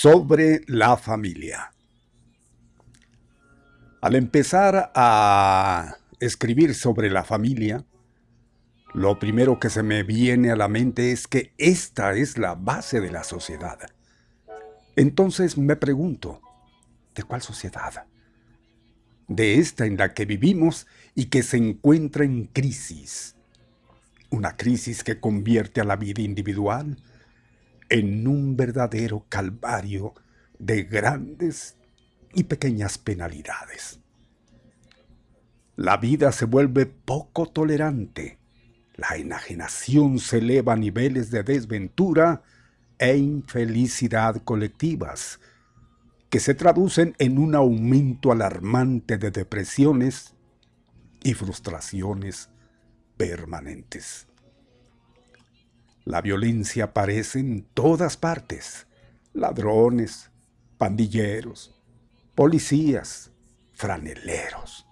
Sobre la familia. Al empezar a escribir sobre la familia, lo primero que se me viene a la mente es que esta es la base de la sociedad. Entonces me pregunto, ¿de cuál sociedad? De esta en la que vivimos y que se encuentra en crisis. Una crisis que convierte a la vida individual en un verdadero calvario de grandes y pequeñas penalidades. La vida se vuelve poco tolerante, la enajenación se eleva a niveles de desventura e infelicidad colectivas, que se traducen en un aumento alarmante de depresiones y frustraciones permanentes. La violencia aparece en todas partes. Ladrones, pandilleros, policías, franeleros.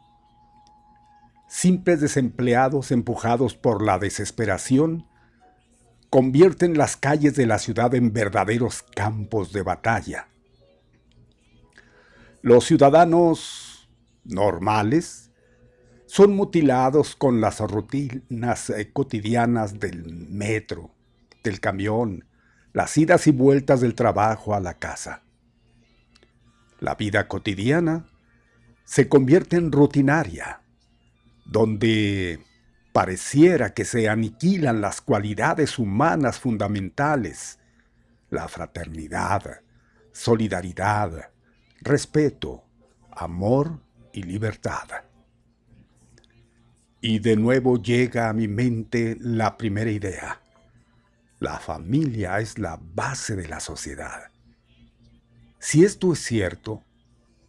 Simples desempleados empujados por la desesperación convierten las calles de la ciudad en verdaderos campos de batalla. Los ciudadanos normales son mutilados con las rutinas eh, cotidianas del metro, del camión, las idas y vueltas del trabajo a la casa. La vida cotidiana se convierte en rutinaria, donde pareciera que se aniquilan las cualidades humanas fundamentales, la fraternidad, solidaridad, respeto, amor y libertad. Y de nuevo llega a mi mente la primera idea. La familia es la base de la sociedad. Si esto es cierto,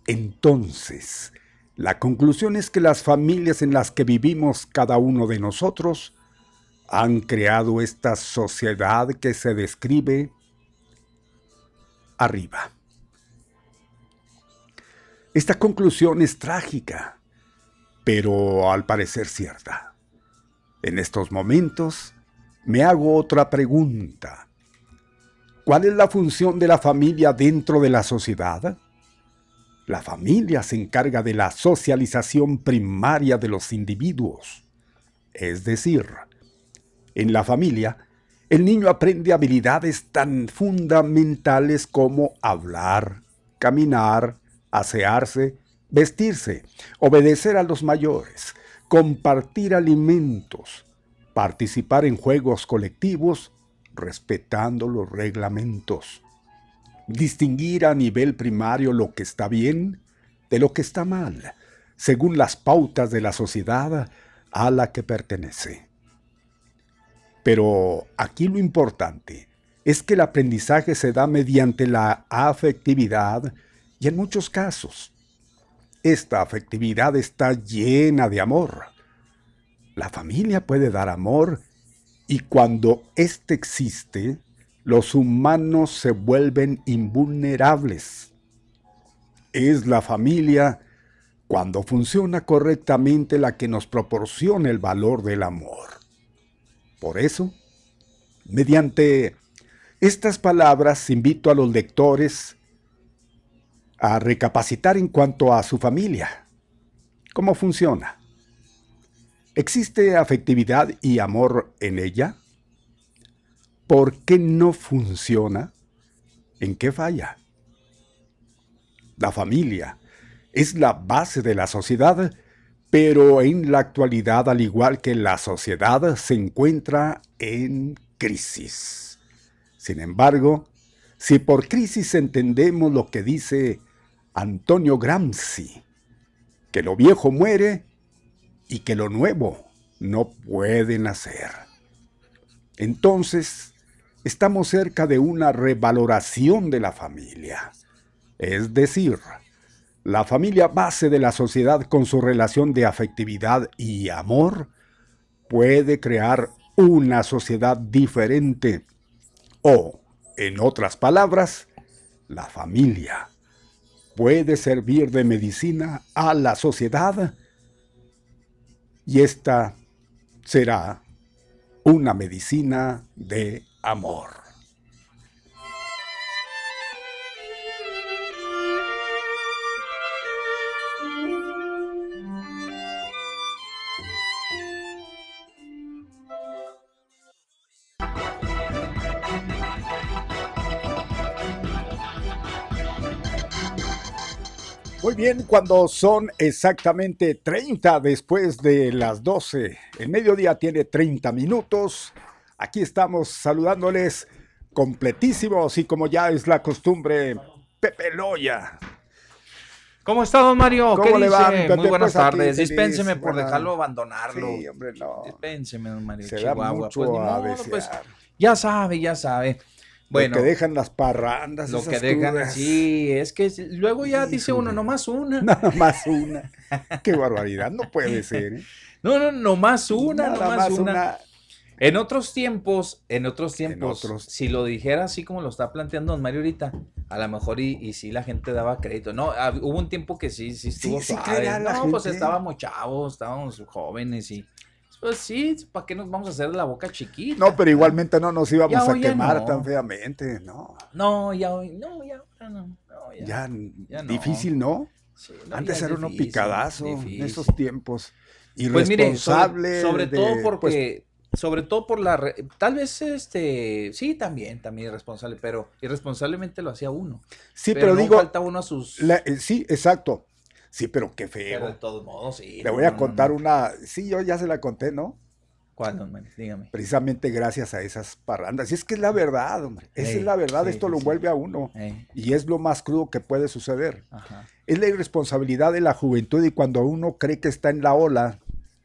entonces la conclusión es que las familias en las que vivimos cada uno de nosotros han creado esta sociedad que se describe arriba. Esta conclusión es trágica, pero al parecer cierta. En estos momentos me hago otra pregunta. ¿Cuál es la función de la familia dentro de la sociedad? La familia se encarga de la socialización primaria de los individuos. Es decir, en la familia, el niño aprende habilidades tan fundamentales como hablar, caminar, asearse, vestirse, obedecer a los mayores, compartir alimentos, participar en juegos colectivos, respetando los reglamentos distinguir a nivel primario lo que está bien de lo que está mal, según las pautas de la sociedad a la que pertenece. Pero aquí lo importante es que el aprendizaje se da mediante la afectividad y en muchos casos esta afectividad está llena de amor. La familia puede dar amor y cuando éste existe, los humanos se vuelven invulnerables. Es la familia, cuando funciona correctamente, la que nos proporciona el valor del amor. Por eso, mediante estas palabras invito a los lectores a recapacitar en cuanto a su familia. ¿Cómo funciona? ¿Existe afectividad y amor en ella? ¿Por qué no funciona? ¿En qué falla? La familia es la base de la sociedad, pero en la actualidad, al igual que la sociedad, se encuentra en crisis. Sin embargo, si por crisis entendemos lo que dice Antonio Gramsci, que lo viejo muere y que lo nuevo no puede nacer. Entonces, estamos cerca de una revaloración de la familia. Es decir, la familia base de la sociedad con su relación de afectividad y amor puede crear una sociedad diferente. O, en otras palabras, la familia puede servir de medicina a la sociedad y esta será una medicina de amor. Muy bien, cuando son exactamente 30 después de las 12, el mediodía tiene 30 minutos. Aquí estamos saludándoles completísimos y como ya es la costumbre, Pepe Loya. ¿Cómo está, don Mario? ¿Cómo ¿Qué le va? Muy buenas Pues tardes. Dispénseme por buena- dejarlo abandonarlo. Sí, hombre, no. Dispénseme, don Mario. Se da Chihuahua. mucho Pues, a modo, pues, ya sabe, ya sabe. Bueno, lo que dejan las parrandas, lo que esas dejan, crudas. sí, es que luego ya dice uno, nomás una. Nada más una. Qué barbaridad, no puede ser. ¿eh? No, no, nomás una, Nada nomás más una. una. En otros tiempos, en otros tiempos, otros. si lo dijera así como lo está planteando don Mario ahorita, a lo mejor y, y sí la gente daba crédito. No, ah, hubo un tiempo que sí, sí estuvo sí suave. No, pues estábamos chavos, estábamos jóvenes y pues sí, ¿para qué nos vamos a hacer la boca chiquita? No, pero igualmente no nos íbamos Ya a quemar no. tan feamente, no. No, ya hoy, no, ya, ahora no, no, ya. Ya, ya no. difícil, ¿no? Sí, Antes era uno difícil, picadazo en esos tiempos. Pues mire, Irresponsable. sobre, sobre de- todo pues, porque, sobre todo por la, tal vez este, sí, también, también irresponsable, pero irresponsablemente lo hacía uno. sí, pero, no digo, falta uno a sus, la- eh, sí, exacto. Sí, pero qué pero de feo. todos modos, sí. Le no, voy a contar no. una. Sí, yo ya se la conté, ¿no? ¿Cuál, don Mario? Dígame. Precisamente gracias a esas parrandas. Y es que es la verdad, hombre. Esa Ey, es la verdad. Esto lo vuelve a uno. Y es lo más crudo que puede suceder. ajá, Es la irresponsabilidad de la juventud y cuando uno cree que está en la ola,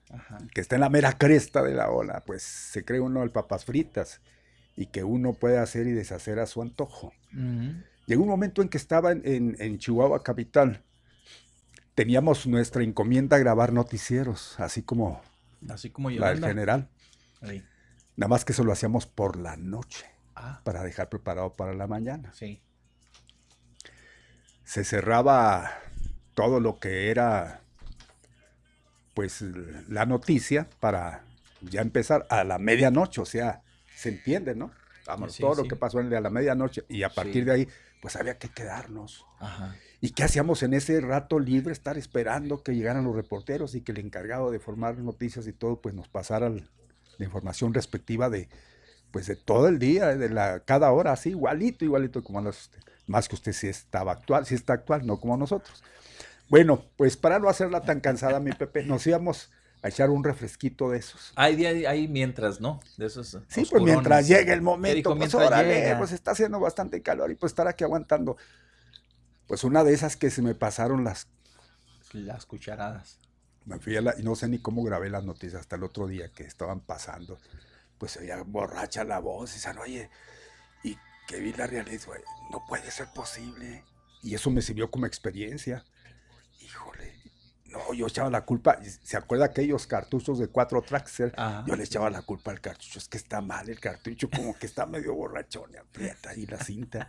ajá. que está en la mera cresta de la ola, pues se cree uno el papas fritas y que uno puede hacer y deshacer a su antojo. Llegó un momento en que estaba en, en- en Chihuahua capital. Teníamos nuestra encomienda grabar noticieros, así como Así como la del general. Nada más que eso lo hacíamos por la noche, Ah, para dejar preparado para la mañana. sí. Se cerraba todo lo que era, pues, la noticia para ya empezar a la medianoche, o sea, se entiende, ¿no? Vamos, Sí, todo sí. lo que pasó en la medianoche y a partir de ahí, pues había que quedarnos. Ajá. ¿Y qué hacíamos en ese rato libre? Estar esperando que llegaran los reporteros y que el encargado de formar noticias y todo, pues nos pasara la información respectiva de, pues de todo el día, de la, cada hora, así, igualito, igualito como las usted. Más que usted sí estaba actual, sí está actual, no como nosotros. Bueno, pues para no hacerla tan cansada, mi Pepe, nos íbamos a echar un refresquito de esos. Hay, hay, hay mientras, ¿no? De esos. Sí, pues mientras llegue el ¿Qué momento, dijo? pues Mientras órale, llega. pues está haciendo bastante calor y pues estar aquí aguantando. Pues una de esas que se me pasaron las Las cucharadas. Me fui a la, y no sé ni cómo grabé las noticias hasta el otro día que estaban pasando. Pues se oía borracha la voz y dicen, oye, y que vi la realidad, güey, no puede ser posible. Y eso me sirvió como experiencia. Híjole, no, yo echaba la culpa. ¿Se acuerda aquellos cartuchos de cuatro tracks? Yo le echaba la culpa al cartucho. Es que está mal el cartucho, como que está medio borrachón y aprieta ahí la cinta.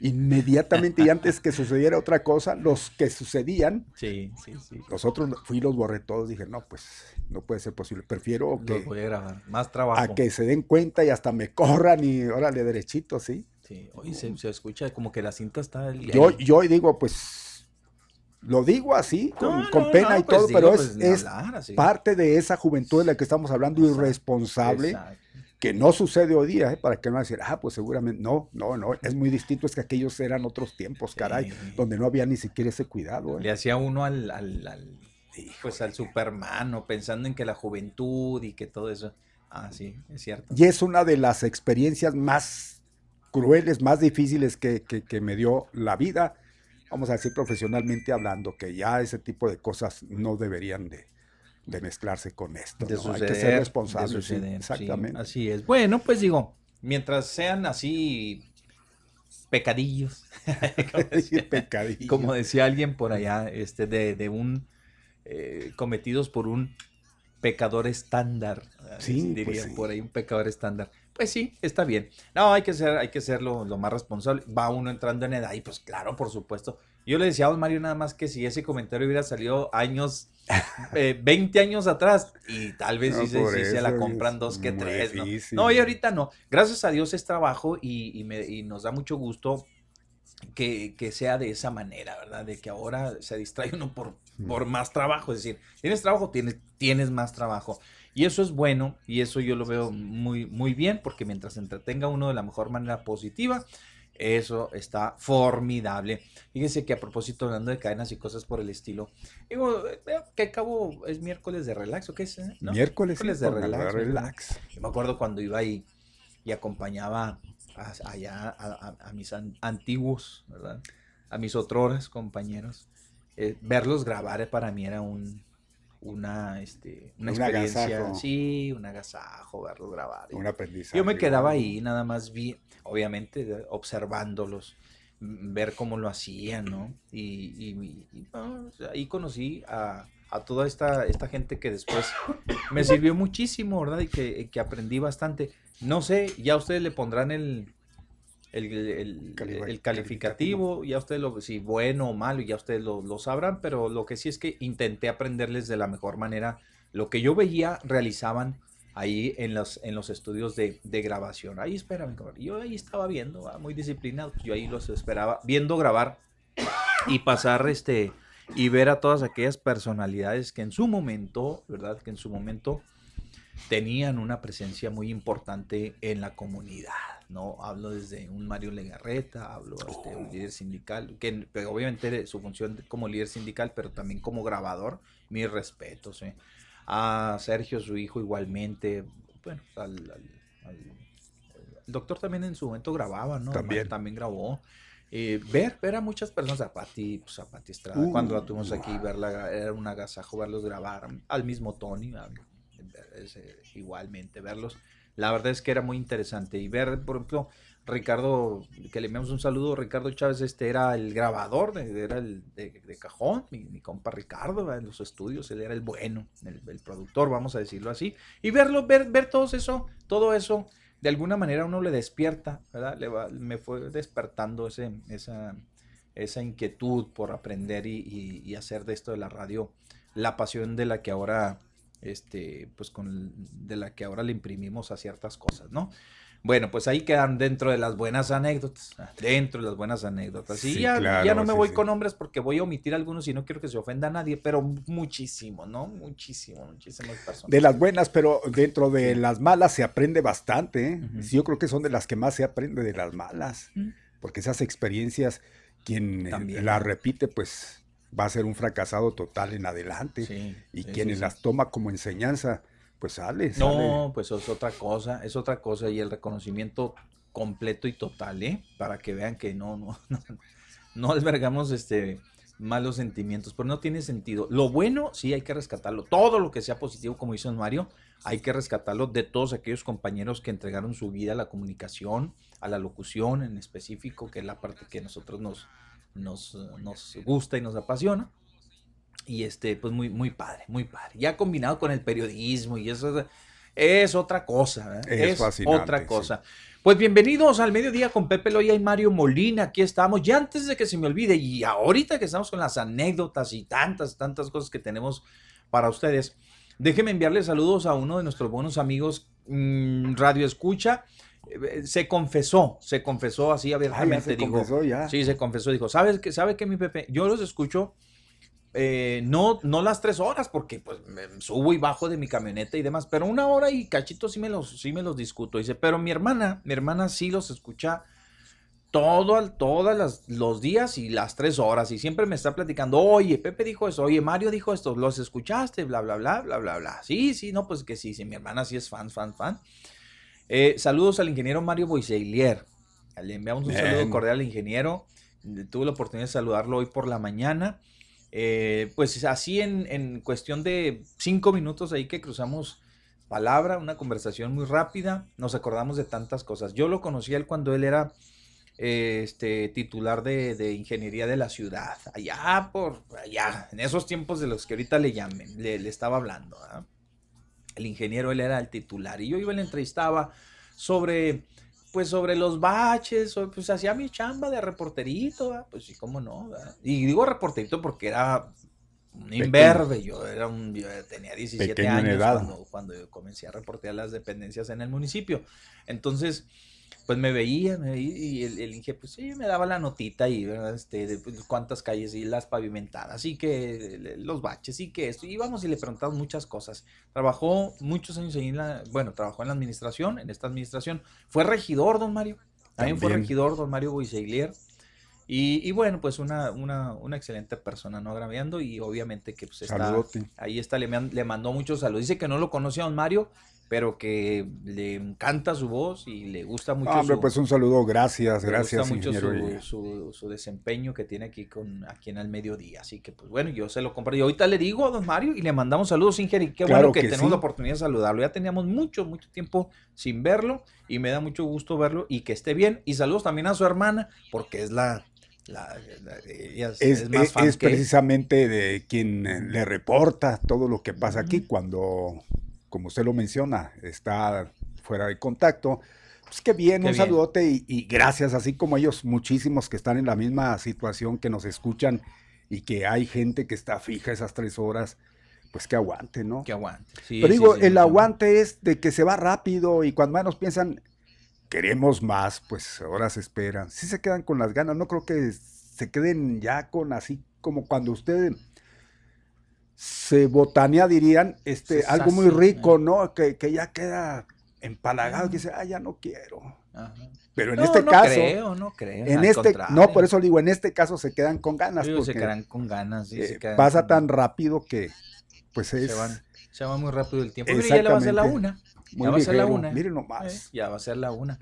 Inmediatamente y antes que sucediera otra cosa, los que sucedían Sí, sí, sí. los otros fui y los borré todos. Dije, no, pues no puede ser posible. Prefiero que, voy a grabar. Más trabajo. a que se den cuenta y hasta me corran y órale derechito, ¿sí? Sí, oye, se, se escucha como que la cinta está Yo, yo digo, pues lo digo así, con, No, con no, pena no, y pues todo, digo, pero pues, es, ni es hablar, parte de esa juventud de la que estamos hablando, Exacto, irresponsable, Exacto. Que no sucede hoy día, ¿eh? para que no decir, ah, pues seguramente, no, no, no, es muy distinto, es que aquellos eran otros tiempos, caray, Sí. donde no había ni siquiera ese cuidado. ¿eh? Le hacía uno al, al, al- pues al Superman, ¿no? pensando en que la juventud y que todo eso. Ah, sí, es cierto. Y es una de las experiencias más crueles, más difíciles que, que- que me dio la vida, vamos a decir profesionalmente hablando, que ya ese tipo de cosas no deberían de, de mezclarse con esto. de ¿no? suceder, Hay que ser de responsables. sí, suceder, sí, exactamente. así es. Bueno, pues digo, mientras sean así pecadillos, como, Sí, decía, pecadillo. como decía alguien por allá, este, de, de un eh, cometidos por un pecador estándar, Sí, diría pues sí. por ahí un pecador estándar. Pues sí, está bien. No, hay que ser, hay que ser lo, lo más responsable. Va uno entrando en edad y pues claro, por supuesto. Yo le decía a don Mario nada más que si ese comentario hubiera salido años, eh, 20 años atrás, y tal vez sí, No, se, por sí se la compran dos que tres, ¿no? No, y ahorita no. Gracias a Dios es trabajo y, y me- y nos da mucho gusto que, que sea de esa manera, ¿verdad? De que ahora se distrae uno por, por más trabajo. Es decir, tienes trabajo, tienes, tienes más trabajo. Y eso es bueno y eso yo lo veo muy, muy bien porque mientras entretenga uno de la mejor manera positiva, Eso está formidable. Fíjense que a propósito, hablando de cadenas y cosas por el estilo, digo, eh, que acabo es miércoles de relax, ¿o qué es? eh? ¿No? Miércoles, de relax. relax. relax. Yo me acuerdo cuando iba ahí y acompañaba a- allá a, a- a mis an- antiguos, ¿verdad? A mis otros compañeros. Eh, verlos grabar para mí era un, una, este, una Un experiencia. agasajo. Sí, un agasajo verlos grabar. Un aprendizaje. Yo me quedaba ahí, nada más vi, obviamente, observándolos, m- ver cómo lo hacían, ¿no? Y, y- y, ahí conocí a, a toda esta, esta gente que después me sirvió muchísimo, ¿verdad? Y que, que aprendí bastante. No sé, ya ustedes le pondrán el, el, el- el calificativo, ya ustedes lo, si bueno o malo, ya ustedes lo, lo sabrán, pero lo que sí es que intenté aprenderles de la mejor manera lo que yo veía realizaban ahí en los, en los estudios de, de grabación. Ahí espérame, yo ahí estaba viendo, ah, muy disciplinado, yo ahí los esperaba, viendo grabar y pasar este y ver a todas aquellas personalidades que en su momento, ¿verdad? Que en su momento tenían una presencia muy importante en la comunidad, ¿no? Hablo desde un Mario Legarreta, hablo este, un líder sindical, que obviamente su función como líder sindical, pero también como grabador, mis respetos, ¿eh? A Sergio, su hijo, igualmente, bueno, al, al- al- el doctor también en su momento grababa, ¿no? También. También grabó. Eh, ver, ver a muchas personas, a Pati, pues a Pati Estrada, Uh, cuando la tuvimos aquí, verla, era un agasajo verlos grabar, al mismo Tony, a- es, eh, igualmente, verlos. La verdad es que era muy interesante. Y ver, por ejemplo, Ricardo, que le enviamos un saludo, Ricardo Chávez, este era el grabador, de- era el de, cajón, mi, compa Ricardo, en los estudios, él era el bueno, el, productor, vamos a decirlo así. Y verlo, ver, ver todo eso, todo eso, de alguna manera uno le despierta, me fue despertando ese, esa, inquietud por aprender y, y- y hacer de esto de la radio la pasión de la que ahora, este, pues con, de la que ahora le imprimimos a ciertas cosas, ¿no? Bueno, pues ahí quedan dentro de las buenas anécdotas, dentro de las buenas anécdotas. Y Sí, ya, claro, ya no me sí, voy sí. con nombres porque voy a omitir algunos y no quiero que se ofenda a nadie, pero muchísimo, ¿no? Muchísimo, muchísimas personas. De las buenas, pero dentro de las malas se aprende bastante. ¿eh? Yo creo que son de las que más se aprende de las malas. Porque esas experiencias, quien eh, También. las repite, pues va a ser un fracasado total en adelante. Sí, y sí, quienes sí, las toma como enseñanza, pues sale. sale. No, pues es otra cosa, es otra cosa y el reconocimiento completo y total, ¿eh? Para que vean que no, no, no, no albergamos este malos sentimientos, pero no tiene sentido. Lo bueno, sí hay que rescatarlo. Todo lo que sea positivo, como hizo Mario, hay que rescatarlo de todos aquellos compañeros que entregaron su vida a la comunicación, a la locución en específico, que es la parte que nosotros nos, nos, eh, nos gusta y nos apasiona. Y este, pues muy, muy padre, muy padre. Ya combinado con el periodismo y eso es, otra cosa, ¿verdad? Es otra sí. cosa. Pues bienvenidos al mediodía con Pepe Loya y Mario Molina. Aquí estamos. Ya antes de que se me olvide, y ahorita que estamos con las anécdotas y tantas, tantas cosas que tenemos para ustedes, déjenme enviarles saludos a uno de nuestros buenos amigos mm, Radio Escucha. Eh, Se confesó, se confesó así Ah, abiertamente. se dijo, confesó ya. Sí, se confesó, dijo, ¿sabes qué, sabe qué, mi Pepe? Yo los escucho eh, no, no las tres horas, porque pues me subo y bajo de mi camioneta y demás, pero una hora y cachito sí me los, sí me los discuto. Dice, pero mi hermana, mi hermana sí los escucha todo, al- todas las, los días y las tres horas y siempre me está platicando, oye, Pepe dijo eso, oye, Mario dijo esto, los escuchaste, bla, bla, bla, bla, bla, bla. Sí, sí, no, pues que sí, sí, mi hermana sí es fan, fan, fan. Eh, saludos al ingeniero Mario Boiseilier. Le enviamos un Bien. saludo cordial al ingeniero. Tuve la oportunidad de saludarlo hoy por la mañana. Eh, pues así en, en cuestión de cinco minutos ahí que cruzamos palabra, una conversación muy rápida, nos acordamos de tantas cosas. Yo lo conocí a él cuando él era eh, este, titular de, de ingeniería de la ciudad, allá por allá, en esos tiempos de los que ahorita le llamen, le, le estaba hablando. El ingeniero, él era el titular y yo iba y le entrevistaba sobre pues sobre los baches, pues hacía mi chamba de reporterito, ¿verdad? pues sí, cómo no, ¿verdad? y digo reporterito porque era un imberbe, yo era un, yo tenía 17 Pequeño en años cuando yo comencé a reportear las dependencias en el municipio, entonces pues me veía, me veía y el, el Inge, pues sí, me daba la notita y, ¿verdad? Este, de pues, cuántas calles y las pavimentadas, y que le- los baches, y que esto, y íbamos y le preguntamos muchas cosas. Trabajó muchos años ahí en la, bueno, trabajó en la administración, en esta administración, fue regidor, don Mario, También, fue regidor, don Mario Boiseglier. Y, y, bueno, pues una, una, una, excelente persona, ¿no? Agraviando y obviamente que pues está, ahí está, le, le mandó muchos saludos. Dice que no lo conocía a don Mario, pero que le encanta su voz y le gusta mucho. hombre, pues un saludo, gracias, gracias. Le gusta mucho su, su, desempeño que tiene aquí con aquí en el mediodía. Así que, pues bueno, yo se lo compré. Y ahorita le digo a don Mario y le mandamos saludos, Inger. Y qué bueno que, tenemos la oportunidad de saludarlo. Ya teníamos mucho, mucho tiempo sin verlo y me da mucho gusto verlo y que esté bien. Y saludos también a su hermana, porque es la es, es, precisamente de quien le reporta todo lo que pasa aquí cuando como usted lo menciona, está fuera de contacto. Pues qué bien, un saludote y, gracias, así como ellos, muchísimos que están en la misma situación, que nos escuchan y que hay gente que está fija esas tres horas, pues que aguante, ¿no? Que aguante. Pero digo, el aguante es de que se va rápido y cuando menos piensan, queremos más, pues ahora se esperan. Si se quedan con las ganas, no creo que se queden ya con así como cuando usted se botanea, dirían, este, algo muy rico, ¿no? Que, ya queda empalagado, que dice, ah, ya no quiero. Pero en este no caso. Creo, no creo. En este, no, por eso digo, en este caso se quedan con ganas. porque, se quedan con ganas, sí, eh, Pasa tan rápido que, pues es. Se, va muy rápido el tiempo. ya va a ser la una. ya va a ser la una. Miren nomás. Eh, ya va a ser la una.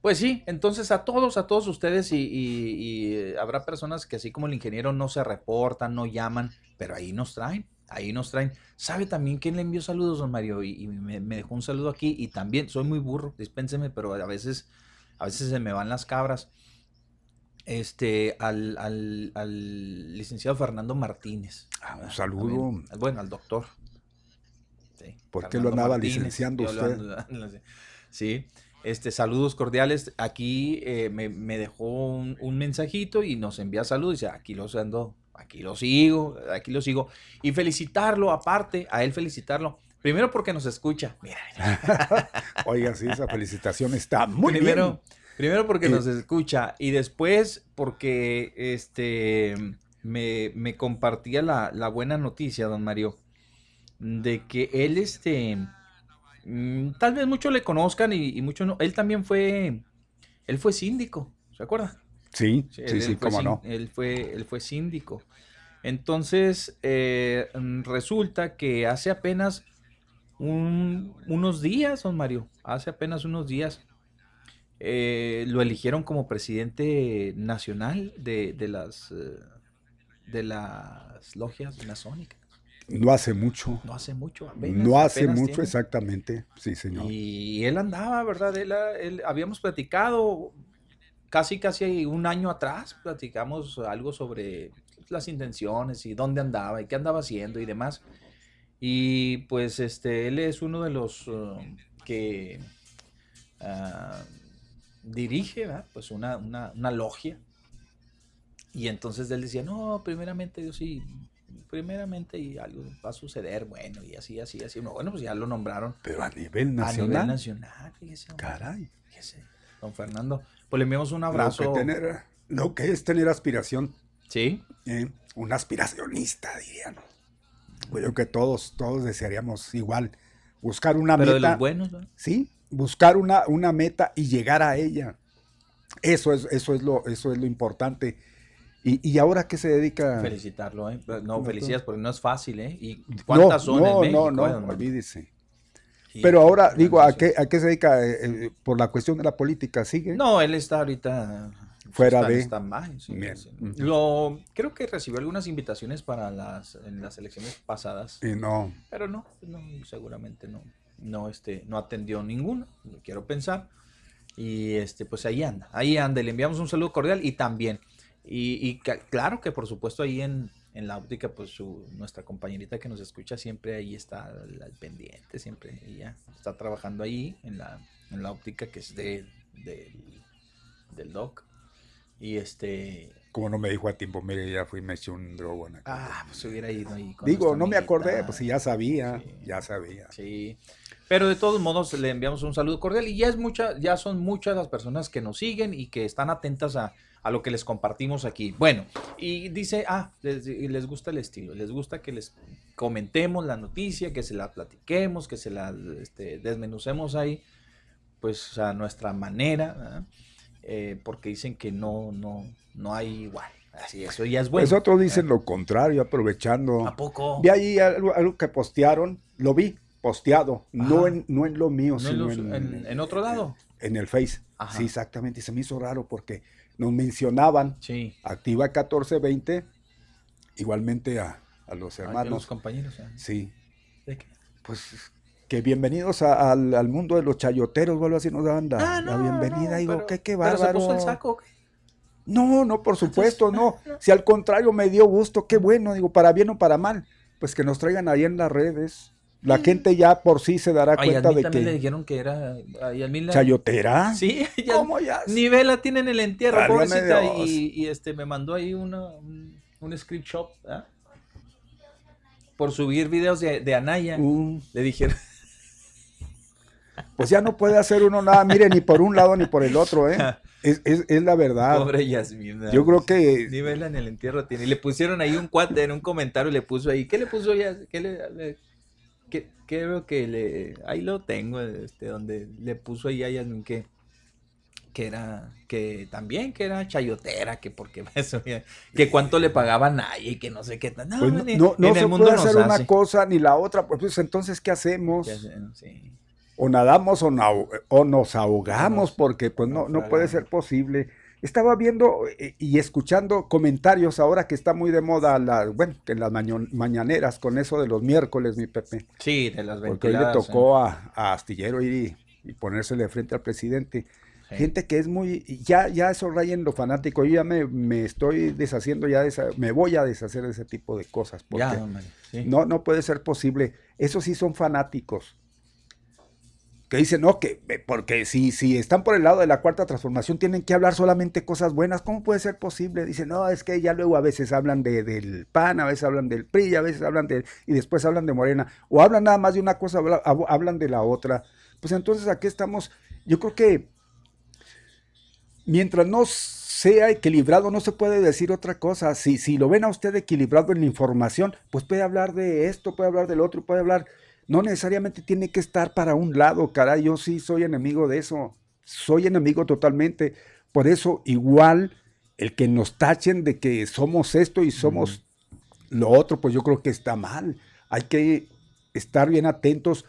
Pues sí, entonces a todos, a todos ustedes y, y, eh, habrá personas que así como el ingeniero no se reportan, no llaman, pero ahí nos traen ahí nos traen. ¿Sabe también quién le envió saludos, don Mario? Y, me, dejó un saludo aquí. Y también, soy muy burro, dispénseme, pero a veces, a veces se me van las cabras. Este, al, al, licenciado Fernando Martínez. Ah, un saludo. bueno, al doctor. ¿Por qué lo andaba licenciando usted? sí. Este, saludos cordiales. Aquí eh, me, dejó un, un, mensajito y nos envía saludos. Dice, aquí los ando aquí lo sigo, aquí lo sigo. Y felicitarlo, aparte, a él felicitarlo. Primero porque nos escucha. Mira. Oiga, sí, esa felicitación está muy primero, bien. Primero porque nos escucha y después porque este me, compartía la, buena noticia, don Mario, de que él, este, mm, tal vez muchos le conozcan y, y muchos no. Él también fue, él fue síndico, ¿se acuerda? Sí, sí, sí, cómo no. Él fue, él fue síndico. Entonces, eh, mm, resulta que hace apenas unos días, don Mario, hace apenas unos días, eh, lo eligieron como presidente nacional de, las, eh, de las logias masónicas. No hace mucho. No hace mucho. no hace mucho, exactamente. Sí, señor. Y él andaba, ¿verdad? él, habíamos platicado casi, casi un año atrás platicamos algo sobre las intenciones y dónde andaba y qué andaba haciendo y demás. Y pues este, él es uno de los uh, que uh, dirige, pues una, una, logia. Y entonces él decía, no, primeramente yo sí, primeramente y algo va a suceder, bueno, y así, así, así. Bueno, pues ya lo nombraron. Pero a nivel nacional. A nivel nacional, Caray. don Fernando. Pues le enviamos un abrazo. Lo que, tener, lo que es tener aspiración. Sí. Eh, un aspiracionista, dirían. Pues yo que todos, todos desearíamos igual. Buscar una Pero meta. de los buenos, ¿no? Sí, buscar una, una meta y llegar a ella. Eso es, eso es, lo, eso es lo importante. ¿Y, y ahora qué se dedica? Felicitarlo, ¿eh? No, felicidades, porque no es fácil, ¿eh? ¿Y cuántas son no, en México? No, no, olvídese. Pero ahora, digo, ¿a qué, ¿a qué se dedica? Eh, eh, ¿Por la cuestión de la política sigue? No, él está ahorita fuera de está Lo, creo que recibió algunas invitaciones para las en las elecciones pasadas. Y no. Pero no, no seguramente no no este no atendió ninguno quiero pensar. Y este pues ahí anda ahí anda le enviamos un saludo cordial y también y, y claro que por supuesto ahí en en la óptica, pues su, nuestra compañerita que nos escucha siempre ahí está al, pendiente, siempre ella está trabajando ahí en la, en la óptica que es de, del doc. Y este... Como no me dijo a tiempo, mire, ya fui y me eché un drogo. Ah, pues hubiera ido ahí. Con Digo, no me acordé, pues ya sabía, ya sabía. Sí. Pero de todos modos le enviamos un saludo cordial y ya es mucha, ya son muchas las personas que nos siguen y que están atentas a, a lo que les compartimos aquí. Bueno, y dice, ah, les, les, gusta el estilo, les gusta que les comentemos la noticia, que se la platiquemos, que se la este, desmenucemos ahí, pues a nuestra manera. eh, porque dicen que no, no, no hay igual. Así, eso ya es bueno. Pues otros dicen lo contrario, aprovechando. ¿A poco? Vi ahí algo, algo que postearon, lo vi posteado, no en, no en lo mío, ¿No en, sino los- en, en- en otro lado? en el Face. Ajá. Sí, exactamente, y se me hizo raro porque nos mencionaban Sí. Activa 1420, igualmente a, a los hermanos. Los compañeros. ¿eh? Sí, ¿De qué? pues que bienvenidos a- al, al mundo de los chayoteros, vuelvo así nos daban la, Ah, la no, bienvenida. no, Digo, pero- qué, qué pero se bárbaro. puso el saco. No, no, por supuesto, no. Si al contrario me dio gusto, qué bueno, digo, para bien o para mal, pues que nos traigan ahí en las redes. La gente ya por sí se dará Ay, a cuenta mí de también le que dijeron que era. Ay, a mí la- chayotera. Sí, ya. ¿Cómo ya? Ni vela tiene en el entierro, Válgame pobrecita. Y, y, este me mandó ahí una, un, un screenshot ¿ah? por subir videos de, de Anaya. Mm, Le dijeron, pues ya no puede hacer uno nada, mire, ni por un lado ni por el otro, ¿eh? Es, es- es la verdad. pobre Yasmin. Yo creo que Ni vela en el entierro tiene. Y le pusieron ahí un cuate en un comentario, le puso ahí. ¿Qué le puso ya? ¿Qué le.? le- qué- creo que le. Ahí lo tengo, este, donde le puso ahí a Yasmin que. Que era. Que también, que era chayotera, que porque eso. Que cuánto le pagaban a y que no sé qué. No, pues, no, no- no en el se mundo puede hacer una hace. cosa ni la otra, pues, pues, entonces ¿qué hacemos? Ya sé, sí. O nadamos o, o nos ahogamos, porque pues no, no puede ser posible. Estaba viendo eh, y escuchando comentarios ahora que está muy de moda, la, bueno, que en las mañaneras con eso de los miércoles, mi Pepe. Sí, de las Porque hoy le tocó a, a Astillero ir y, y ponérsele frente al presidente. Sí. Gente que es muy, ya, ya eso raya en lo fanático. Yo ya me, me estoy deshaciendo ya de esa, me voy a deshacer de ese tipo de cosas. Porque Ya, hombre, sí. no, no puede ser posible. Esos sí son fanáticos. Que dicen, no, que eh, porque si, si están por el lado de la cuarta transformación tienen que hablar solamente cosas buenas. ¿Cómo puede ser posible? Dicen, no, es que ya luego a veces hablan de, del PAN, a veces hablan del PRI, a veces hablan de, y después hablan de Morena. O hablan nada más de una cosa, habla- hab- hablan de la otra. Pues entonces aquí estamos, yo creo que mientras no sea equilibrado, no se puede decir otra cosa. Si, si lo ven a usted equilibrado en la información, pues puede hablar de esto, puede hablar del otro, puede hablar. No necesariamente tiene que estar para un lado, caray. Yo sí soy enemigo de eso. Soy enemigo totalmente. Por eso, igual, el que nos tachen de que somos esto y somos lo otro, pues yo creo que está mal. Hay que estar bien atentos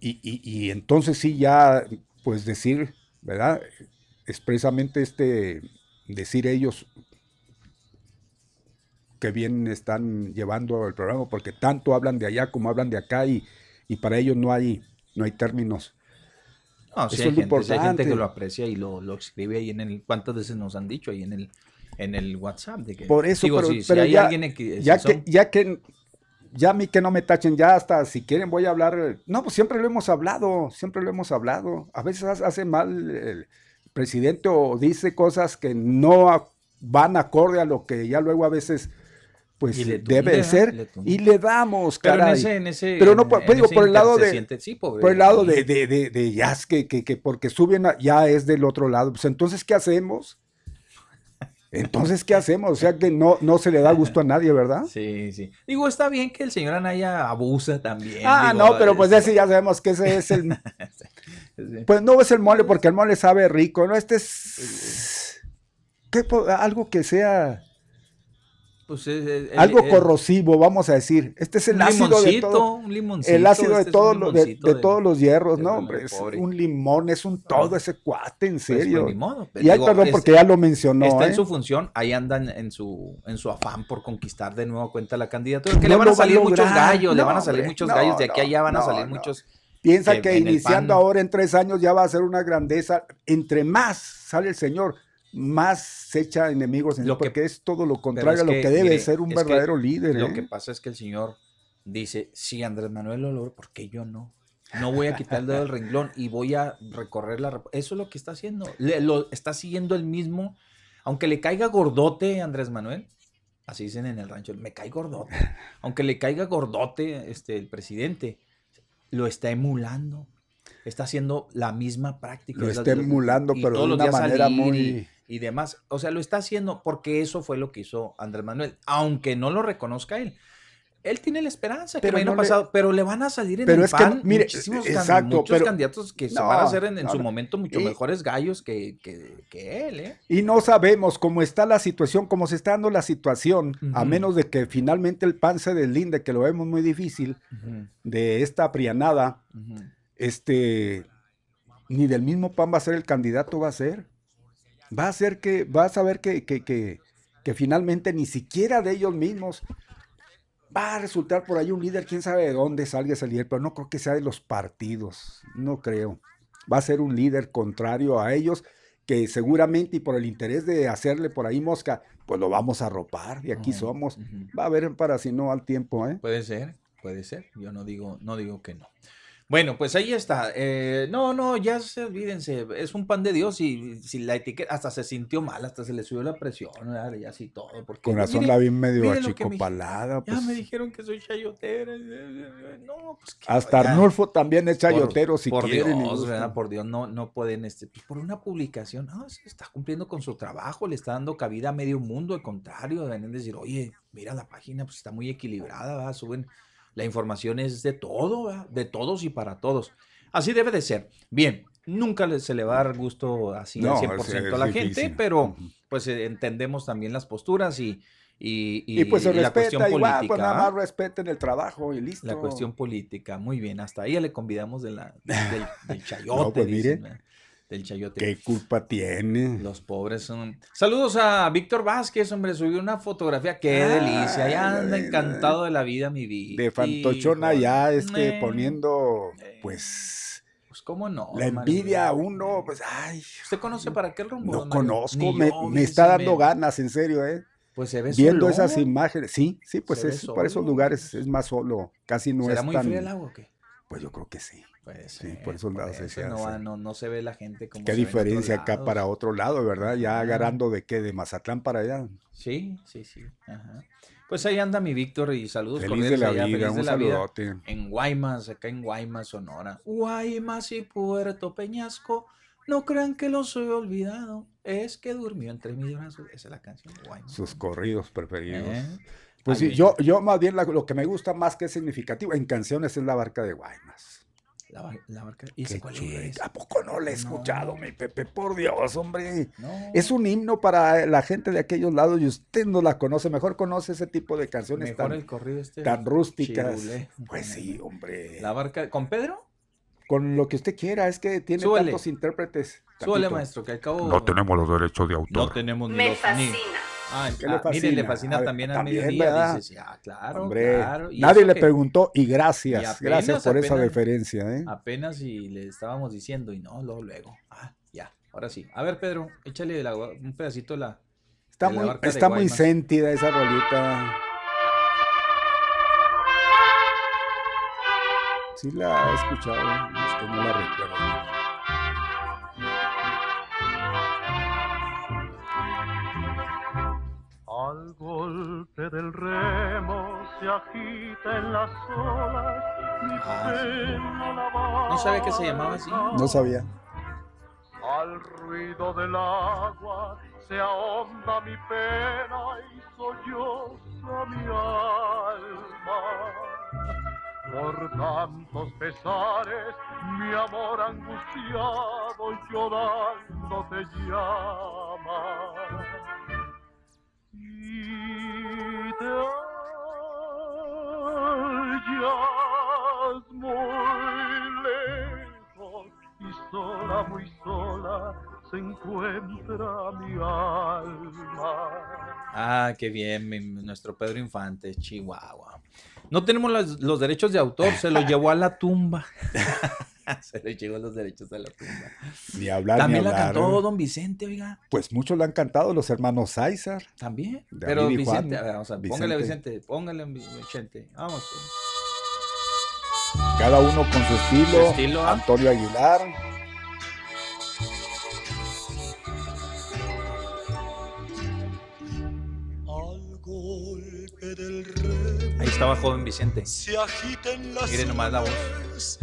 y, y- y entonces sí ya, pues decir, ¿verdad? Expresamente este, decir ellos que bien están llevando el programa, porque tanto hablan de allá como hablan de acá y, y para ellos no hay, no hay términos. No, sí Eso hay es gente, sí hay gente que importante. lo aprecia y lo, lo escribe ahí en el. ¿Cuántas veces nos han dicho ahí en el, en el WhatsApp? De que, Por eso, digo, pero, si, si hay alguien que, ya, si son- que, ya que ya a mí que no me tachen, ya hasta si quieren voy a hablar. No, pues siempre lo hemos hablado, siempre lo hemos hablado. A veces ha- hace mal el presidente o dice cosas que no van acorde a lo que ya luego a veces pues debe tunde, de ser Le y le damos, Pero en ese, en ese. Pero no, en- pues, en digo, por el lado de- siente- sí, por el lado de, de, de, de ya es que, que, que porque suben a- ya es del otro lado. Pues entonces, ¿qué hacemos? Entonces, ¿qué hacemos? O sea que no, no se le da gusto a nadie, ¿verdad? Sí, sí. Digo, está bien que el señor Anaya abusa también. Ah, digo, no, pero pues es- ese ya sabemos que ese es el... sí. Pues no es el mole porque el mole sabe rico, ¿no? Este es... ¿qué po- algo que sea... Pues, el- algo el- corrosivo, vamos a decir. Este es el ácido de todo. un limoncito. El ácido de, este es un todos los- de, de de- todos los hierros, de- ¿no? de- Hombre, es un limón, es un todo ese cuate, en Pues, serio. pues, pero y ay, digo, perdón, porque ya lo mencionó. está en ¿eh? su función, ahí andan en su, en su afán por conquistar de nuevo cuenta la candidatura. Que le van a salir muchos gallos, le van a salir muchos no, gallos, de aquí a allá van a salir muchos. Piensa que iniciando ahora en tres años ya va a ser una grandeza. Entre más sale el Señor, más se echa enemigos, en Lo que- porque es todo lo contrario a lo que, que debe mire, ser un verdadero líder. Lo ¿eh? que pasa es que el señor dice, sí, Andrés Manuel lo logró, ¿por qué yo no? No voy a quitar el dedo del renglón y voy a recorrer la... Eso es lo que está haciendo. Le- lo, está siguiendo el mismo, aunque le caiga gordote Andrés Manuel, así dicen en el rancho, me cae gordote. Aunque le caiga gordote este, el presidente, lo está emulando. Está haciendo la misma práctica. Lo está emulando, pero de una manera muy- y- y demás. O sea, lo está haciendo porque eso fue lo que hizo Andrés Manuel, aunque no lo reconozca él. él tiene la esperanza Pero que no le- pasado, pero le van a salir en Pero el es que, PAN mire, muchísimos, exacto, muchos pero- candidatos que se van a hacer en, en no, su momento mucho Y- mejores gallos que, que, que él, ¿eh? Y no sabemos cómo está la situación, cómo se está dando la situación, a menos de que finalmente el PAN se deslinde, que lo vemos muy difícil, de esta prianada, Ujú. este, ni del mismo PAN va a ser el candidato, va a ser. Va a ser que, vas a ver que, que, que, que finalmente ni siquiera de ellos mismos va a resultar por ahí un líder, quién sabe de dónde salga ese líder, pero no creo que sea de los partidos, no creo. Va a ser un líder contrario a ellos que seguramente y por el interés de hacerle por ahí mosca, pues lo vamos a arropar y aquí somos. Va a haber para si no al tiempo, ¿eh? Puede ser, puede ser. Yo no digo, no digo que no. Bueno, pues ahí está. Eh, no, no, ya se olvídense. Es un pan de Dios y si la etiqueta hasta se sintió mal, hasta se le subió la presión, ¿verdad? y así todo. Porque, Con razón mire, la vi medio que me- achicopalada. Ya pues. me dijeron que soy chayotera. No, pues que Hasta ya. Arnulfo también es Por- chayotero si por quieren. Dios. Por Dios, no, no pueden, este, pues, por una publicación, no, se está cumpliendo con su trabajo, le está dando cabida a medio mundo, al contrario, deben decir, oye, mira la página, pues está muy equilibrada, ¿verdad? Suben, la información es de todo, ¿verdad? De todos y para todos. Así debe de ser. Bien, nunca se le va a dar gusto así No, al es- 100% es a la difícil. gente, pero pues eh, entendemos también las posturas y, y, y- Y, pues se y la cuestión respeta igual, política. pues nada más respeten el trabajo y listo. La cuestión política, muy bien. Hasta ahí le convidamos de la, del, del chayote. No, pues, dicen. Del chayote. ¿Qué culpa tiene? Los pobres son. Saludos a Víctor Vázquez, hombre, subió una fotografía. Qué delicia. Ya anda encantado de la vida, mi vida. De fantochona ya, este, poniendo, eh. pues, Pues cómo no. la envidia a uno, pues, ay, ¿Usted conoce para qué rumbo? no conozco, me, yo, me está dando me- ganas, en serio, ¿eh? Pues se ve Viendo solo. esas imágenes, sí, sí, pues es, para esos lugares es más solo, casi no ¿Será es muy tan, fría el agua o qué? pues yo creo que sí. Puede Sí, ser, por esos lados eso se no, hace. va- no, no se ve la gente como Qué se ve diferencia acá para otro lado, ¿verdad? Ya agarrando de qué, de Mazatlán para allá. Sí, sí, sí. Ajá. Pues ahí anda mi Víctor y saludos Feliz de la allá, vida, feliz de un vida. saludote. En Guaymas, acá en Guaymas, Sonora. Guaymas y Puerto Peñasco, no crean que lo soy olvidado, es que durmió entre mis brazos. Esa es la canción de Guaymas. Sus corridos preferidos. ¿Eh? Pues sí, yo, yo más bien la- lo que me gusta más que es significativo en canciones es la barca de Guaymas. La, la barca. ¿Y Qué ese cuál es? ¿A poco no le he No. escuchado, mi Pepe? Por Dios, hombre. No. Es un himno para la gente de aquellos lados y usted no la conoce. Mejor conoce ese tipo de canciones Mejor tan, el corrido este. tan rústicas. Pues sí, hombre. La barca. ¿Con Pedro? Con lo que usted quiera, es que tiene Súbele. tantos intérpretes. Súbale, maestro, que al cabo. No tenemos los derechos de No autor. tenemos ni Me los- ni- fascina. Ah, ¿Qué le ah, mire, le fascina? fascina A ver, también al también, mediodía. ¿verdad? Dices, ah, claro, Hombre, claro. Y nadie le que preguntó y Y gracias, apenas, gracias por esa apenas. deferencia. ¿eh? Apenas y le estábamos diciendo y no, luego, luego. Ah, ya, ahora sí. A ver, Pedro, échale la- un pedacito la... Está de la muy, de está muy sentida esa rolita. Sí la he escuchado, es que no la recuerdo. Golpe del remo se agita en las olas mi Ah, sí. pena No sabía que se llamaba así. No sabía. Al ruido del agua se ahonda mi pena y solloza mi alma. Por tantos pesares, mi amor angustiado llorando te llama. Muy lejos y sola, muy sola se encuentra mi alma. Ah, qué bien, mi- nuestro Pedro Infante, Chihuahua. No tenemos los, los derechos de autor, se lo llevó a la tumba. se le llevó los derechos a la tumba. Ni hablar También ni la hablar. cantó Don Vicente, oiga. Pues muchos la han cantado los hermanos César. También. David Pero Vicente, a ver, vamos a póngale a Vicente. Póngale a Vicente. Vamos. Cada uno con su estilo. Su estilo, ¿ah? Antonio Aguilar. Ahí estaba joven Vicente. se agiten las Mire nomás la voz.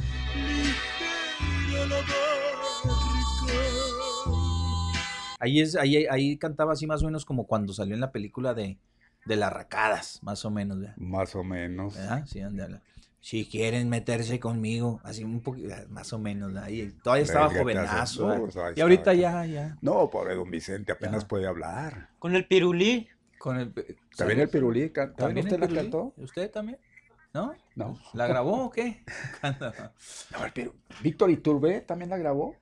Ahí es, ahí, ahí cantaba así más o menos como cuando salió en la película de, de las racadas, más o menos, ¿verdad? Más o menos. ¿Verdad? Sí, ándale. Si quieren meterse conmigo, así un poquito, más o menos. Y todavía estaba jovenazo, no, pues, ahí Y ahorita ya, ya. No, pobre don Vicente, apenas Ya. puede hablar. Con el pirulí. Con el, ¿También el pirulí? can- ¿También ¿También usted el la pirulí? cantó? ¿Usted también? ¿No? No. ¿La grabó o qué? No, el piru- ¿Víctor Iturbe también la grabó?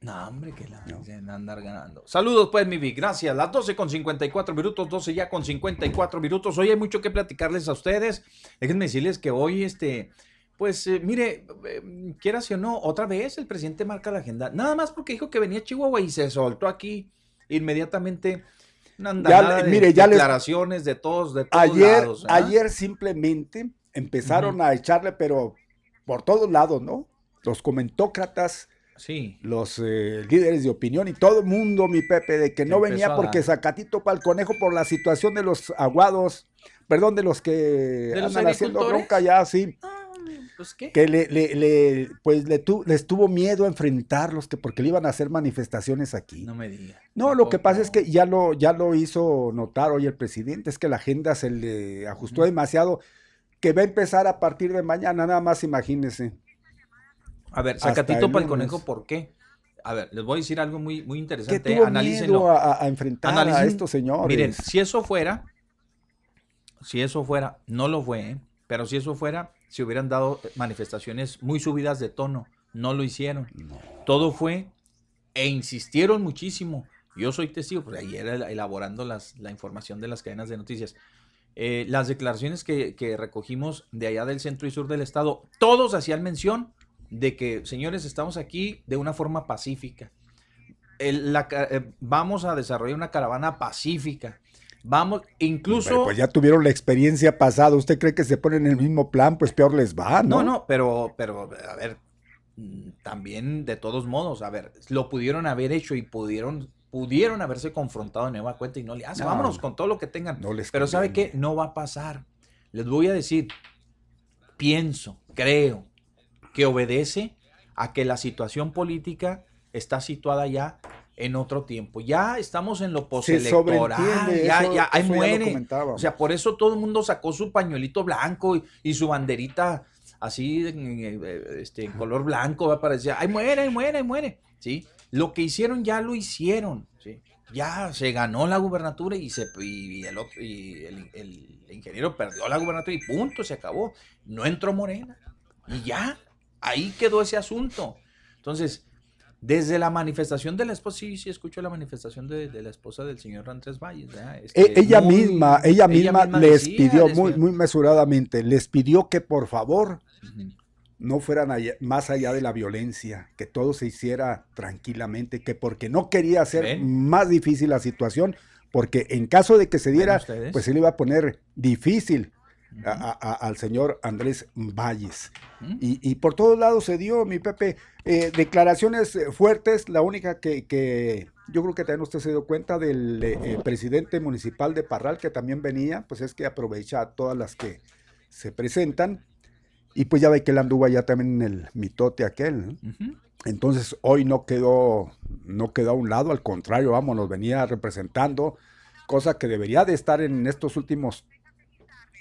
No, hombre, que la No. a andar ganando. Saludos, pues, mi Vic. Gracias. Las 12 con 54 minutos, 12 ya con 54 minutos. Hoy hay mucho que platicarles a ustedes. Déjenme decirles que hoy, este, pues, eh, mire, eh, quieras o no, otra vez el presidente marca la agenda. Nada más porque dijo que venía a Chihuahua y se soltó aquí inmediatamente una le- de mire, ya les- declaraciones de todos, de todos Ayer, lados. ¿ah? ayer simplemente empezaron a echarle, pero por todos lados, ¿no? Los comentócratas, Sí. los eh, líderes de opinión y todo el mundo, mi Pepe, de que no venía porque. Zacatito para el conejo por la situación de los aguados, perdón, de los que los andan haciendo bronca ya, sí, Ah, pues, ¿qué? que le, le- le- pues le tu- les tuvo miedo a enfrentarlos, que porque le iban a hacer manifestaciones aquí. No me diga. No, lo que pasa es que ya lo, ya lo hizo notar hoy el presidente, es que la agenda se le ajustó demasiado, que va a empezar a partir de mañana, nada más imagínense. A ver, sacatito para el conejo, ¿por qué? A ver, les voy a decir algo muy, muy interesante. tuvo Analícenlo. miedo a, a- enfrentar a Analicen- estos señores. Miren, si eso fuera, si eso fuera, no lo fue, ¿eh? pero si eso fuera, se hubieran dado manifestaciones muy subidas de tono. No lo hicieron. Todo fue e insistieron muchísimo. Yo soy testigo, pues ayer el- elaborando las, la información de las cadenas de noticias. Eh, las declaraciones que, que recogimos de allá del centro y sur del estado, todos hacían mención de que, señores, estamos aquí de una forma pacífica. El- la ca- eh, vamos a desarrollar una caravana pacífica. Vamos, incluso... Pero, pues ya tuvieron la experiencia pasada. ¿Usted cree que se ponen en el mismo plan? Pues peor les va, ¿no? No, no, pero, pero, a ver, mm, también de todos modos, a ver, lo pudieron haber hecho y pudieron, pudieron haberse confrontado de nueva cuenta y no le hacen. No. Vámonos con todo lo que tengan. No les pero ¿sabe qué? No va a pasar. Les voy a decir, pienso, creo que obedece a que la situación política está situada ya en otro tiempo. Ya estamos en lo postelectoral, ya, eso- ya, ahí ya muere. O sea, por eso todo el mundo sacó su pañuelito blanco y, y su banderita así, en, este, en color blanco, va parecía, ay, muere, ay, muere, ay, muere, ¿sí? Lo que hicieron ya lo hicieron, ¿sí? Ya se ganó la gubernatura y, se, y, el, otro- y el, el ingeniero perdió la gubernatura y punto, se acabó. No entró Morena. Y ya, ahí quedó ese asunto. Entonces, desde la manifestación de la esposa, sí, sí, escucho la manifestación de, de la esposa del señor Andrés Valles. E- Este, ella muy- misma, ella misma les decía, pidió les muy, muy mesuradamente, les pidió que por favor no fueran allá- más allá de la violencia, que todo se hiciera tranquilamente, que porque no quería hacer ¿Ven? más difícil la situación, porque en caso de que se diera, pues se le iba a poner difícil a- a- a- al señor Andrés Valles. Y, y por todos lados se dio, mi Pepe, eh, declaraciones eh, fuertes, la única que, que yo creo que también usted se dio cuenta del eh, presidente municipal de Parral, que también venía, pues es que aprovecha todas las que se presentan, y pues ya ve que él anduvo allá también en el mitote aquel. Entonces hoy no quedó, no quedó a un lado, al contrario, vamos, nos venía representando, cosa que debería de estar en estos últimos,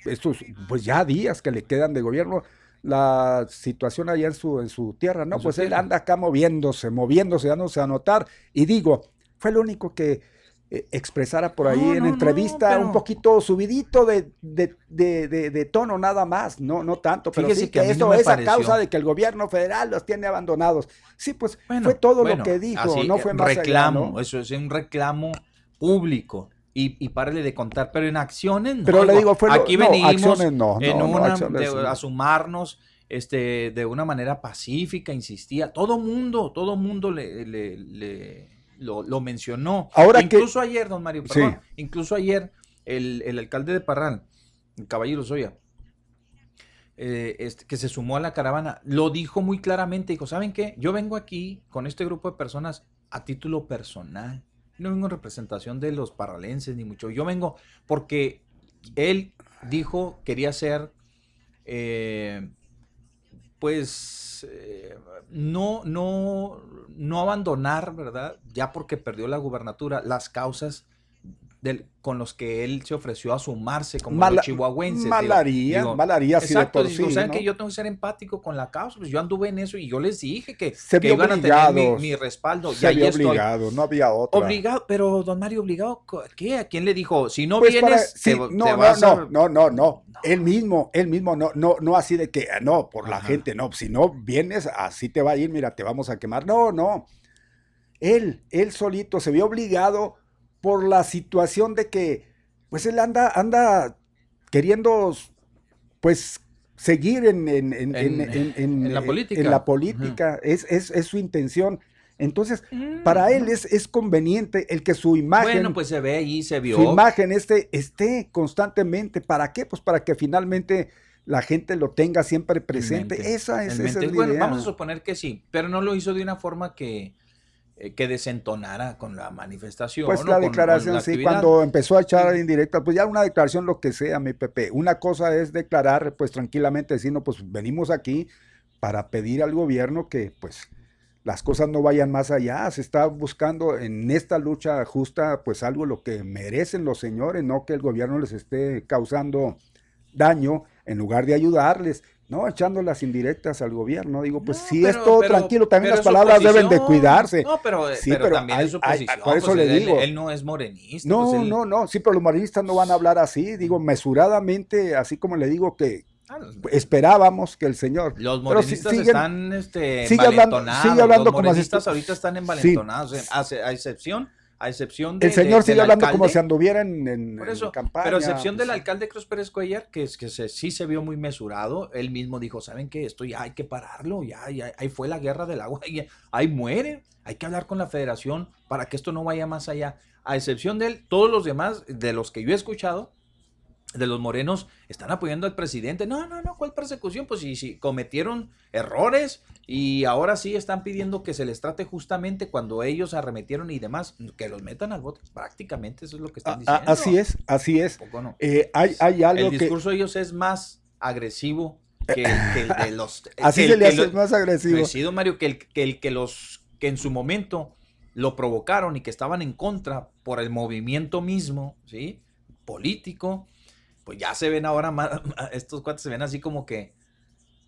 estos, pues ya días que le quedan de gobierno, la situación allá en su, en su tierra, ¿no? Pues él tierra. anda acá moviéndose, moviéndose, dándose a notar, y digo, fue lo único que eh, expresara por ahí No, en no, no, entrevista, pero- un poquito subidito de, de, de- de- de tono nada más, no, no tanto, pero Fíjese sí que que eso es a causa de que el gobierno federal los tiene abandonados. Sí, pues Bueno, fue todo bueno, lo que dijo, así, no fue más reclamo, eso es un reclamo público. Y, y párele de contar, pero en acciones no. Pero le digo, fue aquí no, venimos acciones no, en no, una, acciones de- a sumarnos este, de una manera pacífica, insistía. Todo mundo, todo mundo le, le- le- lo, lo mencionó. Ahora que- incluso ayer, don Mario, Sí. incluso ayer el, el alcalde de Parral, el caballero Soya, eh, este, que se sumó a la caravana, lo dijo muy claramente, dijo, ¿saben qué? Yo vengo aquí con este grupo de personas a título personal. No vengo en representación de los parralenses ni mucho. Yo vengo porque él dijo quería ser, eh, pues, eh, no, no, no abandonar, ¿verdad? Ya porque perdió la gubernatura, las causas del- con los que él se ofreció a sumarse como Mala- los chihuahuenses. mal digo- si de Exacto, por digo, sí, saben ¿no? que yo tengo que ser empático con la causa, pues yo anduve en eso y yo les dije que, Se que iban a tener mi, respaldo. y Se ahí estoy. obligado, no había otra. Obligado, pero don Mario, obligado, ¿qué? ¿A quién le dijo? Si no Pues vienes, para- te- sí, te, no, no, vas no, a... no, no, no, Él mismo, él mismo, no, no, no así de que, ah, no, por la gente, no, si no vienes, así te va a ir, mira, te vamos a quemar. No, no. Él, él solito se vio obligado por la situación de que, pues él anda, anda queriendo, pues, seguir en, en, en, En- en- en- en la en política. la política. es, es, es su intención. Entonces, para él es, es conveniente el que su imagen Bueno, pues se ve ahí, se vio. su imagen este, esté constantemente. ¿Para qué? Pues para que finalmente la gente lo tenga siempre presente. esa es, esa es la Bueno, idea. vamos a suponer que sí, pero no lo hizo de una forma que, eh, que desentonara con la manifestación. Pues la con- con declaración, la sí, cuando empezó a echar indirecta, pues ya una declaración, lo que sea, mi Pepe. Una cosa es declarar, pues tranquilamente, decir, no, pues venimos aquí para pedir al gobierno que, pues, las cosas no vayan más allá. Se está buscando en esta lucha justa, pues algo lo que merecen los señores, no que el gobierno les esté causando daño en lugar de ayudarles. No, echando las indirectas al gobierno. Digo, pues No, si pero- es todo pero- tranquilo, también las palabras deben de cuidarse. No, pero, Sí, pero pero también hay- es su hay- posición. por eso pues, le él, digo. él no es morenista. No, pues, él- no, no, sí, pero los morenistas no van a hablar así, digo, mesuradamente, así como le digo que Ah, esperábamos que el señor. Los sí- morenistas siguen- están este, sigue hablando- sigue hablando Los como morenistas estu- ahorita están envalentonados. eh, a, a excepción, a excepción de, el señor de- sigue hablando como si anduviera en, en- Por en eso, campaña. pero a excepción del pues, alcalde Cruz Pérez Cuellar, que es que se, sí se vio muy mesurado, él mismo dijo, ¿saben qué? Esto ya hay que pararlo, ya, ya ahí fue la guerra del agua, ya- ahí muere, hay que hablar con la federación para que esto no vaya más allá. A excepción de él, todos los demás, de los que yo he escuchado, de los morenos, están apoyando al presidente. No, no, no, ¿cuál persecución? Pues si, si cometieron errores y ahora sí están pidiendo que se les trate justamente cuando ellos arremetieron y demás, que los metan al bote. Prácticamente eso es lo que están diciendo. a- así es, así es. No. Eh, hay, hay algo El que. discurso de ellos es más agresivo que, que el de los. Así que se el le hace más agresivo. Don Mario, que el, que el que los que en su momento lo provocaron y que estaban en contra por el movimiento mismo, ¿sí? Político, pues ya se ven ahora más, estos cuates se ven así como que,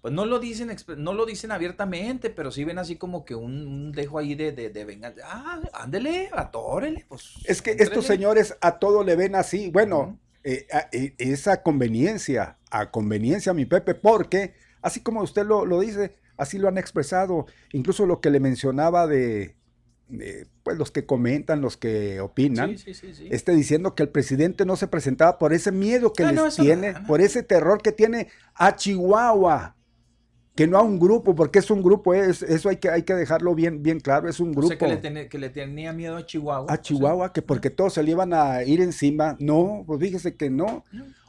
pues no lo dicen, no lo dicen abiertamente, pero sí ven así como que un, un dejo ahí de, de, de venganza. Ah, ándele, atórele, pues. Es que estos señores a todo le ven así. Bueno, Ujú. eh, a- eh, esa conveniencia, a conveniencia, mi Pepe, porque así como usted lo, lo dice, así lo han expresado. Incluso lo que le mencionaba de, de, pues los que comentan, los que opinan. Sí, sí, sí, sí. Este diciendo que el presidente no se presentaba por ese miedo que Ah, les no, tiene, no, no. por ese terror que tiene a Chihuahua, que no a un grupo, porque es un grupo, es, eso hay que, hay que dejarlo bien, bien claro, es un O grupo. sea, que le, tenía, que le tenía miedo a Chihuahua. A o sea, Chihuahua, que porque todos se le iban a ir encima. No, pues fíjese que no.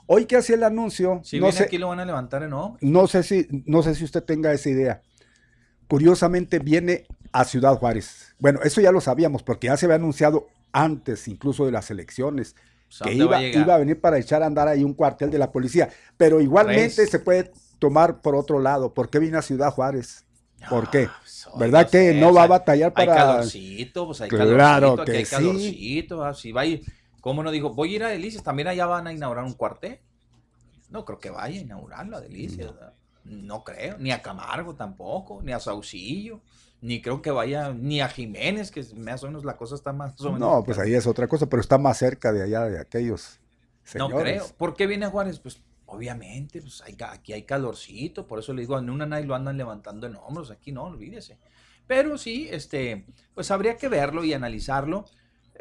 Hoy que hacía el anuncio, Si no sé, aquí lo van a levantar en no sé si, no sé si usted tenga esa idea. Curiosamente viene a Ciudad Juárez. Bueno, eso ya lo sabíamos, porque ya se había anunciado antes, incluso de las elecciones, sea, que ¿dónde va iba, a iba a venir para echar a andar ahí un cuartel de la policía. Pero igualmente se puede tomar por otro lado. ¿Por qué viene a Ciudad Juárez? ¿Por qué? Ah, pues, ¿Verdad no que sé, no o va a batallar Hay para... calorcito, pues hay Claro calorcito, que hay sí. calorcito. ah, si va a ir, ¿cómo no dijo? Voy a ir a Delicias, también allá van a inaugurar un cuartel. No creo que vaya a inaugurarlo a Delicias. ¿verdad? No creo, ni a Camargo tampoco, ni a Saucillo, ni creo que vaya, ni a Jiménez, que más o menos la cosa está más o menos. No, pues ahí es otra cosa, pero está más cerca de allá, de aquellos No señores. creo. ¿Por qué viene a Juárez? Pues obviamente, pues hay, aquí hay calorcito, por eso le digo, en una night lo andan levantando en hombros, aquí no, olvídese. Pero sí, este, pues habría que verlo y analizarlo.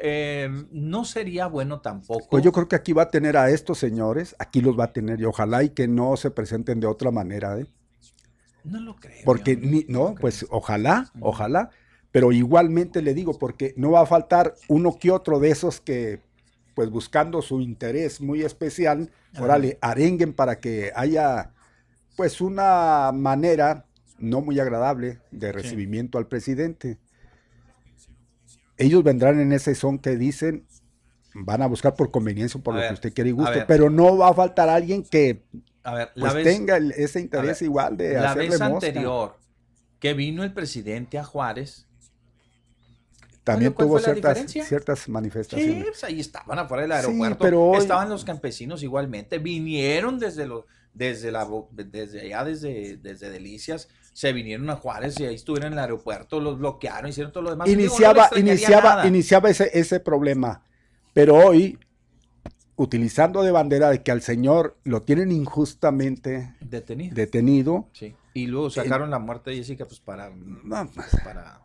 Eh, no sería bueno tampoco. Pues yo creo que aquí va a tener a estos señores, aquí los va a tener y ojalá y que no se presenten de otra manera, ¿eh? No lo creo. Porque yo ni, no, pues ojalá, ojalá, pero igualmente le digo, porque no va a faltar uno que otro de esos que, pues buscando su interés muy especial, órale, arenguen para que haya, pues una manera no muy agradable de recibimiento al presidente. Ellos vendrán en ese son que dicen, van a buscar por conveniencia, por A lo ver, que usted quiere y ver. pero no va a faltar alguien que A ver, pues la vez, tenga el- ese interés ver, igual de la hacerle vez mosca. anterior que vino el presidente a Juárez, también ¿Cuál tuvo ciertas, ciertas Sí, manifestaciones. pues ahí estaban afuera del Sí, aeropuerto. pero hoy- Estaban los campesinos igualmente. Vinieron desde los, desde la, desde allá, desde, desde Delicias. Se vinieron a Juárez y ahí estuvieron en el aeropuerto, los bloquearon, hicieron todo lo demás. Digo, no iniciaba, iniciaba, nada. iniciaba ese, ese problema. Pero hoy, utilizando de bandera de que al señor lo tienen injustamente Detenido. detenido, Sí. Y luego sacaron la muerte de Jessica, pues para. no, pues, para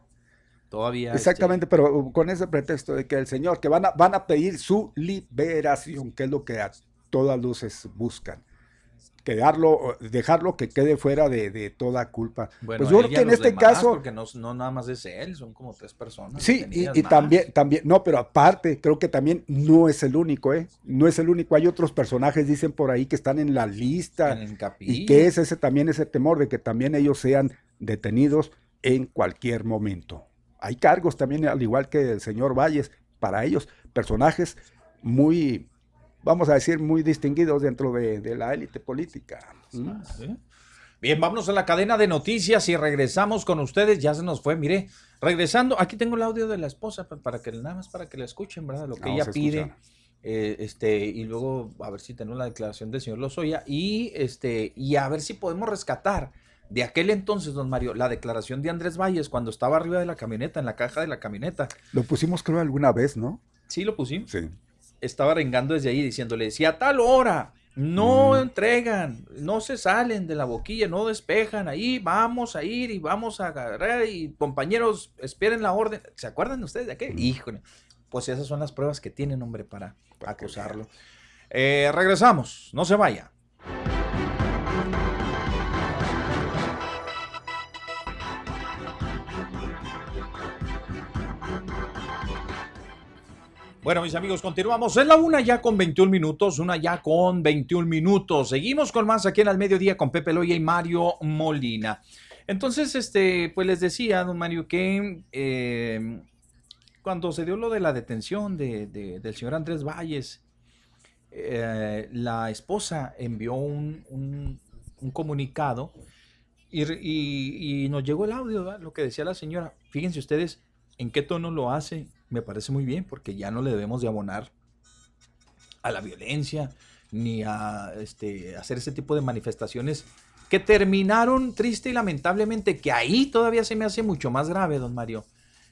todavía. exactamente, pero con ese pretexto de que el señor, que van a, van a pedir su liberación, que es lo que a todas luces buscan. Quedarlo, dejarlo que quede fuera de, de toda culpa. Bueno, pues yo creo que en este demás, caso, Porque no, no nada más es él, son como tres personas. Sí, y, también, también, no, pero aparte, creo que también no es el único, ¿eh? No es el único. Hay otros personajes, dicen por ahí, que están en la lista. En el. Y que es ese también ese temor de que también ellos sean detenidos en cualquier momento. Hay cargos también, al igual que el señor Valles, para ellos, personajes muy, vamos a decir, muy distinguidos dentro de, de la élite política. ¿Mm? Sí. Bien, vámonos a la cadena de noticias y regresamos con ustedes. Ya se nos fue, mire, regresando, aquí tengo el audio de la esposa pa- para que nada más para que la escuchen, ¿verdad? Lo que Vamos ella pide. eh, este, y luego a ver si tenemos la declaración del señor Lozoya y este, y a ver si podemos rescatar de aquel entonces, don Mario, la declaración de Andrés Valles cuando estaba arriba de la camioneta, en la caja de la camioneta. Lo pusimos, creo, alguna vez, ¿no? Sí, lo pusimos. Sí. Estaba arengando desde ahí diciéndole, si a tal hora no Mm. entregan, no se salen de la boquilla, no despejan, ahí vamos a ir y vamos a agarrar y compañeros, esperen la orden. ¿Se acuerdan ustedes de aquel? Híjole, pues esas son las pruebas que tienen, hombre, para acusarlo. Eh, regresamos, no se vaya. Bueno, mis amigos, continuamos. Es la una ya con 21 minutos, una ya con 21 minutos. Seguimos con más aquí en Al Mediodía con Pepe Loya y Mario Molina. Entonces, este, pues les decía, don Mario, que eh, cuando se dio lo de la detención de- de- del señor Andrés Valles, eh, la esposa envió un, un- un comunicado y, y- nos llegó el audio, lo que decía la señora. Fíjense ustedes en qué tono lo hace. Me parece muy bien porque ya no le debemos de abonar a la violencia ni a este, hacer ese tipo de manifestaciones que terminaron triste y lamentablemente, que ahí todavía se me hace mucho más grave, don Mario,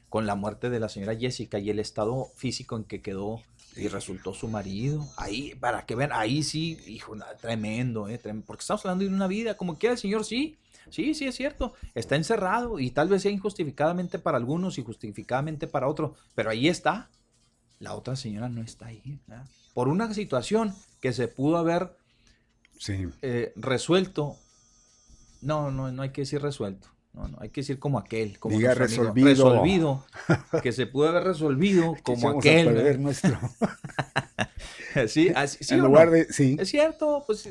con la muerte de la señora Jessica y el estado físico en que quedó y resultó su marido. Ahí, para que vean, ahí sí, hijo, tremendo, eh, trem- porque estamos hablando de una vida, como quiera el señor, sí, sí, sí es cierto, está encerrado y tal vez sea injustificadamente para algunos y justificadamente para otros, pero ahí está. La otra señora no está ahí, ¿verdad? por una situación que se pudo haber Sí. eh, resuelto. No, no, no hay que decir resuelto. No, no, hay que decir como aquel, como Diga resolvido. resolvido, que se pudo haber resolvido como a aquel. perder nuestro. Sí, así- sí en lugar no? de. Sí. Es cierto, pues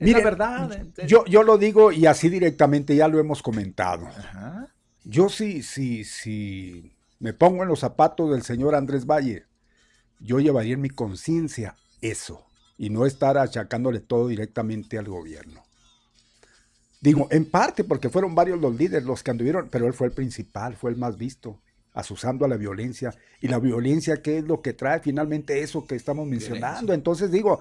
es, la verdad. Yo, yo lo digo y así directamente ya lo hemos comentado. Ajá. Yo sí, sí, sí me pongo en los zapatos del señor Andrés Valle, yo llevaría en mi conciencia eso y no estar achacándole todo directamente al gobierno. Digo, en parte porque fueron varios los líderes los que anduvieron, pero él fue el principal, fue el más visto, asusando a la violencia. Y la violencia, ¿qué es lo que trae finalmente eso que estamos mencionando? Entonces digo,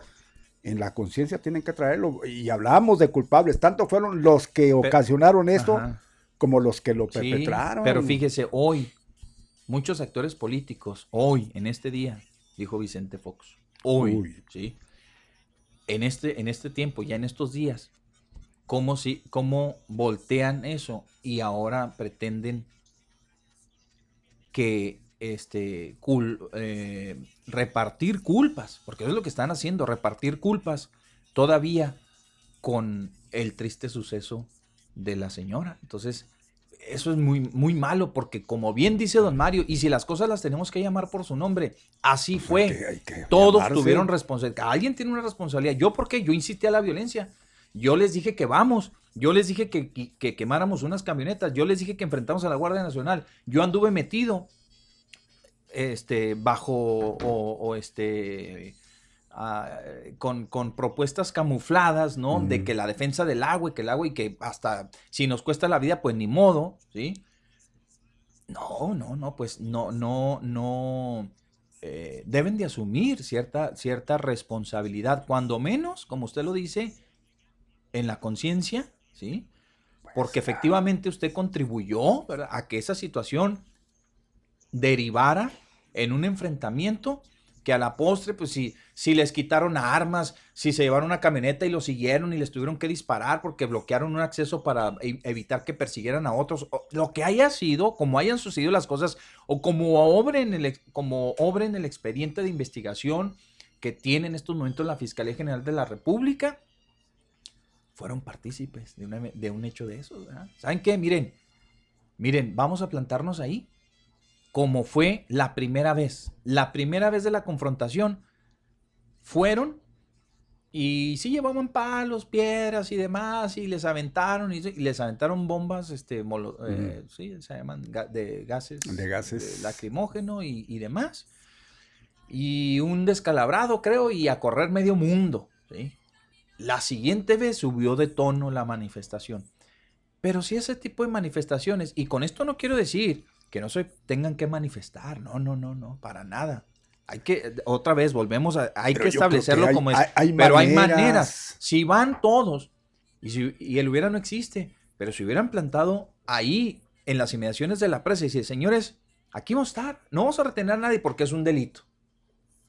en la conciencia tienen que traerlo. Y hablamos de culpables, tanto fueron los que ocasionaron esto Ajá. como los que lo Sí, perpetraron. pero fíjese, hoy, muchos actores políticos, hoy, en este día, dijo Vicente Fox, hoy, Uy. ¿sí? En este, en este tiempo, ya en estos días, cómo, si, cómo voltean eso y ahora pretenden que este, cul- eh, repartir culpas, porque eso es lo que están haciendo, repartir culpas todavía con el triste suceso de la señora. Entonces, eso es muy, muy malo porque como bien dice don Mario, y si las cosas las tenemos que llamar por su nombre, así fue. Hay que- hay que Todos llamarse. tuvieron responsabilidad. Alguien tiene una responsabilidad. ¿Yo por qué? Yo incité a la violencia. Yo les dije que vamos. Yo les dije que, que- que quemáramos unas camionetas. Yo les dije que enfrentamos a la Guardia Nacional. Yo anduve metido este, bajo o, o este, ah, con, con propuestas camufladas, ¿no? De que la defensa del agua y que el agua y que hasta si nos cuesta la vida, pues ni modo, ¿sí? No, no, no, pues no, no, no. eh, deben de asumir cierta, cierta responsabilidad, cuando menos, como usted lo dice, en la conciencia, ¿sí? Porque efectivamente usted contribuyó ¿verdad? a que esa situación derivara en un enfrentamiento que a la postre, pues si, si les quitaron armas, si se llevaron una camioneta y lo siguieron y les tuvieron que disparar porque bloquearon un acceso para e- evitar que persiguieran a otros, lo que haya sido, como hayan sucedido las cosas, o como obre en el, como obre en el expediente de investigación que tiene en estos momentos la Fiscalía General de la República, fueron partícipes de, de un hecho de eso. ¿Saben qué? Miren, miren, vamos a plantarnos ahí como fue la primera vez. La primera vez de la confrontación fueron y sí llevaban palos, piedras y demás y les aventaron y, y les aventaron bombas, este, molo- eh, sí, se llaman de gases, De gases. lacrimógeno y, y demás. Y un descalabrado, creo, y a correr medio mundo. ¿sí? La siguiente vez subió de tono la manifestación. Pero si ese tipo de manifestaciones, y con esto no quiero decir que no se tengan que manifestar, no, no, no, no, para nada. Hay que, otra vez, volvemos a, hay Pero que establecerlo hay- como es. hay- hay pero hay maneras. Si van todos, y, si, y el hubiera no existe, pero si hubieran plantado ahí, en las inmediaciones de la presa, y decir, señores, aquí vamos a estar, no vamos a retener a nadie porque es un delito.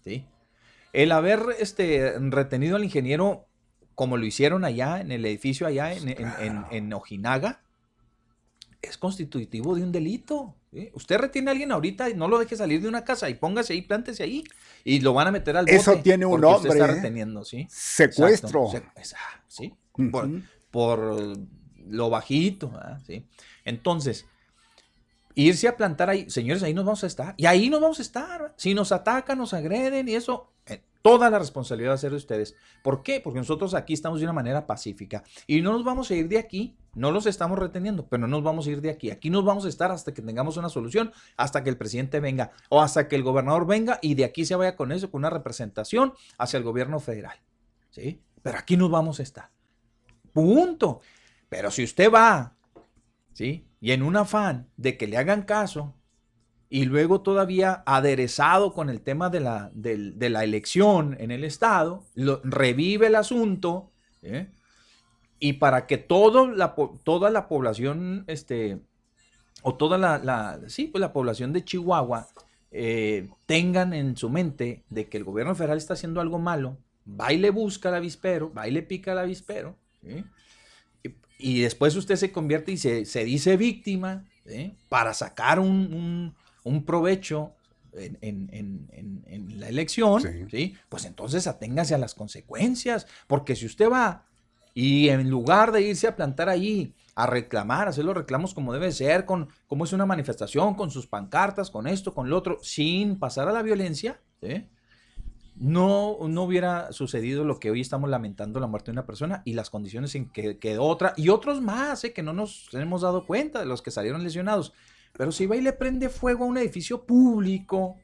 ¿sí? El haber este, retenido al ingeniero como lo hicieron allá en el edificio allá en, en- en- en Ojinaga, es constitutivo de un delito. ¿Sí? Usted retiene a alguien ahorita y no lo deje salir de una casa y póngase ahí, plántese ahí y lo van a meter al bote. Eso tiene un usted nombre, está ¿eh? reteniendo, ¿sí? Secuestro. Exacto, esa- sí, por, por lo bajito, ¿verdad? ¿sí? Entonces, irse a plantar ahí, señores, ahí nos vamos a estar. Y ahí nos vamos a estar. Si nos atacan, nos agreden y eso, eh, toda la responsabilidad va a ser de ustedes. ¿Por qué? Porque nosotros aquí estamos de una manera pacífica. Y no nos vamos a ir de aquí, no los estamos reteniendo, pero no nos vamos a ir de aquí. Aquí nos vamos a estar hasta que tengamos una solución, hasta que el presidente venga o hasta que el gobernador venga y de aquí se vaya con eso, con una representación hacia el gobierno federal. ¿Sí? Pero aquí nos vamos a estar. Punto. Pero si usted va, ¿sí? Y en un afán de que le hagan caso, y luego todavía aderezado con el tema de la, de la elección en el Estado, revive el asunto, ¿eh? y para que todo la, toda la población, este, o toda la, la- sí, pues la población de Chihuahua eh, tengan en su mente de que el gobierno federal está haciendo algo malo, va y le busca al avispero, va y le pica al avispero, y, después usted se convierte y se, se dice víctima para sacar un- un provecho en, en- en- en- en la elección, Sí. ¿sí? pues entonces aténgase a las consecuencias, porque si usted va y en lugar de irse a plantar allí, a reclamar, hacer los reclamos como debe ser, con como es una manifestación, con sus pancartas, con esto, con lo otro, sin pasar a la violencia, ¿sí? no, no hubiera sucedido lo que hoy estamos lamentando, la muerte de una persona y las condiciones en que quedó otra, y otros más, ¿eh? que no nos hemos dado cuenta de los que salieron lesionados. Pero si va y le prende fuego a un edificio público,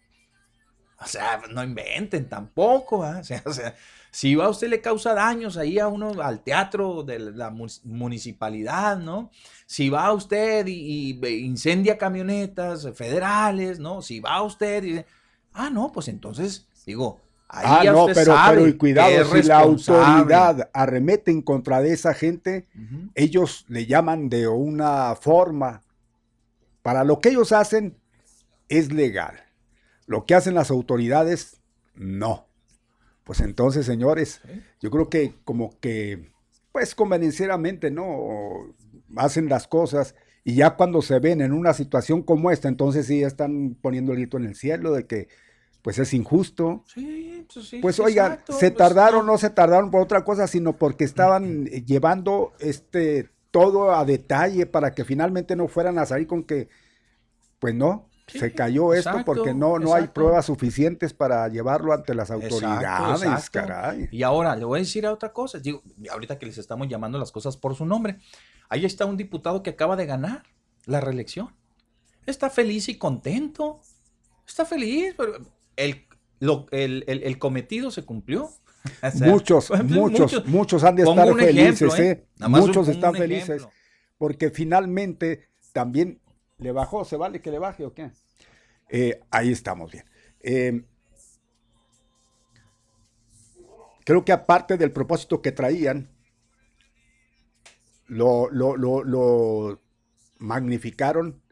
o sea, no inventen tampoco, ¿ah? o, sea, o sea, si va usted le causa daños ahí a uno, al teatro de la mu- municipalidad, ¿no? Si va usted y, y incendia camionetas federales, ¿no? Si va usted y dice, ah, no, pues entonces, digo, ahí Ah, no, pero, pero y cuidado, si la autoridad arremete en contra de esa gente, ellos le llaman de una forma. Para lo que ellos hacen es legal. Lo que hacen las autoridades, no. Pues entonces, señores, yo creo que como que, pues convenencieramente, ¿no? Hacen las cosas y ya cuando se ven en una situación como esta, entonces sí ya están poniendo el grito en el cielo de que, pues es injusto. Sí, pues sí, Pues oigan, se pues, tardaron, no. no se tardaron por otra cosa, sino porque estaban llevando este todo a detalle para que finalmente no fueran a salir con que, pues no, Sí, se cayó esto exacto, porque no, no hay pruebas suficientes para llevarlo ante las autoridades, exacto. caray. Y ahora le voy a decir a otra cosa. Digo, ahorita que les estamos llamando las cosas por su nombre. Ahí está un diputado que acaba de ganar la reelección. Está feliz y contento. Está feliz. Pero el, lo- el, el- el cometido se cumplió. O sea, muchos, muchos, muchos, han de estar ejemplo, felices, ¿eh? ¿eh? Muchos un- están un felices porque finalmente también ¿Le bajó? ¿Se vale que le baje o qué? Eh, ahí estamos bien. Eh, creo que aparte del propósito que traían, lo, lo, lo, lo magnificaron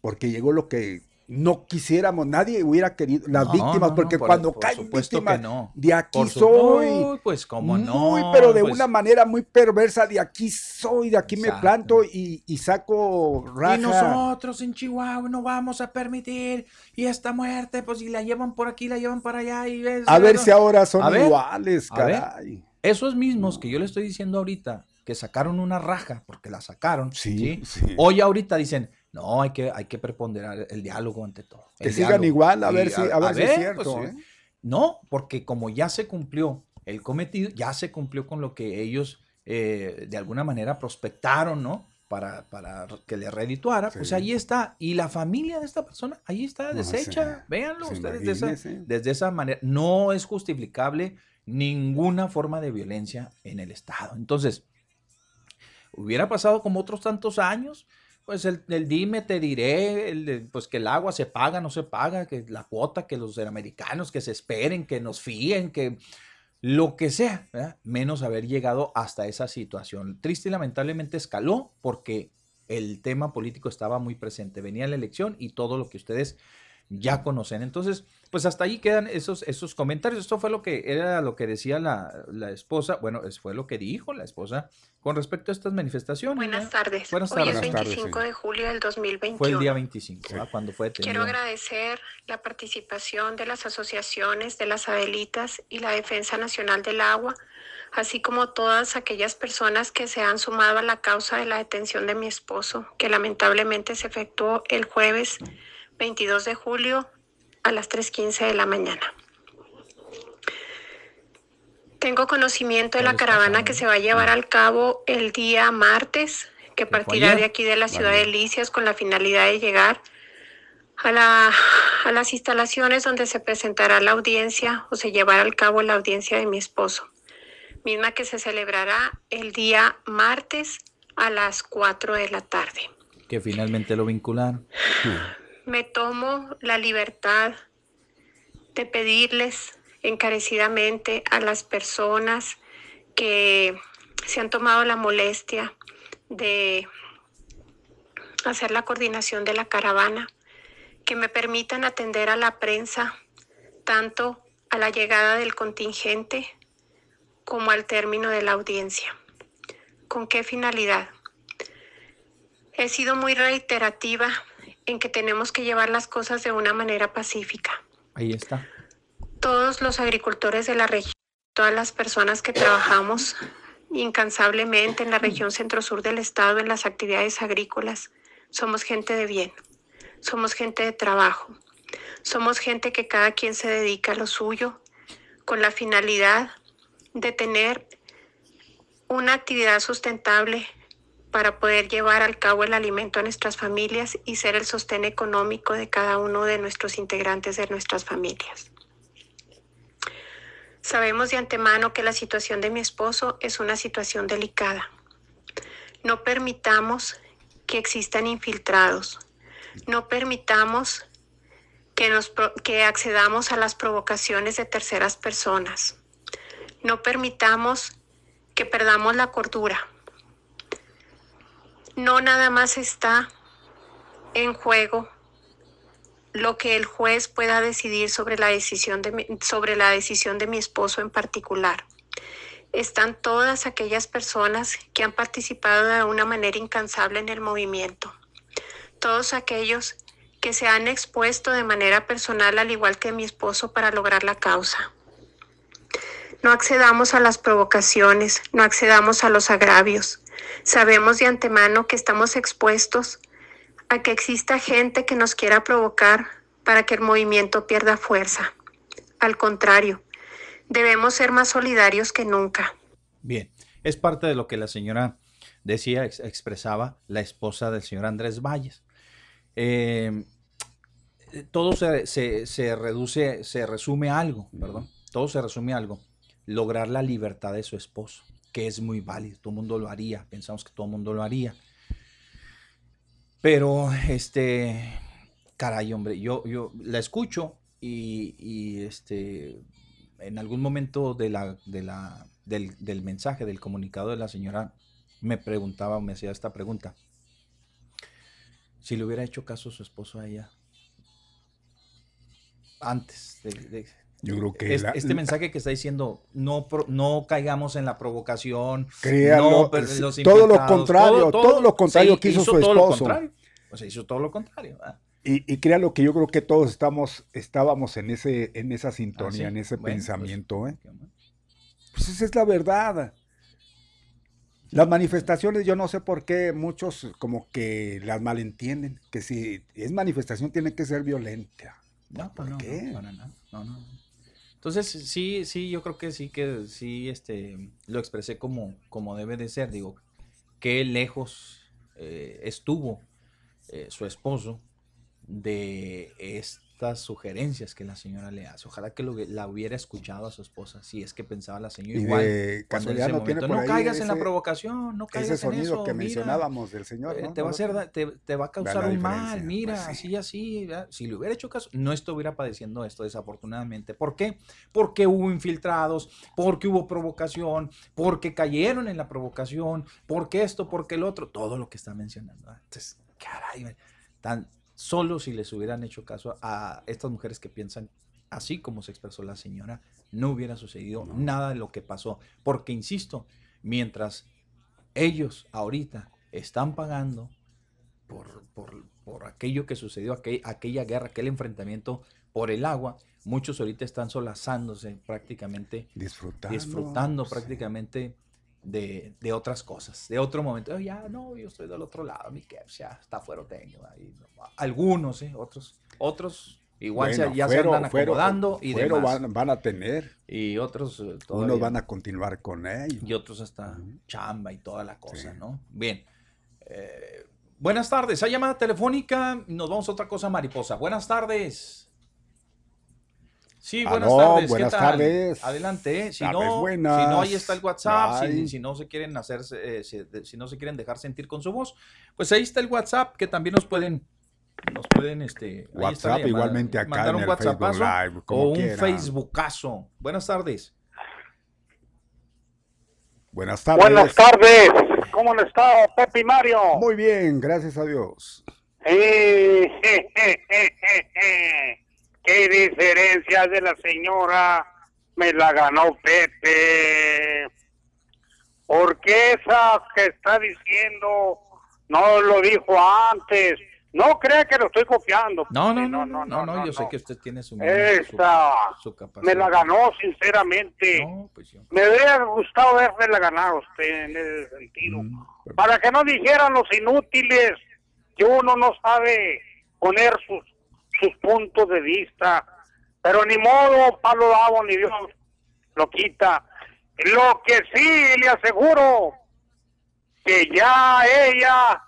porque llegó lo que no quisiéramos, nadie hubiera querido, las No, víctimas, no, no, porque por- cuando por caen víctimas, no. de aquí su- soy. Pues cómo no. Muy, pero de pues, una manera muy perversa, de aquí soy, de aquí me planto y, y saco raja. Y nosotros en Chihuahua no vamos a permitir y esta muerte, pues si la llevan por aquí, la llevan para allá y ves, A ver ¿no? si ahora son ver, iguales, caray. Esos mismos que yo le estoy diciendo ahorita, que sacaron una raja, porque la sacaron, Sí, ¿sí? sí. Hoy ahorita dicen, no, hay que, hay que preponderar el diálogo ante todo. Que sigan diálogo". igual, a Y ver si, a ver si es cierto. pues, ¿eh? No, porque como ya se cumplió el cometido, ya se cumplió con lo que ellos eh, de alguna manera prospectaron, ¿no? Para, para que le redituara, pues ahí está. Y la familia de esta persona, ahí está, No, deshecha. sí. Véanlo Sí, ustedes de esa, desde esa manera. No es justificable ninguna forma de violencia en el Estado. Entonces, hubiera pasado como otros tantos años, pues el, dime, te diré, el pues que el agua se paga, no se paga, que la cuota, que los americanos, que se esperen, que nos fíen, que lo que sea, menos haber llegado hasta esa situación. Triste y lamentablemente escaló porque el tema político estaba muy presente. Venía la elección y todo lo que ustedes ya conocen. Entonces, pues hasta ahí quedan esos, esos comentarios. Esto fue lo que era lo que decía la, la esposa, bueno, fue lo que dijo la esposa con respecto a estas manifestaciones. Buenas tardes. Buenas Hoy es tardes. Buenas tardes, 25 sí. de julio del 2021. Fue el día 25, ¿verdad? cuando fue detenido. Quiero agradecer la participación de las asociaciones de las Adelitas y la Defensa Nacional del Agua, así como todas aquellas personas que se han sumado a la causa de la detención de mi esposo, que lamentablemente se efectuó el jueves 22 de julio a las 3.15 de la mañana. Tengo conocimiento de la caravana que se va a llevar al cabo el día martes, que partirá de aquí de la ciudad de Licias con la finalidad de llegar a, la, a las instalaciones donde se presentará la audiencia o se llevará al cabo la audiencia de mi esposo, misma que se celebrará el día martes a las 4 de la tarde. Que finalmente lo vincularon. Me tomo la libertad de pedirles encarecidamente a las personas que se han tomado la molestia de hacer la coordinación de la caravana, que me permitan atender a la prensa tanto a la llegada del contingente como al término de la audiencia. ¿Con qué finalidad? He sido muy reiterativa en que tenemos que llevar las cosas de una manera pacífica. Ahí está. Todos los agricultores de la región, todas las personas que trabajamos incansablemente en la región centro-sur del estado en las actividades agrícolas, somos gente de bien, somos gente de trabajo, somos gente que cada quien se dedica a lo suyo con la finalidad de tener una actividad sustentable para poder llevar al cabo el alimento a nuestras familias y ser el sostén económico de cada uno de nuestros integrantes de nuestras familias. Sabemos de antemano que la situación de mi esposo es una situación delicada. No permitamos que existan infiltrados. No permitamos que, nos, que accedamos a las provocaciones de terceras personas. No permitamos que perdamos la cordura. No nada más está en juego lo que el juez pueda decidir sobre la decisión de mi, sobre la decisión de mi esposo en particular. Están todas aquellas personas que han participado de una manera incansable en el movimiento. Todos aquellos que se han expuesto de manera personal al igual que mi esposo para lograr la causa. No accedamos a las provocaciones, no accedamos a los agravios. Sabemos de antemano que estamos expuestos a que exista gente que nos quiera provocar para que el movimiento pierda fuerza. Al contrario, debemos ser más solidarios que nunca. Bien, es parte de lo que la señora decía, ex- expresaba la esposa del señor Andrés Valles. Eh, todo se, se- se reduce, se resume a algo, perdón, todo se resume a algo, lograr la libertad de su esposo, que es muy válido, todo el mundo lo haría, pensamos que todo el mundo lo haría. Pero, este, caray, hombre, yo, yo la escucho y, y, este, en algún momento de la, de la, del, del mensaje, del comunicado de la señora, me preguntaba, me hacía esta pregunta. Si le hubiera hecho caso a su esposo a ella antes de- Yo creo que es- la- este mensaje que está diciendo, no, no caigamos en la provocación, no, es- los todo lo contrario, todo lo contrario que hizo su todo esposo. O sea, hizo todo lo contrario. ¿verdad? Y, y créalo que yo creo que todos estamos, estábamos en ese, en esa sintonía, Ah, sí. en ese Bueno, pues, pensamiento, ¿eh? qué mal. Pues esa es la verdad. Las manifestaciones, yo no sé por qué muchos como que las malentienden, que si es manifestación tiene que ser violenta. No, ¿Por no, no, qué? nada, no, no, no. Entonces, sí, sí, yo creo que sí, que sí, este, lo expresé como, como debe de ser. Digo, qué lejos eh, estuvo eh, su esposo de estas sugerencias que la señora le hace. Ojalá que lo, la hubiera escuchado a su esposa, si es que pensaba la señora Y igual. de cuando en ese no momento, no caigas en la provocación, no caigas Ese en sonido eso, que mira. mencionábamos del Señor, Eh, ¿no? te, va a hacer, te, te va a causar un mal, diferencia, mira, pues sí. así, así. ¿verdad? Si le hubiera hecho caso, no estuviera padeciendo esto, desafortunadamente. ¿Por qué? Porque hubo infiltrados, porque hubo provocación, porque cayeron en la provocación, porque esto, porque el otro, todo lo que está mencionando. Entonces, caray, tan solo si les hubieran hecho caso a estas mujeres que piensan así como se expresó la señora, no hubiera sucedido nada de lo que pasó. Porque, insisto, mientras ellos ahorita están pagando por, por, por aquello que sucedió, aquel- aquella guerra, aquel enfrentamiento por el agua, muchos ahorita están solazándose prácticamente, Disfrutando. disfrutando sí. prácticamente de, de otras cosas, de otro momento. "Oh, ya, no, yo estoy del otro lado, mi que ya está fuera tengo. ahí, no". Algunos, ¿eh? otros, otros igual se- Bueno, ya fuero- se andan fuero- acomodando y fuero demás. van, van a tener. Y otros eh, Unos van a continuar con ello. y otros hasta chamba y toda la cosa, Sí. ¿no? Bien. Eh, buenas tardes. Hay llamada telefónica. Nos vamos a otra cosa, mariposa. Buenas tardes. Sí, buenas Aló, tardes. ¿qué buenas tal? tardes. Adelante. ¿eh? Si Tardes no, buenas. si no, ahí está el WhatsApp. Si, si no se quieren hacerse, eh, si, de- si no se quieren dejar sentir con su voz, pues ahí está el WhatsApp que también nos pueden, nos pueden, este, ahí está WhatsApp llamada. igualmente acá mandar en un el WhatsAppazo Facebook Live, como o un quiera. Facebookazo. Buenas tardes. Buenas tardes. Buenas tardes. ¿Cómo han estado, Pepe y Mario? Muy bien, gracias a Dios. Eh, ¿Qué diferencia de la señora? Me la ganó Pepe. Porque esa que está diciendo no lo dijo antes. No crea que lo estoy copiando. No, no, no, no, no, no, yo sé que usted tiene su, Esa su, capacidad. Me la ganó, sinceramente. No, pues yo. Me hubiera gustado verme la ganar usted en ese sentido. Mm. Para que no dijeran los inútiles que uno no sabe poner sus, sus puntos de vista. Pero ni modo, palo dado ni Dios lo quita. Lo que sí le aseguro, que ya ella,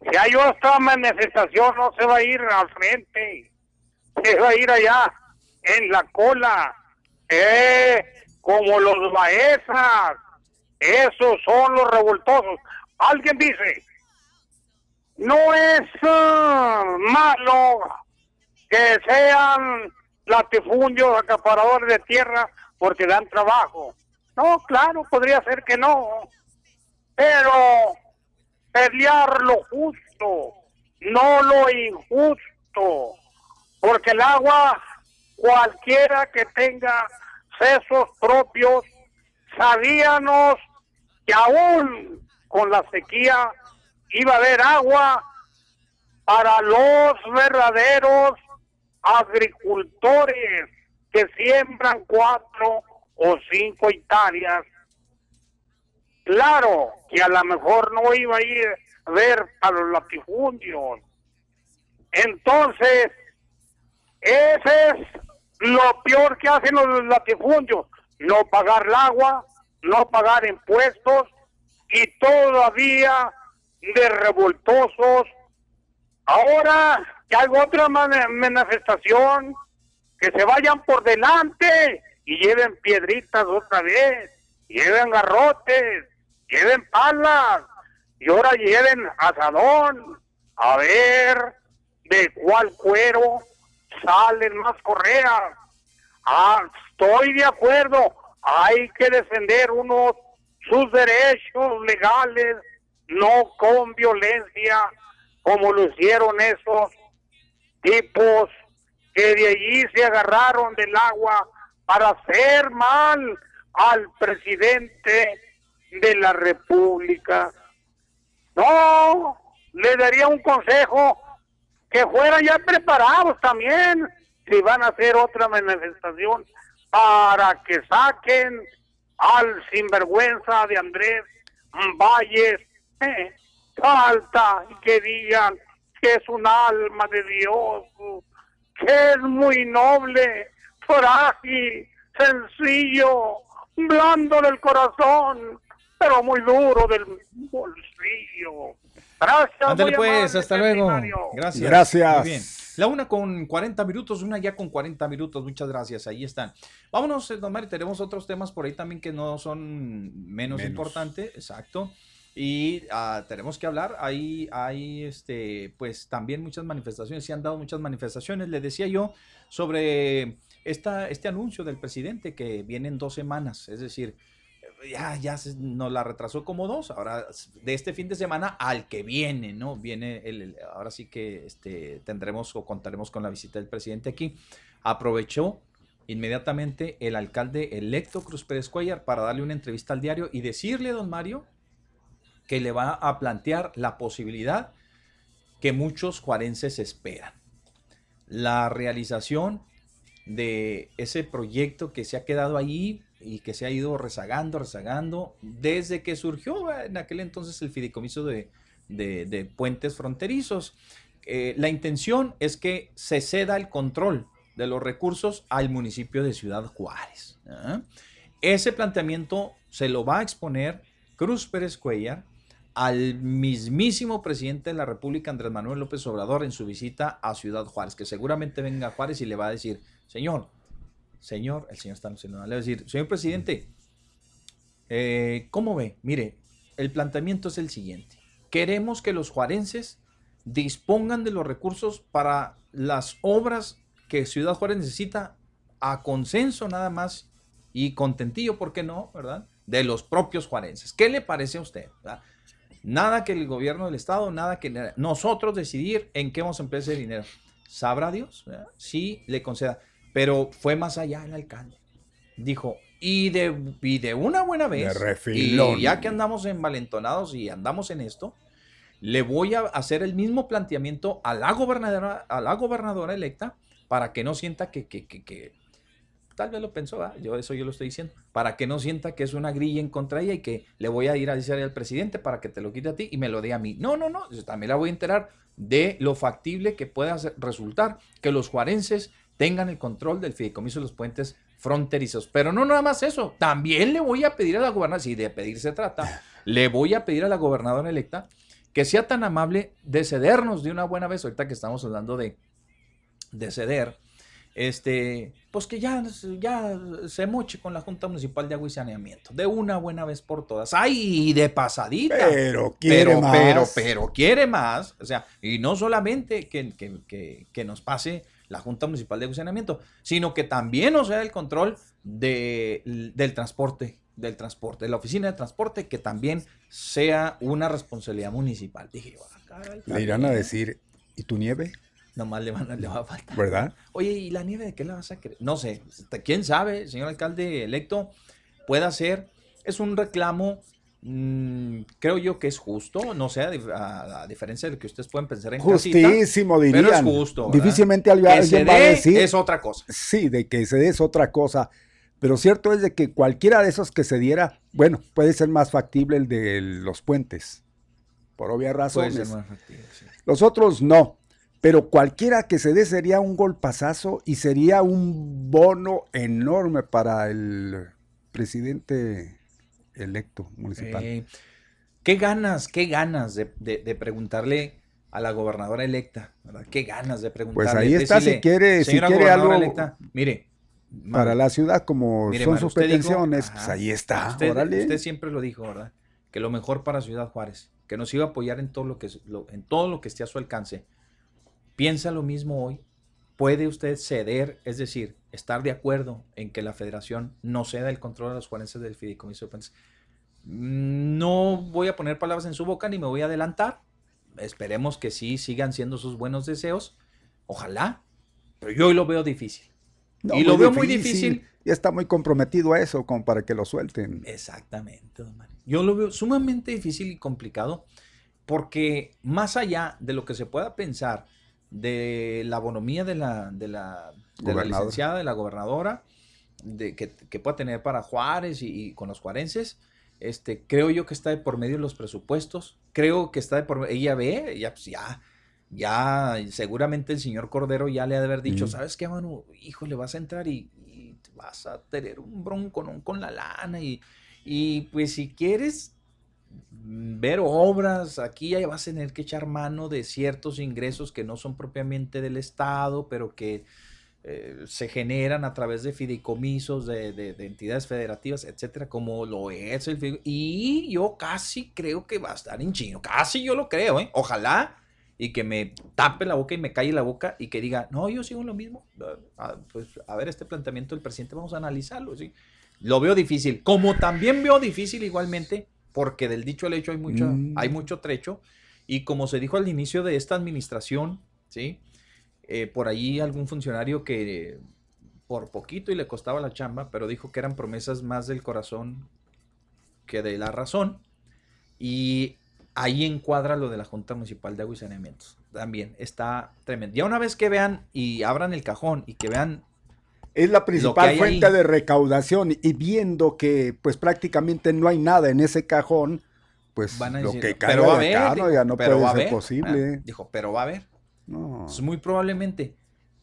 si hay otra manifestación, no se va a ir al frente, se va a ir allá, en la cola, eh, como los maestras, esos son los revoltosos. Alguien dice, no es ah, malo que sean latifundios, acaparadores de tierra, porque dan trabajo. No, claro, podría ser que no. Pero pelear lo justo, no lo injusto. Porque el agua, cualquiera que tenga sesos propios, sabíamos que aún con la sequía iba a haber agua para los verdaderos agricultores que siembran cuatro o cinco hectáreas. Claro que a lo mejor no iba a ir a ver a los latifundios. Entonces, ese es lo peor que hacen los latifundios, no pagar el agua, no pagar impuestos y todavía de revoltosos. Ahora que hay otra mani- manifestación, que se vayan por delante y lleven piedritas otra vez, lleven garrotes, lleven palas y ahora lleven asadón a ver de cuál cuero salen más correas. Ah, estoy de acuerdo, hay que defender unos sus derechos legales, no con violencia, como lo hicieron esos tipos que de allí se agarraron del agua para hacer mal al presidente de la República. No, le daría un consejo que fueran ya preparados también si van a hacer otra manifestación para que saquen al sinvergüenza de Andrés Valles. Eh, falta y que digan que es un alma de Dios, que es muy noble, frágil, sencillo, blando del corazón, pero muy duro del bolsillo. Gracias. Ándale pues, amable, hasta luego. Gracias. Gracias. Muy bien. La una con 40 minutos, una ya con 40 minutos. Muchas gracias. Ahí están. Vámonos, eh, don Mario. Tenemos otros temas por ahí también que no son menos, Menos. importantes. Exacto. Y ah, tenemos que hablar. Ahí hay, este, pues también muchas manifestaciones. Se han dado muchas manifestaciones. Le decía yo sobre esta, este anuncio del presidente que viene en dos semanas. Es decir, ya, ya se- nos la retrasó como dos. Ahora, de este fin de semana al que viene, ¿no? Viene el, el- ahora sí que este, tendremos o contaremos con la visita del presidente aquí. Aprovechó inmediatamente el alcalde electo Cruz Pérez Cuellar para darle una entrevista al diario y decirle, don Mario, que le va a plantear la posibilidad que muchos juarenses esperan. La realización de ese proyecto que se ha quedado ahí y que se ha ido rezagando, rezagando, desde que surgió eh, en aquel entonces el fideicomiso de, de- puentes fronterizos. Eh, la intención es que se ceda el control de los recursos al municipio de Ciudad Juárez. ¿ah? Ese planteamiento se lo va a exponer Cruz Pérez Cuellar al mismísimo presidente de la República, Andrés Manuel López Obrador, en su visita a Ciudad Juárez, que seguramente venga a Juárez y le va a decir, señor, señor, el señor está le va a decir, señor presidente, eh, ¿cómo ve? Mire, el planteamiento es el siguiente. Queremos que los juarenses dispongan de los recursos para las obras que Ciudad Juárez necesita a consenso nada más y contentillo, ¿por qué no? ¿Verdad? De los propios juarenses. ¿Qué le parece a usted? ¿verdad? Nada que el gobierno del estado, nada que nosotros decidir en qué vamos a emplear ese dinero. Sabrá Dios ¿verdad? si le conceda. Pero fue más allá el alcalde. Dijo, y de, y de una buena vez, y ya que andamos envalentonados y andamos en esto, le voy a hacer el mismo planteamiento a la gobernadora, a la gobernadora electa para que no sienta que, que, que- que- tal vez lo pensó, ¿verdad? yo eso yo lo estoy diciendo, para que no sienta que es una grilla en contra ella y que le voy a ir a decir al presidente para que te lo quite a ti y me lo dé a mí. No, no, no, yo también la voy a enterar de lo factible que pueda resultar que los juarenses tengan el control del fideicomiso de los puentes fronterizos. Pero no nada más eso, también le voy a pedir a la gobernadora, si de pedir se trata, le voy a pedir a la gobernadora electa que sea tan amable de cedernos de una buena vez, ahorita que estamos hablando de, de ceder, este, pues que ya, ya se moche con la Junta Municipal de Agua y Saneamiento, de una buena vez por todas. ¡Ay, de pasadita! Pero quiere pero, más. pero, pero quiere más. O sea, y no solamente que, que- que- que nos pase la Junta Municipal de Agua y Saneamiento, sino que también nos sea el control de- del transporte, del transporte, de la oficina de transporte, que también sea una responsabilidad municipal. Dije, "Ah, Le irán a también". decir, ¿y tu nieve? Nomás le, van le va a faltar. ¿Verdad? Oye, ¿y la nieve de qué la vas a querer? No sé, quién sabe, señor alcalde electo, puede ser, es un reclamo, mm, creo yo que es justo, no sé, a, dif- a- a diferencia de lo que ustedes pueden pensar en casita, Justísimo, dirían. pero es justo. ¿verdad? Difícilmente alguien que se va a dé decir. es otra cosa. Sí, de que se dé es otra cosa. Pero cierto es de que cualquiera de esos que se diera, bueno, puede ser más factible el de los puentes. Por obvias Puede razones. ser más factible, sí. Los otros no. Pero cualquiera que se dé sería un golpazazo y sería un bono enorme para el presidente electo municipal. Eh, ¿Qué ganas, qué ganas de, de- de preguntarle a la gobernadora electa? ¿verdad? ¿Qué ganas de preguntarle? Pues ahí está, si quiere- si "Señora quiere algo electa, mire, para la ciudad, como Mire, son sus dijo- pretensiones, Ajá. pues ahí está. Usted, órale. usted siempre lo dijo, ¿verdad? Que lo mejor para Ciudad Juárez, que nos iba a apoyar en todo lo que, lo, en todo lo que esté a su alcance, piensa lo mismo hoy. ¿Puede usted ceder, es decir, estar de acuerdo en que la federación no ceda el control a los forenses del fideicomiso de? No voy a poner palabras en su boca ni me voy a adelantar. Esperemos que sí sigan siendo sus buenos deseos. Ojalá. Pero yo hoy lo veo difícil. No, y lo veo muy difícil. Ya está muy comprometido a eso, como para que lo suelten. Exactamente, don Mario. Yo lo veo sumamente difícil y complicado porque más allá de lo que se pueda pensar de la bonomía de la, de la, de la licenciada, de la gobernadora, de, que, que pueda tener para Juárez y, y con los juarenses, este, creo yo que está de por medio de los presupuestos. Creo que está de por ella ve, ya, pues ya, ya, seguramente el señor Cordero ya le ha de haber dicho. ¿sabes qué, mano? Híjole, vas a entrar y, y vas a tener un bronco con la lana y, y pues si quieres ver obras, aquí ya vas a tener que echar mano de ciertos ingresos que no son propiamente del Estado, pero que eh, se generan a través de fideicomisos, de, de- de entidades federativas, etcétera, como lo es Y yo casi creo que va a estar en chino, casi yo lo creo, ¿eh? Ojalá y que me tape la boca y me calle la boca y que diga, no, yo sigo en lo mismo. Ah, Pues a ver, este planteamiento del presidente vamos a analizarlo, ¿sí? Lo veo difícil, como también veo difícil igualmente, porque del dicho al hecho hay mucho, Mm. hay mucho trecho, y como se dijo al inicio de esta administración, ¿sí? Eh, por ahí algún funcionario que por poquito y le costaba la chamba, pero dijo que eran promesas más del corazón que de la razón. Y ahí encuadra lo de la Junta Municipal de Agua y Saneamientos. También está tremendo. Ya una vez que vean y abran el cajón y que vean Es la principal fuente ahí. de recaudación y viendo que pues prácticamente no hay nada en ese cajón, pues van a lo decir, que pero caiga va a de haber, acá, dijo, no, ya no pero puede va a ser haber. posible. Ah, dijo, pero va a haber. No. Pues muy probablemente.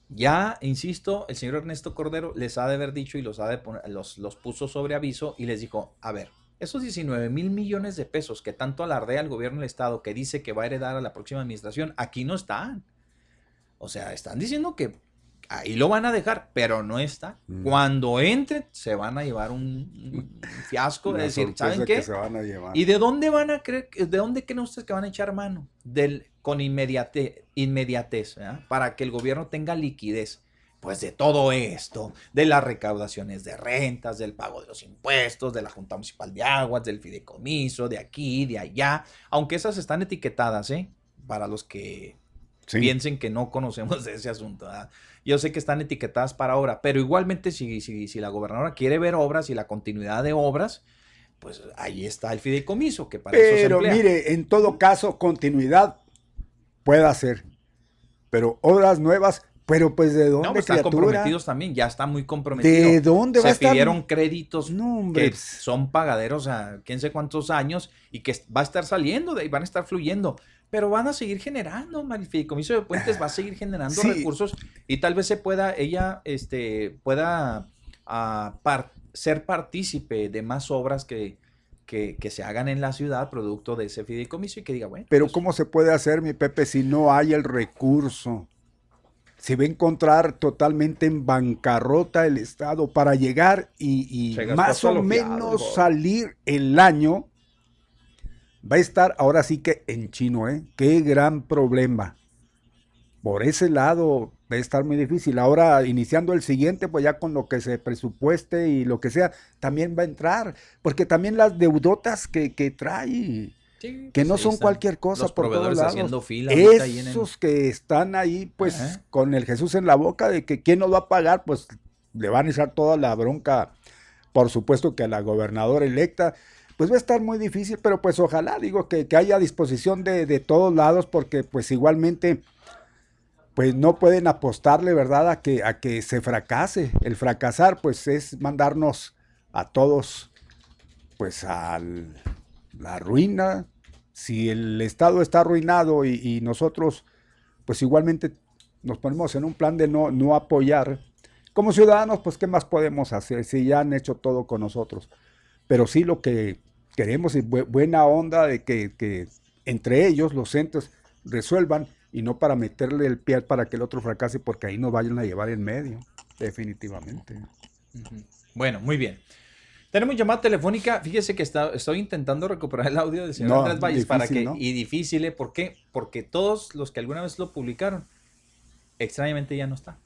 Ya, insisto, el señor Ernesto Cordero les ha de haber dicho y los, ha de poner- los, los puso sobre aviso y les dijo, a ver, esos 19 mil millones de pesos que tanto alardea el gobierno del Estado que dice que va a heredar a la próxima administración, aquí no están. O sea, están diciendo que ahí lo van a dejar, pero no está. Mm. Cuando entren, se van a llevar un, un fiasco. Es decir, ¿saben que qué? se van a llevar. ¿Y de dónde van a creer, que- de dónde creen ustedes que van a echar mano? Del, con inmediate, inmediatez, ¿verdad? para que el gobierno tenga liquidez. Pues de todo esto, de las recaudaciones de rentas, del pago de los impuestos, de la Junta Municipal de Aguas, del fideicomiso, de aquí, de allá, aunque esas están etiquetadas, ¿eh? Para los que Sí. piensen que no conocemos de ese asunto. ¿verdad? Yo sé que están etiquetadas para obra, pero igualmente si, si, si la gobernadora quiere ver obras y la continuidad de obras, pues ahí está el fideicomiso, que para eso se Pero emplea. mire, en todo caso, continuidad puede hacer. Pero obras nuevas, pero pues de dónde, no, pues están criatura? comprometidos también, ya está muy comprometido. ¿De dónde va se a estar? pidieron créditos No, hombre. que son pagaderos a quién sé cuántos años y que va a estar saliendo de ahí, van a estar fluyendo. Pero van a seguir generando, el fideicomiso de puentes va a seguir generando Sí. recursos y tal vez se pueda, ella, este, pueda ah, par- ser partícipe de más obras que, que, que se hagan en la ciudad producto de ese fideicomiso y que diga, bueno, Pero pues, ¿cómo se puede hacer, mi Pepe, si no hay el recurso? Se va a encontrar totalmente en bancarrota el Estado para llegar y, más o menos salir el año. Va a estar ahora sí que en chino, ¿eh? Qué gran problema. Por ese lado va a estar muy difícil. Ahora, iniciando el siguiente, pues ya con lo que se presupueste y lo que sea, también va a entrar. Porque también las deudotas que, que trae sí, que no son están cualquier cosa Los por todos proveedores lados. haciendo fila el- Esos que están ahí, pues, Ajá. con el Jesús en la boca de que quién nos va a pagar, pues le van a echar toda la bronca, por supuesto que a la gobernadora electa, pues va a estar muy difícil, pero pues ojalá, digo, que, que haya disposición de, de todos lados, porque pues igualmente, pues no pueden apostarle, ¿verdad?, a que, a que se fracase. El fracasar, pues es mandarnos a todos, pues a la ruina. Si el Estado está arruinado y, y nosotros, pues igualmente nos ponemos en un plan de no, no apoyar, como ciudadanos, pues ¿qué más podemos hacer si ya han hecho todo con nosotros? Pero sí lo que queremos bu- buena onda de que, que entre ellos, los centros, resuelvan y no para meterle el pie para que el otro fracase porque ahí nos vayan a llevar en medio, definitivamente. Bueno, muy bien. Tenemos llamada telefónica. Fíjese que está, estoy intentando recuperar el audio del señor No, Andrés Valles para que. Y difícil, ¿eh? ¿por qué? Porque todos los que alguna vez lo publicaron, extrañamente ya no está.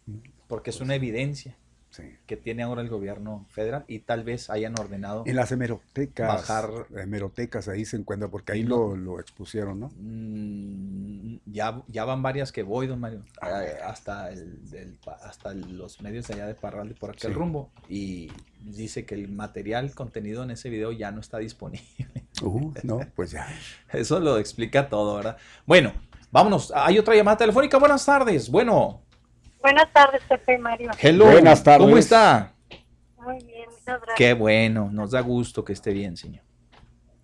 Porque es una evidencia Sí. que tiene ahora el gobierno federal y tal vez hayan ordenado. En las hemerotecas. Bajar- Hemerotecas ahí se encuentra, porque ahí No. lo, lo expusieron, ¿no? Mm, ya, ya van varias que voy, don Mario, Ah, eh, hasta, el, hasta los medios allá de Parral por aquel Sí. rumbo y dice que el material contenido en ese video ya no está disponible. Uh, no, pues ya. Eso lo explica todo, ¿verdad? Bueno, vámonos. Hay otra llamada telefónica. Buenas tardes. Bueno, Buenas tardes, Pepe y Mario. hello. Buenas tardes. ¿Cómo está? Muy bien, muchas gracias. Qué bueno. Nos da gusto que esté bien, señor.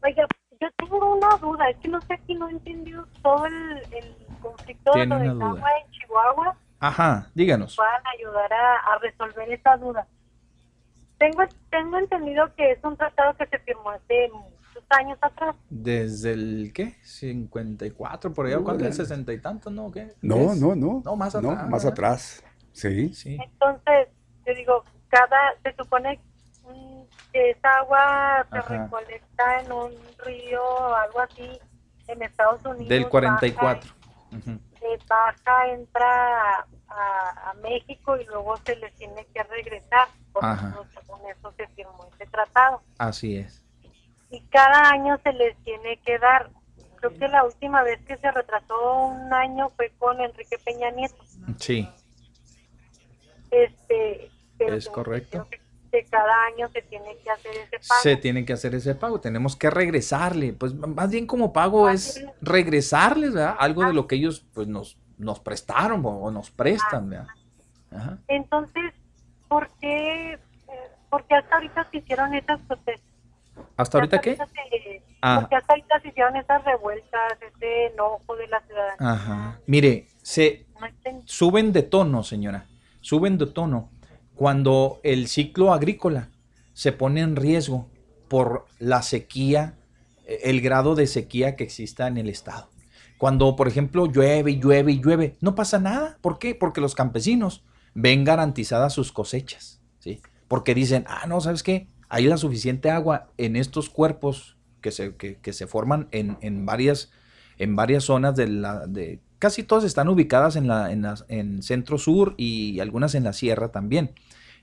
Oiga, yo tengo una duda, es que no sé si no he entendido todo el, el conflicto de lo del una duda. agua en Chihuahua. Ajá, díganos. Puedan ayudar a, a resolver esa duda. Tengo, tengo entendido que es un tratado que se firmó hace años atrás. Desde el, ¿qué? 54, por allá. Uh, ¿Cuánto? ¿El. 60 y tanto? ¿No? ¿Qué? No, no, no. No, más atrás, más ¿verdad? atrás. Sí. Sí. Entonces, yo digo, cada, se supone que esa agua se Ajá. recolecta en un río o algo así en Estados Unidos. Del baja 44. Ujú. eh, baja, entra a, a- a México y luego se les tiene que regresar. Por Ajá. eso, según eso se firmó este tratado. Así es. Y cada año se les tiene que dar. Creo que la última vez que se retrasó un año fue con Enrique Peña Nieto. Sí. Este, pero Es correcto. Que, cada año se tiene que hacer ese pago. Se tiene que hacer ese pago, tenemos que regresarle, pues más bien como pago es regresarles, ¿verdad? Algo de lo que ellos pues nos, nos prestaron o, nos prestan, ¿verdad? Ajá. Entonces, ¿por qué, eh, por qué hasta ahorita se hicieron esas protestas? ¿Hasta ahorita qué? se- Ah. Porque hasta ahorita se hicieron esas revueltas, ese enojo de la ciudadanía. Ajá. Mire, se suben de tono, señora, suben de tono cuando el ciclo agrícola se pone en riesgo por la sequía, eh, el grado de sequía que exista en el estado. Cuando, por ejemplo, llueve y llueve y llueve, no pasa nada. ¿Por qué? Porque los campesinos ven garantizadas sus cosechas, ¿sí? Porque dicen, ah, no, ¿sabes qué? Hay la suficiente agua en estos cuerpos que se, que, se forman en, en varias, en varias zonas de la... De, casi todas están ubicadas en, la, en, las- en centro sur y algunas en la sierra también,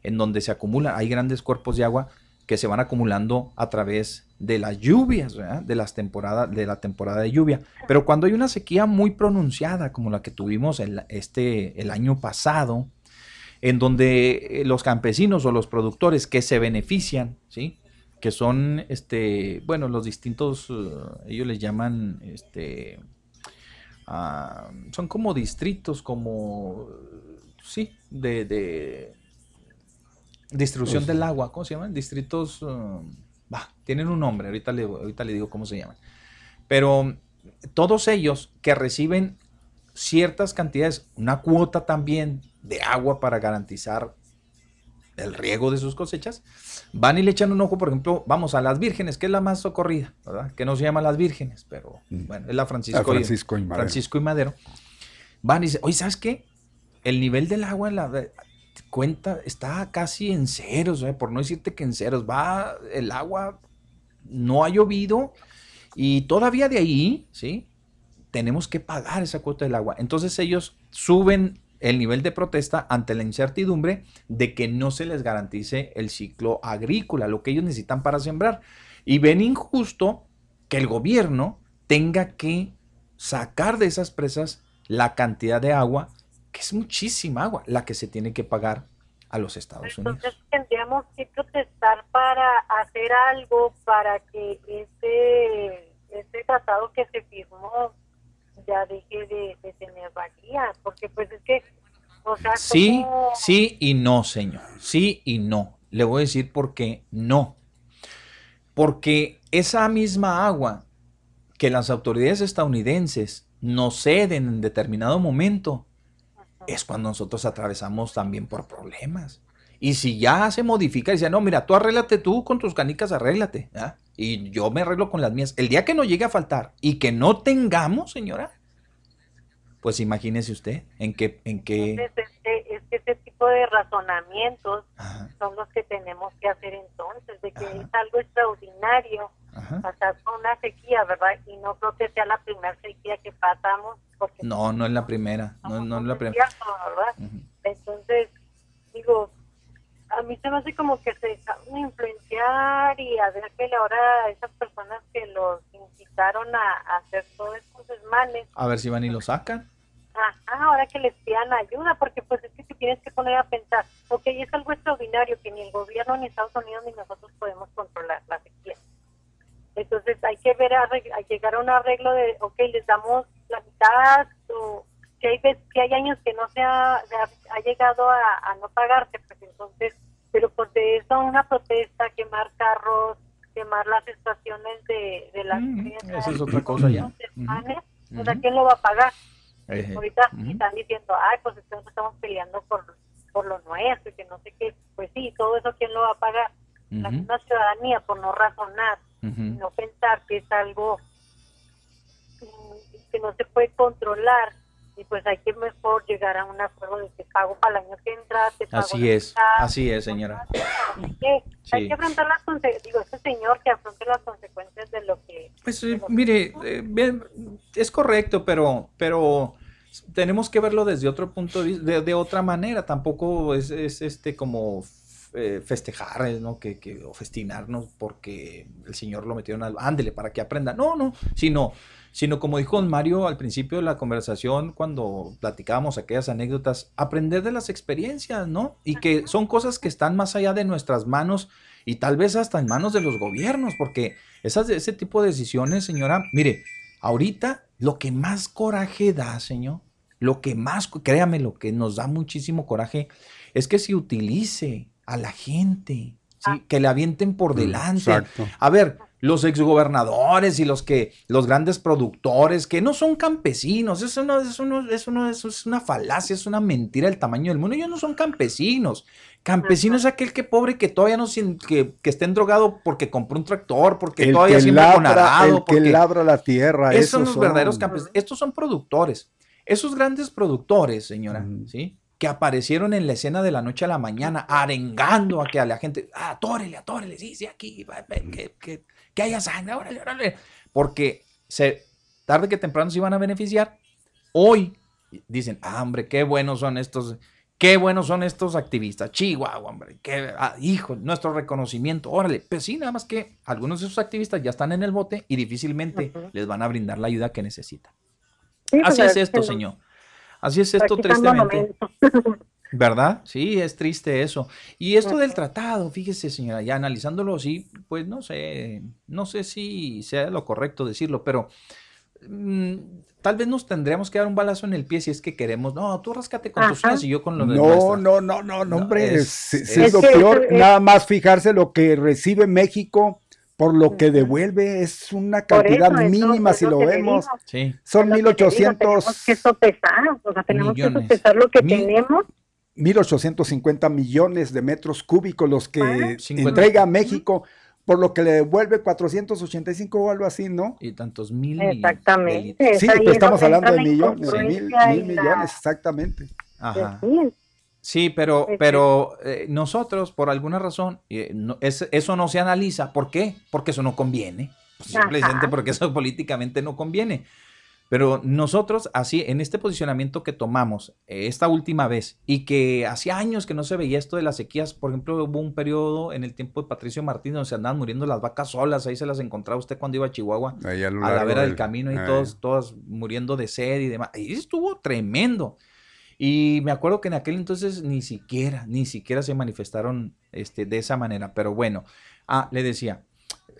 en donde se acumula, hay grandes cuerpos de agua que se van acumulando a través de las lluvias, de las temporadas, de la temporada de lluvia. Pero cuando hay una sequía muy pronunciada, como la que tuvimos este, el año pasado, en donde eh, los campesinos o los productores que se benefician, ¿sí? que son, este, bueno, los distintos, eh, ellos les llaman, este, ah, son como distritos, como, sí, de, de distribución del agua, ¿cómo se llaman? Distritos, eh, tienen un nombre, ahorita le, ahorita le digo cómo se llaman. Pero todos ellos que reciben ciertas cantidades, una cuota también de agua para garantizar el riego de sus cosechas, van y le echan un ojo, por ejemplo, vamos a las vírgenes, que es la más socorrida, ¿verdad? Que no se llama las vírgenes, pero Mm. bueno, es la Francisco, Ah, Francisco y Madero. Francisco y Madero. Van y dicen, oye, ¿sabes qué? El nivel del agua en la cuenta está casi en ceros, ¿eh? por no decirte que en ceros, va el agua, no ha llovido y todavía de ahí, ¿sí? Tenemos que pagar esa cuota del agua. Entonces ellos suben el nivel de protesta ante la incertidumbre de que no se les garantice el ciclo agrícola, lo que ellos necesitan para sembrar. Y ven injusto que el gobierno tenga que sacar de esas presas la cantidad de agua, que es muchísima agua, la que se tiene que pagar a los Estados Unidos. Entonces tendríamos que protestar para hacer algo para que ese, ese tratado que se firmó ya deje de, de tener valía, porque pues es que, o sea, Sí, ¿cómo- sí y no, señor. Sí y no. Le voy a decir por qué no. Porque esa misma agua que las autoridades estadounidenses nos ceden en determinado momento es cuando nosotros atravesamos también por problemas. Y si ya se modifica y dice, no, mira, tú arréglate tú con tus canicas, arréglate. ¿ah? Y yo me arreglo con las mías. El día que no llegue a faltar y que no tengamos, señora, pues imagínese usted en qué, en qué, Entonces, este, es que ese tipo de razonamientos Ajá. son los que tenemos que hacer entonces, de que Ajá. es algo extraordinario ajá. pasar por una sequía, ¿verdad? Y no creo que sea la primera sequía que pasamos. Porque No, no es la primera, no, no es la primera. Entonces, digo, a mí se me hace como que se dejaron influenciar y a ver que ahora esas personas que los incitaron a, a hacer todos estos desmanes, A ver si van y lo sacan. ajá, ahora que les pidan ayuda, porque pues es que te tienes que poner a pensar, ok, es algo extraordinario que ni el gobierno, ni Estados Unidos, ni nosotros podemos controlar la sequía. Entonces hay que ver, a, a llegar a un arreglo de, ok, les damos la mitad, o que hay, veces- que hay años que no se ha, se ha, ha llegado a, a no pagarse, pues entonces, pero por de eso una protesta, quemar carros, quemar las estaciones de, de las Mm, esa es otra cosa ya. o sea. ¿quién lo va a pagar? Eh, Ahorita están diciendo, ay, pues entonces estamos peleando por, por lo nuestro y que no sé qué. Pues sí, todo eso, ¿quién lo va a pagar? La misma ciudadanía, por no razonar, no pensar que es algo mm, que no se puede controlar. Y pues hay que mejor llegar a un acuerdo de que pago para el año que entra, te pago Así es, mitad, así es, señora. Hay que, hay Sí. que afrontar las consecuencias, digo, este señor que afronte las consecuencias de lo que... Pues eh, lo que mire, eh, es correcto, pero, pero tenemos que verlo desde otro punto de vista, de, de otra manera. Tampoco es, es este como eh, festejar, ¿no? Que, que, o festinarnos porque el Señor lo metieron al ándele para que aprenda. No, no, sino, sino como dijo don Mario al principio de la conversación, cuando platicábamos aquellas anécdotas, aprender de las experiencias, ¿no? Y que son cosas que están más allá de nuestras manos y tal vez hasta en manos de los gobiernos, porque esas, ese tipo de decisiones, señora, mire, ahorita lo que más coraje da, señor, lo que más, créame, lo que nos da muchísimo coraje es que se utilice a la gente, ¿sí? que le avienten por delante. Exacto. A ver, los exgobernadores y los que, los grandes productores, que no son campesinos, eso no, eso no, eso no, eso es una falacia, es una mentira del tamaño del mundo. Ellos no son campesinos. Campesino es aquel que pobre que todavía no sin- que, que esté drogado porque compró un tractor, porque El todavía que, siembra con labra, arado, el que porque labra la tierra. esos son los verdaderos campesinos. Estos son productores. Esos grandes productores, señora. ¿sí? Que aparecieron en la escena de la noche a la mañana, arengando a que a la gente, ah, atórele, atórele, sí, sí, aquí, que, que, que haya sangre, órale, órale. Porque se, tarde que temprano se iban a beneficiar. Hoy dicen, ah, hombre, qué buenos son estos, qué buenos son estos activistas. Chihuahua, hombre, qué, ah, hijo, nuestro reconocimiento, órale. Pues sí, nada más que algunos de esos activistas ya están en el bote y difícilmente les van a brindar la ayuda que necesitan. Sí, pues, Así es esto, no- señor. Así es esto, tristemente. ¿Verdad? Sí, es triste eso. Y esto del tratado, fíjese, señora, ya analizándolo así, pues no sé, no sé si sea lo correcto decirlo, pero mm, tal vez nos tendríamos que dar un balazo en el pie si es que queremos. No, tú rascate con tus uñas y yo con lo de No, no, no, no, no, No, hombre. es- Es, es- es lo peor. Nada más fijarse lo que recibe México por lo que devuelve. Es una cantidad eso, mínima si lo vemos. Sí, Son Es lo que le digo, 1800, Tenemos que sopesar, o sea, tenemos Millones. que sopesar lo que Mil- tenemos. 1850 millones de metros cúbicos los que Ah. Entrega a México, por lo que le devuelve 485 o algo así, ¿no? y tantos mil. Exactamente. Sí, pero estamos hablando de millones, mil, millones, exactamente. Ajá. Sí, pero, pero eh, nosotros, por alguna razón, eh, no- es- eso no se analiza. ¿Por qué? Porque eso no conviene. Pues, Simplemente porque eso políticamente no conviene. Pero nosotros, así, en este posicionamiento que tomamos eh, esta última vez, y que hacía años que no se veía esto de las sequías, por ejemplo, hubo un periodo en el tiempo de Patricio Martínez donde se andaban muriendo las vacas solas, ahí se las encontraba usted cuando iba a Chihuahua Ahí a, la vera del del- camino y todos, todos muriendo de sed y demás. Y estuvo tremendo. Y me acuerdo que en aquel entonces ni siquiera, ni siquiera se manifestaron este, de esa manera. Pero bueno, ah, le decía,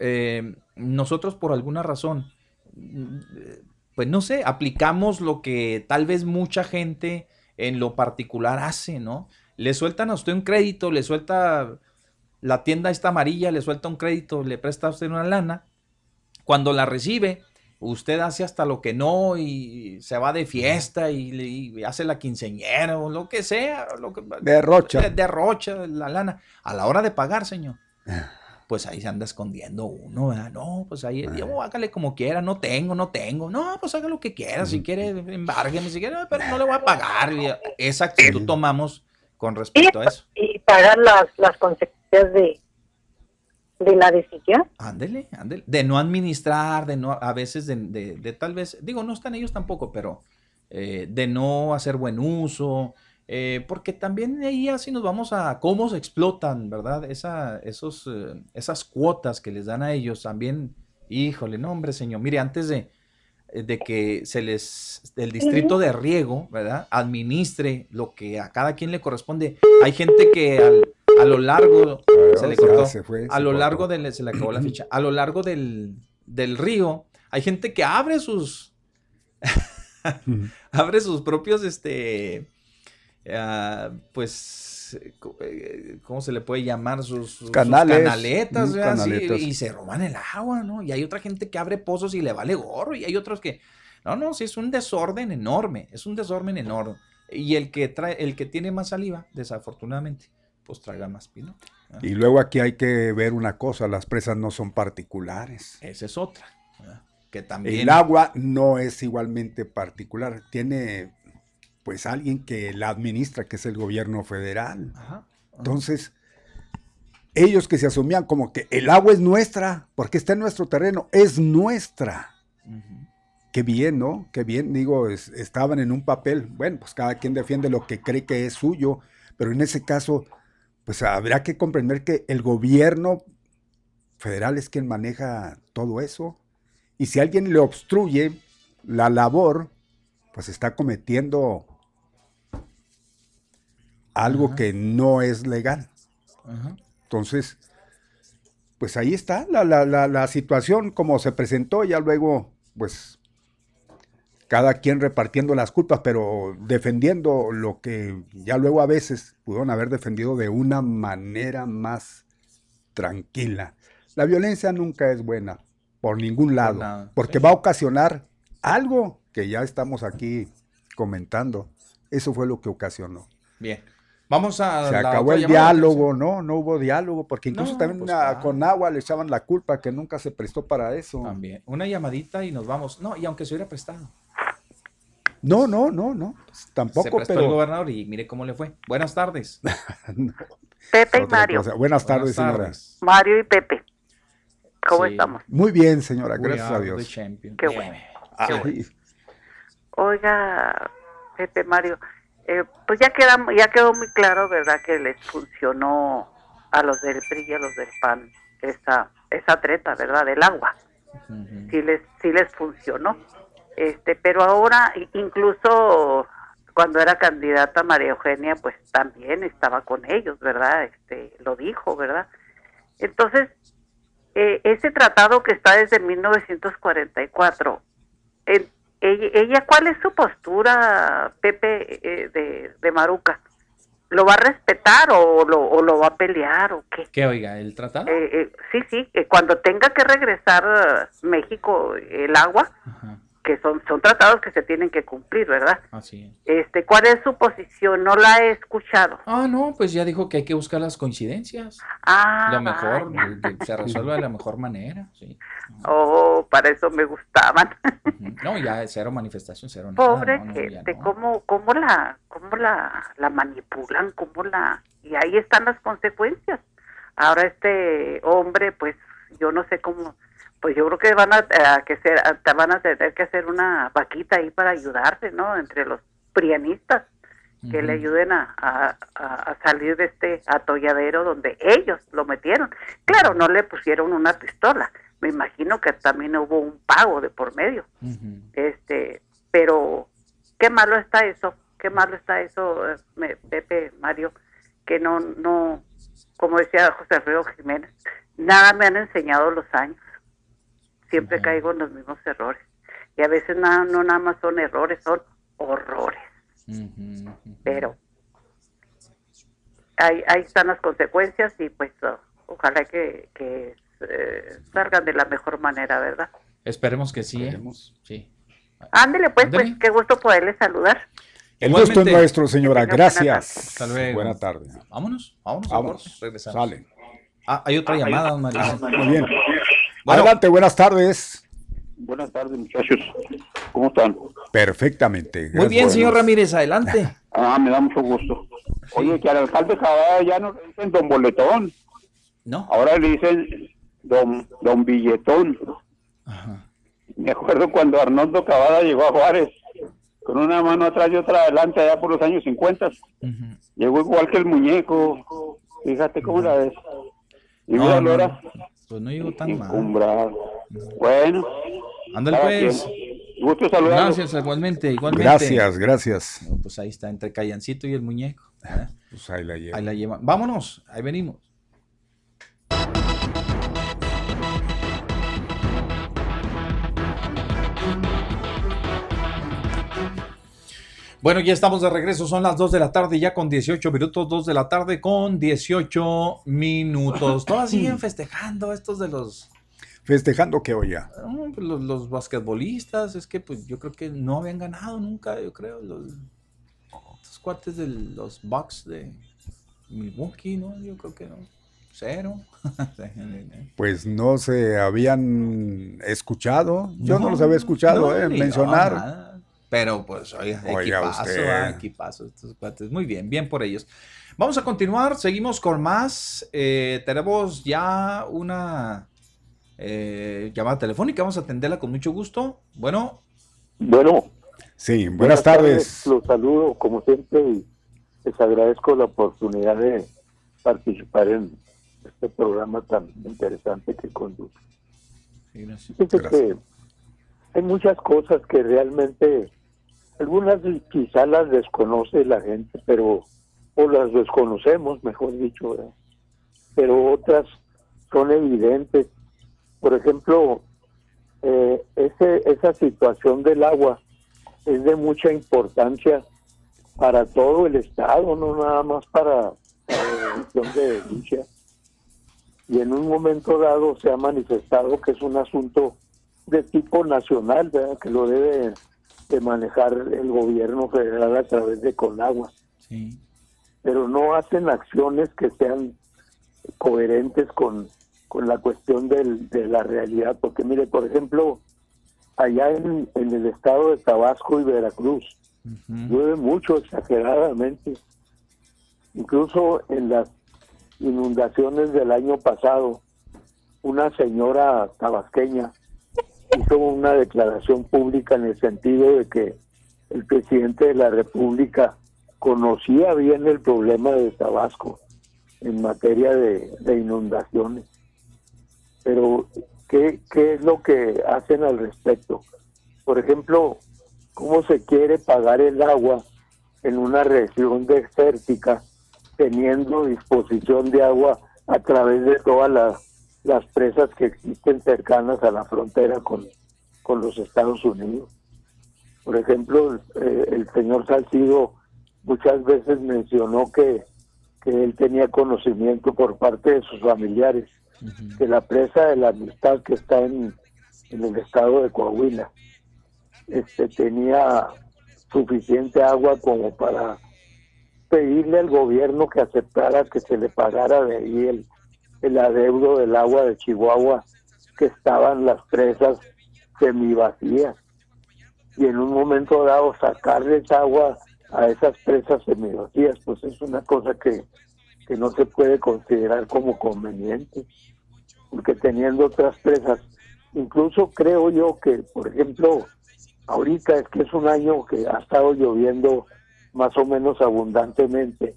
eh, nosotros por alguna razón, pues no sé, aplicamos lo que tal vez mucha gente en lo particular hace, ¿no? Le sueltan a usted un crédito, le suelta la tienda esta amarilla, le suelta un crédito, le presta a usted una lana. Cuando la recibe, usted hace hasta lo que no y se va de fiesta y, le- y hace la quinceñera o lo que sea, lo que, Derrocha. de- derrocha la lana a la hora de pagar, señor. pues ahí se anda escondiendo uno, ¿verdad? No, pues ahí, yo, hágale como quiera, no tengo, no tengo. No, pues haga lo que quiera, si quiere, embárgueme, si quiere, pero no le voy a pagar. Y Esa actitud tomamos con Y, respecto a eso. y pagar las, las consecuencias de, de la decisión. Ándele, ándele. De no administrar, de no, a veces de, de- de tal vez, digo, no están ellos tampoco, pero eh, de no hacer buen uso, eh, porque también ahí así nos vamos a cómo se explotan, ¿verdad? Esa, esos, eh, esas cuotas que les dan a ellos también, híjole, no, hombre, señor, mire, antes de, de que se les, el distrito de riego, ¿verdad? Administre lo que a cada quien le corresponde. Hay gente que al- a lo largo, se le cortó, se fue, a se lo cortó. largo del, se le acabó la ficha, a lo largo del, del río, hay gente que abre sus, abre sus propios, este, ah, pues, eh, eh, ¿cómo se le puede llamar? Sus, sus- sus Canales, canaletas, mm, y se roban el agua, ¿no? Y hay otra gente que abre pozos y le vale gorro, y hay otros que, no, no, sí, es un desorden enorme, es un desorden enorme. Y el que trae, el que tiene más saliva, desafortunadamente, pues traga más pino. Y luego aquí hay que ver una cosa, las presas no son particulares. Esa es otra. Que también. El agua no es igualmente particular, tiene pues alguien que la administra, que es el gobierno federal. Ajá, ajá. Entonces, ellos que se asumían como que el agua es nuestra, porque está en nuestro terreno, es nuestra. Qué bien, ¿no? Qué bien, digo, es- estaban en un papel. Bueno, pues cada quien defiende lo que cree que es suyo, pero en ese caso, pues habrá que comprender que el gobierno federal es quien maneja todo eso. Y si alguien le obstruye la labor, pues está cometiendo algo Ajá. que no es legal. Ajá. Entonces, pues ahí está la, la- la- la situación como se presentó, ya luego, pues, cada quien repartiendo las culpas, pero defendiendo lo que ya luego a veces pudieron haber defendido de una manera más tranquila. La violencia nunca es buena, por ningún lado, porque va a ocasionar algo que ya estamos aquí comentando. Eso fue lo que ocasionó. Bien. Vamos a. Se acabó el diálogo, ¿no? No hubo diálogo, porque incluso No, también pues, a- claro. con agua le echaban la culpa que nunca se prestó para eso. También. Una llamadita y nos vamos. No, y aunque se hubiera prestado. No, no, no, no. pues, se tampoco, el pero. gobernador y mire cómo le fue. Buenas tardes. Pepe y Mario. cosa. Buenas tardes, Buenas señora. tardes. Mario y Pepe. ¿Cómo Sí. estamos? Muy bien, señora, We gracias a Dios. Qué bueno. Ay, Oiga, Pepe Mario, eh, pues ya queda, ya quedó muy claro, ¿verdad? Que les funcionó a los del PRI y a los del PAN esa, esa treta, ¿verdad? Del agua. Ujú. sí les sí les funcionó este pero ahora incluso cuando era candidata María Eugenia pues también estaba con ellos verdad este lo dijo verdad entonces eh, ese tratado que está desde 1944 el- ella, ella, cuál es su postura Pepe eh, de, de Maruca lo va a respetar o lo, o lo va a pelear o qué ¿Qué oiga? ¿El tratado? eh, eh, sí, sí, que cuando tenga que regresar eh, México el agua, Ajá. Que son son tratados que se tienen que cumplir, ¿verdad? Así es. Este, ¿cuál es su posición? No la he escuchado. Ah, no, pues ya dijo que hay que buscar las coincidencias. Ah, Lo mejor, vaya. se resuelva de la mejor manera. Sí. Oh, para eso me gustaban. No, ya cero manifestación, cero nada. Pobre no, no, ya gente, no. cómo, cómo la, cómo la, la manipulan, cómo la, y ahí están las consecuencias. Ahora este hombre, pues, yo no sé cómo, pues yo creo que van a, a que ser, a- van a tener que hacer una vaquita ahí para ayudarse, ¿no? Entre los prianistas que le ayuden a, a- a- a salir de este atolladero donde ellos lo metieron. Claro, no le pusieron una pistola. Me imagino que también hubo un pago de por medio este pero qué malo está eso qué malo está eso eh, Pepe Mario que no no como decía José Alfredo Jiménez nada me han enseñado los años siempre caigo en los mismos errores y a veces nada no nada más son errores son horrores pero ahí, ahí están las consecuencias y pues oh, ojalá que, que eh, salgan de la mejor manera verdad Esperemos que sí. ¿eh? Esperemos. Sí. ándele pues Ándele. pues qué gusto poderle saludar El gusto es nuestro, señora. Gracias. Hasta luego. Buena tarde. Vámonos, vámonos. Vámonos. Regresamos. Sale. Ah, hay otra llamada, don Mario. Muy bien. Adelante, buenas tardes. Buenas tardes, muchachos. ¿Cómo están? Perfectamente. Muy bien, señor Ramírez, adelante. Ah, me da mucho gusto. Oye, que al alcalde Cavada ya no le dicen don boletón. No. Ahora le dicen don, don billetón. Me acuerdo cuando Arnoldo Cavada llegó a Juárez con una mano atrás y otra adelante allá por los años 50. Llegó igual que el muñeco. Fíjate cómo la ves. Y No, mira, no, Lora, Pues no llegó tan mal. Bueno. Ándale, pues. Gusto saludarlos. Gracias, igualmente, igualmente. Gracias, gracias. Pues ahí está, entre Callancito y el muñeco. ¿eh? Pues ahí la llevo. Ahí la llevan. Vámonos, ahí venimos. Bueno, ya estamos de regreso, son las 2 de la tarde, ya con 18 minutos, 2 de la tarde con 18 minutos. Todas siguen festejando estos de los, Festejando que hoy ya. ah, pues, los, los basquetbolistas, es que pues yo creo que no habían ganado nunca, yo creo, los, cuates de los Bucks de Milwaukee, ¿no? Yo creo que no. Cero. Pues no se habían escuchado. Yo no, No, los había escuchado no, eh, mencionar. nada. Pero pues, oiga, Oiga equipazo, usted. ah, equipazo estos cuates. Muy bien, bien por ellos. Vamos a continuar, seguimos con más. Eh, tenemos ya una eh, llamada telefónica, vamos a atenderla con mucho gusto. Bueno, Bueno, Sí, buenas, tardes. Los saludo como siempre y les agradezco la oportunidad de participar en este programa tan interesante que conduce. Fíjese que hay muchas cosas que realmente, algunas quizá las desconoce la gente, pero, o las desconocemos, mejor dicho, pero otras son evidentes. Por ejemplo, eh, ese, esa situación del agua es de mucha importancia para todo el Estado, no nada más para, la región de Lucha. Y en un momento dado se ha manifestado que es un asunto de tipo nacional, ¿verdad? que lo debe de manejar el gobierno federal a través de Conagua. Sí. Pero no hacen acciones que sean coherentes con, con la cuestión del- de la realidad. Porque mire, por ejemplo, allá en, en el estado de Tabasco y Veracruz, llueve mucho, exageradamente. Incluso en las inundaciones del año pasado, una señora tabasqueña hizo una declaración pública en el sentido de que el presidente de la República conocía bien el problema de Tabasco en materia de, inundaciones. Pero, ¿qué, ¿qué es lo que hacen al respecto? Por ejemplo, ¿cómo se quiere pagar el agua en una región desértica teniendo disposición de agua a través de todas las, las presas que existen cercanas a la frontera con, con los Estados Unidos? Por ejemplo, eh, el señor Salcido muchas veces mencionó que, que él tenía conocimiento por parte de sus familiares que la presa de la amistad que está en, en el estado de Coahuila este tenía suficiente agua como para pedirle al gobierno que aceptara que se le pagara de ahí el, el adeudo del agua de Chihuahua que estaban las presas semivacías. Y en un momento dado sacarles agua a esas presas semivacías pues es una cosa que, que no se puede considerar como conveniente porque teniendo otras presas incluso creo yo que por ejemplo ahorita es que es un año que ha estado lloviendo más o menos abundantemente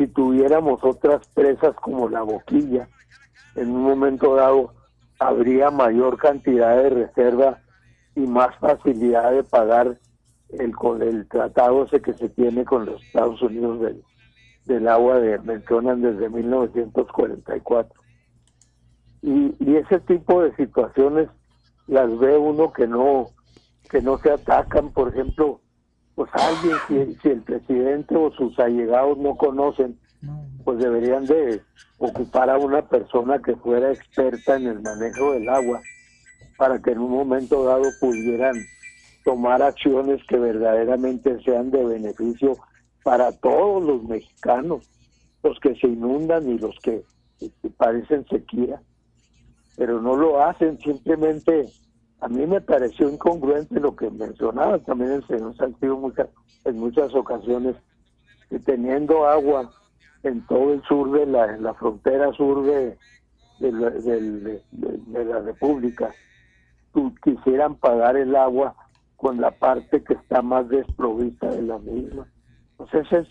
si tuviéramos otras presas como la boquilla en un momento dado habría mayor cantidad de reserva y más facilidad de pagar el con el tratado ese que se tiene con los Estados Unidos del, del agua de mencionan desde 1944 y, y ese tipo de situaciones las ve uno que no que no se atacan. Por ejemplo pues alguien si, si el presidente o sus allegados no conocen pues deberían de ocupar a una persona que fuera experta en el manejo del agua para que en un momento dado pudieran tomar acciones que verdaderamente sean de beneficio para todos los mexicanos, los que se inundan y los que parecen sequía, pero no lo hacen, simplemente a mí me pareció incongruente lo que mencionaba también el señor Saltillo muchas, en muchas ocasiones, que teniendo agua en todo el sur de la, frontera sur de la República, quisieran pagar el agua con la parte que está más desprovista de la misma. Entonces es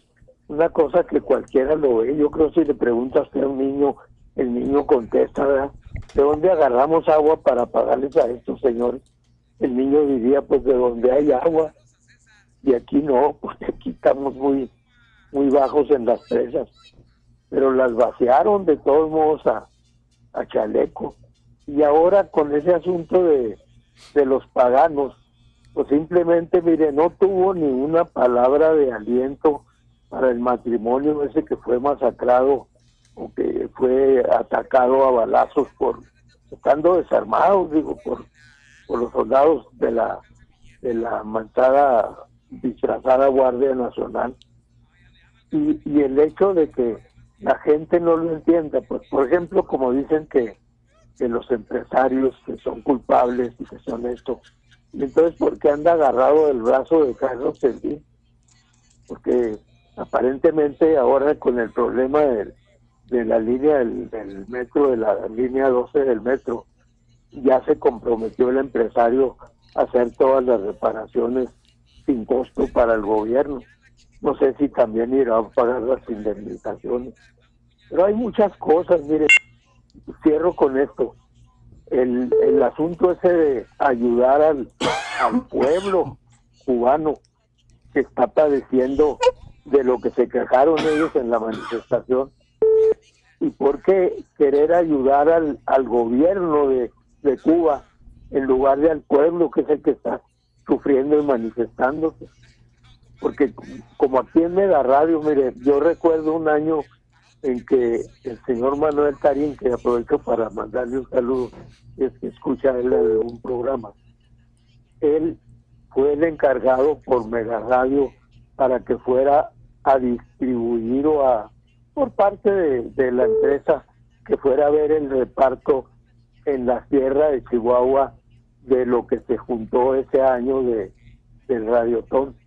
una cosa que cualquiera lo ve. Yo creo que si le preguntas a un niño, el niño contesta. ¿De dónde agarramos agua para pagarles a estos señores? El niño diría, pues de donde hay agua. Y aquí no, porque aquí estamos muy, muy bajos en las presas. Pero las vaciaron de todos modos a, a Chaleco. Y ahora con ese asunto de, de los paganos, pues simplemente, mire, no tuvo ni una palabra de aliento para el matrimonio ese que fue masacrado o que fue atacado a balazos por estando desarmados, digo, por, por los soldados de la de la manchada disfrazada Guardia Nacional. Y, y el hecho de que la gente no lo entienda, pues por ejemplo, como dicen que, que los empresarios que son culpables y que son esto, entonces ¿por qué anda agarrado del brazo de Carlos Slim? Porque aparentemente ahora con el problema del, de la línea del, metro, de la línea 12 del metro, ya se comprometió el empresario a hacer todas las reparaciones sin costo para el gobierno. No sé si también irá a pagar las indemnizaciones. Pero hay muchas cosas, mire, cierro con esto. El, el asunto ese de ayudar al, al pueblo cubano que está padeciendo de lo que se quejaron ellos en la manifestación y por qué querer ayudar al, al gobierno de, de Cuba en lugar de al pueblo que es el que está sufriendo y manifestándose. Porque como aquí en Mega Radio, mire, yo recuerdo un año en que el señor Manuel Tarín, que aprovecho para mandarle un saludo, es que escucha él un programa, él fue el encargado por Mega Radio para que fuera a distribuir o a por parte de, la empresa que fuera a ver el reparto en la sierra de Chihuahua de lo que se juntó ese año de del radiotón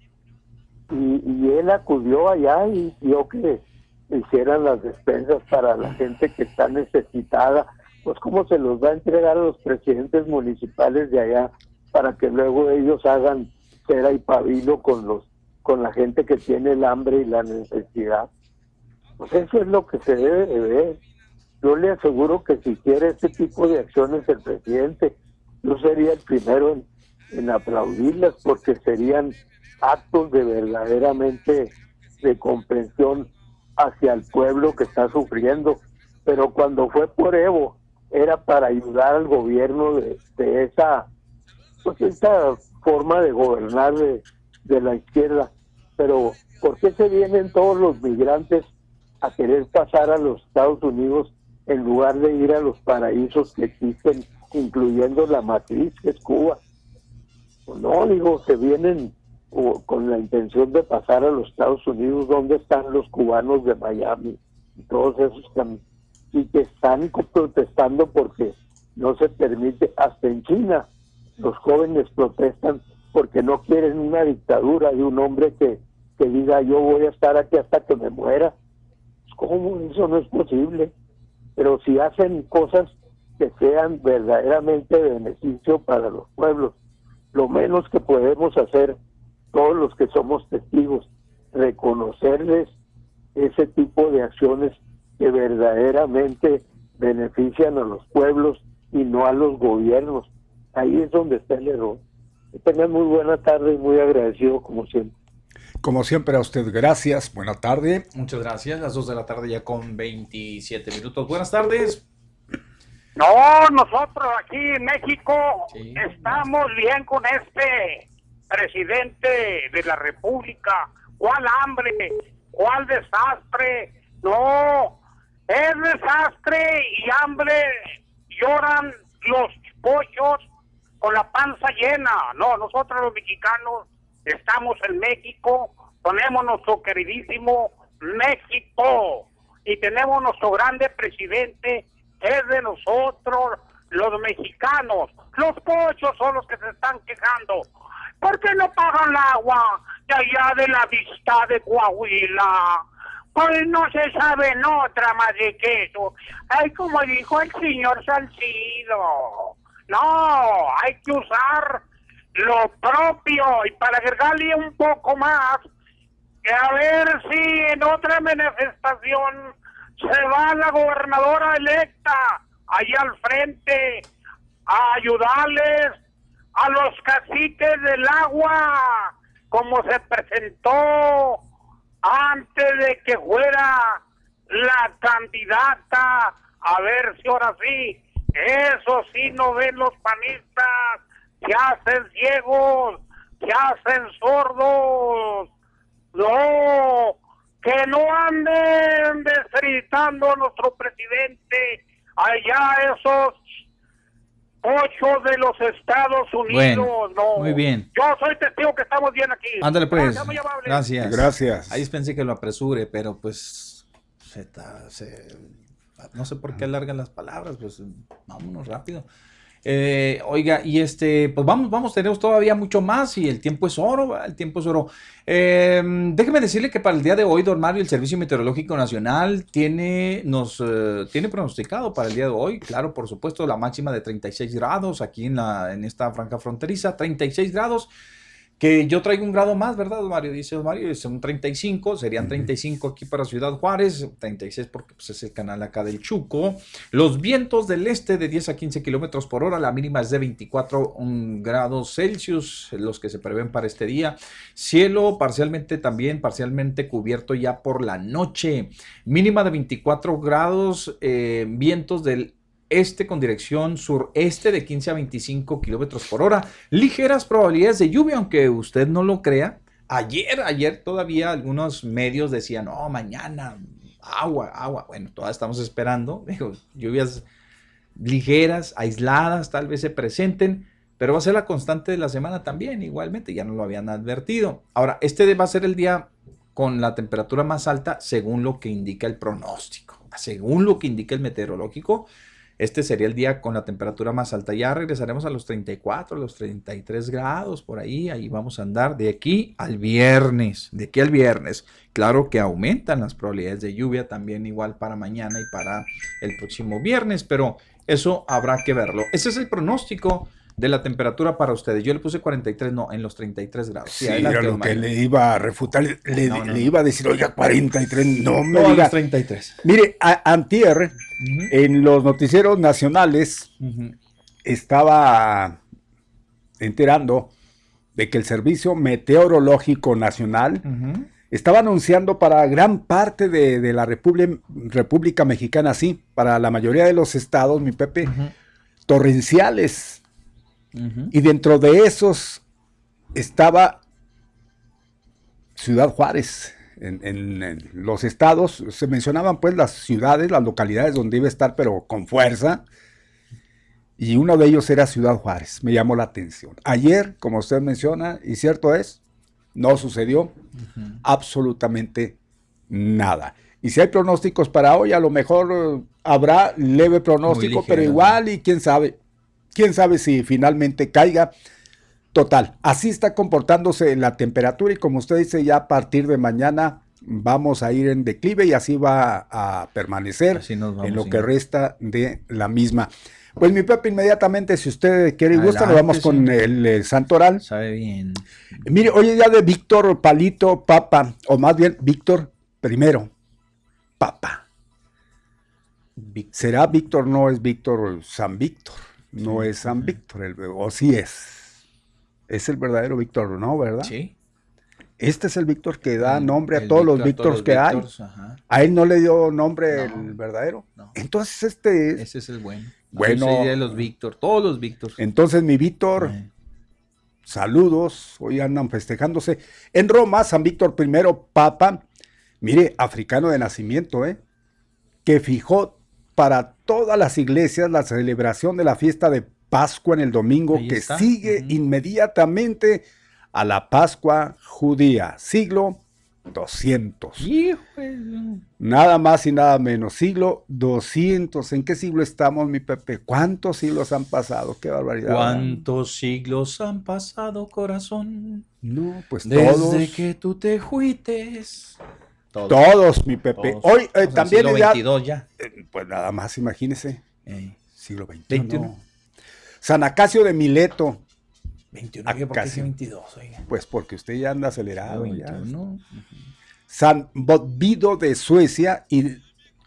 y, y él acudió allá y vio que hicieran las despensas para la gente que está necesitada pues cómo se los va a entregar a los presidentes municipales de allá para que luego ellos hagan cera y pabilo con los con la gente que tiene el hambre y la necesidad. Pues eso es lo que se debe de ver. Yo le aseguro que si quiere este tipo de acciones el presidente, yo sería el primero en, aplaudirlas porque serían actos de verdaderamente de comprensión hacia el pueblo que está sufriendo. Pero cuando fue por Evo, era para ayudar al gobierno de, esa, pues esa forma de gobernar de, de la izquierda. Pero, ¿por qué se vienen todos los migrantes a querer pasar a los Estados Unidos en lugar de ir a los paraísos que existen, incluyendo la matriz que es Cuba? No, digo, se vienen con la intención de pasar a los Estados Unidos, ¿dónde están los cubanos de Miami? Y todos esos y que están protestando porque no se permite, hasta en China, los jóvenes protestan porque no quieren una dictadura de un hombre que, que diga yo voy a estar aquí hasta que me muera. ¿Cómo? Eso no es posible. Pero si hacen cosas que sean verdaderamente beneficio para los pueblos, lo menos que podemos hacer todos los que somos testigos, reconocerles ese tipo de acciones que verdaderamente benefician a los pueblos y no a los gobiernos. Ahí es donde está el error. Que tengan muy buena tarde y muy agradecido como siempre. Como siempre a usted, gracias. Buena tarde. Muchas gracias. Las 2 de la tarde ya con 27 minutos. Buenas tardes. No, nosotros aquí en México estamos bien con este presidente de la República. ¿Cuál hambre? ¿Cuál desastre? No, es desastre y hambre. Lloran los pollos con la panza llena. No, nosotros los mexicanos estamos en México, ponemos nuestro queridísimo México. y tenemos nuestro grande presidente, es de nosotros, los mexicanos. Los pochos son los que se están quejando. ¿Por qué no pagan el agua de allá de la vista de Coahuila? Pues no se sabe en otra más de que eso. Ay, como dijo el señor Salcido. No, hay que usar lo propio y para agregarle un poco más, que a ver si en otra manifestación se va la gobernadora electa ahí al frente a ayudarles a los caciques del agua, como se presentó antes de que fuera la candidata, a ver si ahora sí, eso sí no ven los panistas, se hacen ciegos, se hacen sordos, no, que no anden desgritando a nuestro presidente allá esos ocho de los Estados Unidos. Bueno, no. muy bien. Yo soy testigo que estamos bien aquí. Ándale pues. Gracias. Gracias. Gracias. Ahí pensé que lo apresure, pero pues se, ta- se- no sé por qué alargan las palabras, pues vámonos rápido. Eh, oiga, y este, pues vamos, vamos, tenemos todavía mucho más y el tiempo es oro, ¿verdad? el tiempo es oro. Eh, déjeme decirle que para el día de hoy, don Mario, el Servicio Meteorológico Nacional tiene, nos, eh, tiene pronosticado para el día de hoy, claro, por supuesto, la máxima de 36 grados aquí en, la, en esta franja fronteriza, 36 grados. Que yo traigo un grado más, ¿verdad, Mario? Dice Mario, son 35, serían 35 aquí para Ciudad Juárez, 36 porque pues, es el canal acá del Chuco. Los vientos del este de 10 a 15 kilómetros por hora, la mínima es de 24 um, grados Celsius, los que se prevén para este día. Cielo parcialmente también, parcialmente cubierto ya por la noche. Mínima de 24 grados, eh, vientos del este con dirección sureste de 15 a 25 kilómetros por hora. Ligeras probabilidades de lluvia, aunque usted no lo crea. Ayer, ayer todavía algunos medios decían, no, mañana, agua, agua. Bueno, todavía estamos esperando. Lluvias ligeras, aisladas, tal vez se presenten, pero va a ser la constante de la semana también, igualmente, ya nos lo habían advertido. Ahora, este va a ser el día con la temperatura más alta según lo que indica el pronóstico. Según lo que indica el meteorológico, este sería el día con la temperatura más alta. Ya regresaremos a los 34, los 33 grados por ahí. Ahí vamos a andar de aquí al viernes. De aquí al viernes. Claro que aumentan las probabilidades de lluvia también igual para mañana y para el próximo viernes, pero eso habrá que verlo. Ese es el pronóstico de la temperatura para ustedes. Yo le puse 43, no, en los 33 grados. Sí, era lo que le iba a refutar. Le, No, no, le no. iba a decir, oiga, 43, no me No, a diga. los 33. Mire, antier, en los noticieros nacionales, estaba enterando de que el Servicio Meteorológico Nacional estaba anunciando para gran parte de, de la República, República Mexicana, sí, para la mayoría de los estados, mi Pepe, torrenciales. Y dentro de esos estaba Ciudad Juárez. En, en- en los estados se mencionaban pues las ciudades, las localidades donde iba a estar, pero con fuerza. Y uno de ellos era Ciudad Juárez. Me llamó la atención. Ayer, como usted menciona, y cierto es, no sucedió absolutamente nada. Y si hay pronósticos para hoy, a lo mejor eh, habrá leve pronóstico, ligero, pero igual y quién sabe, quién sabe si finalmente caiga. Total, así está comportándose la temperatura y como usted dice, ya a partir de mañana vamos a ir en declive y así va a permanecer Así nos vamos en lo que resta de la misma. Pues mi Pepe, inmediatamente, si usted quiere y gusta, nos vamos con el, Santoral. Sabe bien. Mire, hoy es día de Víctor Palito Papa, o más bien Víctor primero Papa. ¿Será Víctor? No es Víctor San Víctor, no es San Víctor, el- o sí es. Es el verdadero Víctor, ¿no? ¿Verdad? Sí. Este es el Víctor que da El- nombre a todos los Víctor, Víctors que hay. Ajá. A él no le dio nombre No. el verdadero. No. Entonces este es. Ese es el bueno. Bueno. Bueno. de los Víctor, todos los Víctor. Entonces mi Víctor, Eh, Saludos, hoy andan festejándose. En Roma, San Víctor I, Papa, mire, africano de nacimiento, ¿eh? que fijó para todas las iglesias la celebración de la fiesta de Pascua en el domingo, Ahí que está. sigue inmediatamente a la Pascua judía, siglo 200. Hijo, Nada más y nada menos. Siglo 200. ¿En qué siglo estamos, mi Pepe? ¿Cuántos siglos han pasado? Qué barbaridad. ¿Cuántos siglos han pasado, corazón? No, pues Desde todos. que tú te juites. Todos, mi Pepe. Todos. Hoy eh, también siglo ya- 22 ya. eh, Pues nada más, imagínese. Siglo XXI. 21. San Acacio de Mileto. 21, Ah, oiga, ¿por qué casi. dice 22? Oiga. Pues porque usted ya anda acelerado. ya. 21. San Botvido de Suecia y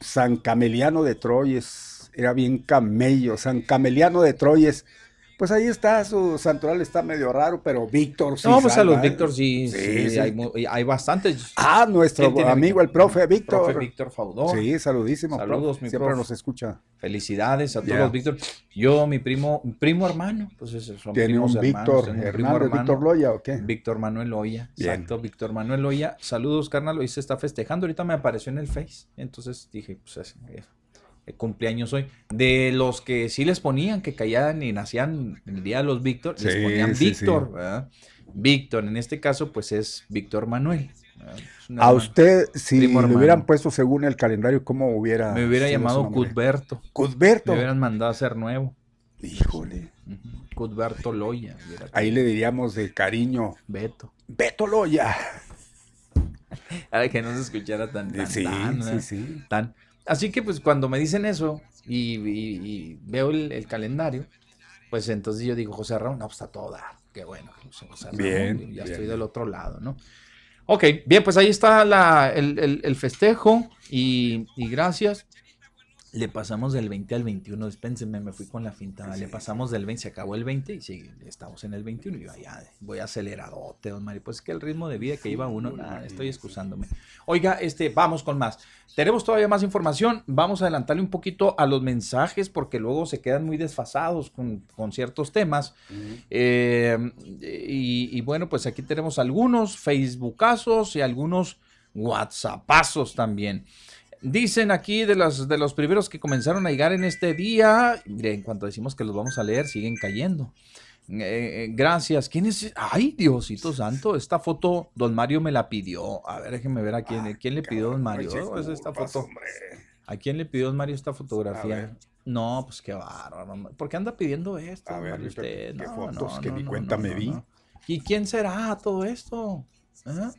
San Cameliano de Troyes. Era bien camello. San Cameliano de Troyes. Pues ahí está, su santoral está medio raro, pero Víctor sí No, pues a los ¿eh? Víctor sí, Sí, sí. Hay, hay bastantes. Ah, nuestro ¿Quién tiene amigo el profe Víctor. Profe Víctor Faudor. Sí, saludísimo. Saludos, profe. mi Siempre profe. nos escucha. Felicidades a todos los Víctor. Yo, mi primo, primo hermano, pues son Tiene un Víctor primo hermano, Víctor Loya, ¿o qué? Víctor Manuel Loya, Bien. exacto, Víctor Manuel Loya. Saludos, carnal, hoy se está festejando, ahorita me apareció en el Face, entonces dije, pues es, el cumpleaños hoy. De los que sí les ponían, que caían y nacían el día de los Víctor, les ponían sí, Víctor, sí. ¿verdad? Víctor, en este caso, pues es Víctor Manuel. A usted, si le hubieran puesto según el calendario, ¿cómo hubiera Me hubiera llamado nombre? Cuthberto. Cuthberto. Me hubieran mandado a hacer nuevo. Híjole. Ujú. Cuthberto Loya. hubiera Ahí le diríamos de cariño, Beto. Beto Loya. Para que no se escuchara tan, tan, Sí, tan, sí, sí. tan. Así que pues cuando me dicen eso y, y- y veo el, el calendario, pues entonces yo digo, José Ramón, no, pues está todo dar. Qué bueno, José José Ramón, Bien, ya bien. estoy del otro lado, ¿no? Ok, bien, pues ahí está la- el, el- el festejo y, y gracias. Le pasamos del 20 al 21, dispénsenme, me fui con la finta. Le pasamos del 20, se acabó el 20 y sí, estamos en el 21. Y yo ya voy aceleradote, don Mario. Pues es que el ritmo de vida que iba uno, nada, estoy excusándome. Oiga, este, vamos con más. Tenemos todavía más información. Vamos a adelantarle un poquito a los mensajes porque luego se quedan muy desfasados con, con ciertos temas. Eh, y, y bueno, pues aquí tenemos algunos Facebookazos y algunos WhatsAppazos también. Dicen aquí de los, de los primeros que comenzaron a llegar en este día, mire, en cuanto decimos que los vamos a leer, siguen cayendo. Eh, eh, gracias. ¿Quién es? Ay, Diosito Santo, esta foto Don Mario me la pidió. A ver, déjenme ver a quién, ¿quién le pidió Don Mario. Es esta foto. hombre. ¿A quién le pidió Don Mario esta A fotografía? No, pues qué bárbaro. ¿Por qué anda pidiendo esto? A don ver, Mario, usted? qué No, fotos no, que ni cuenta me no. ¿Y quién será todo esto? ¿Ah?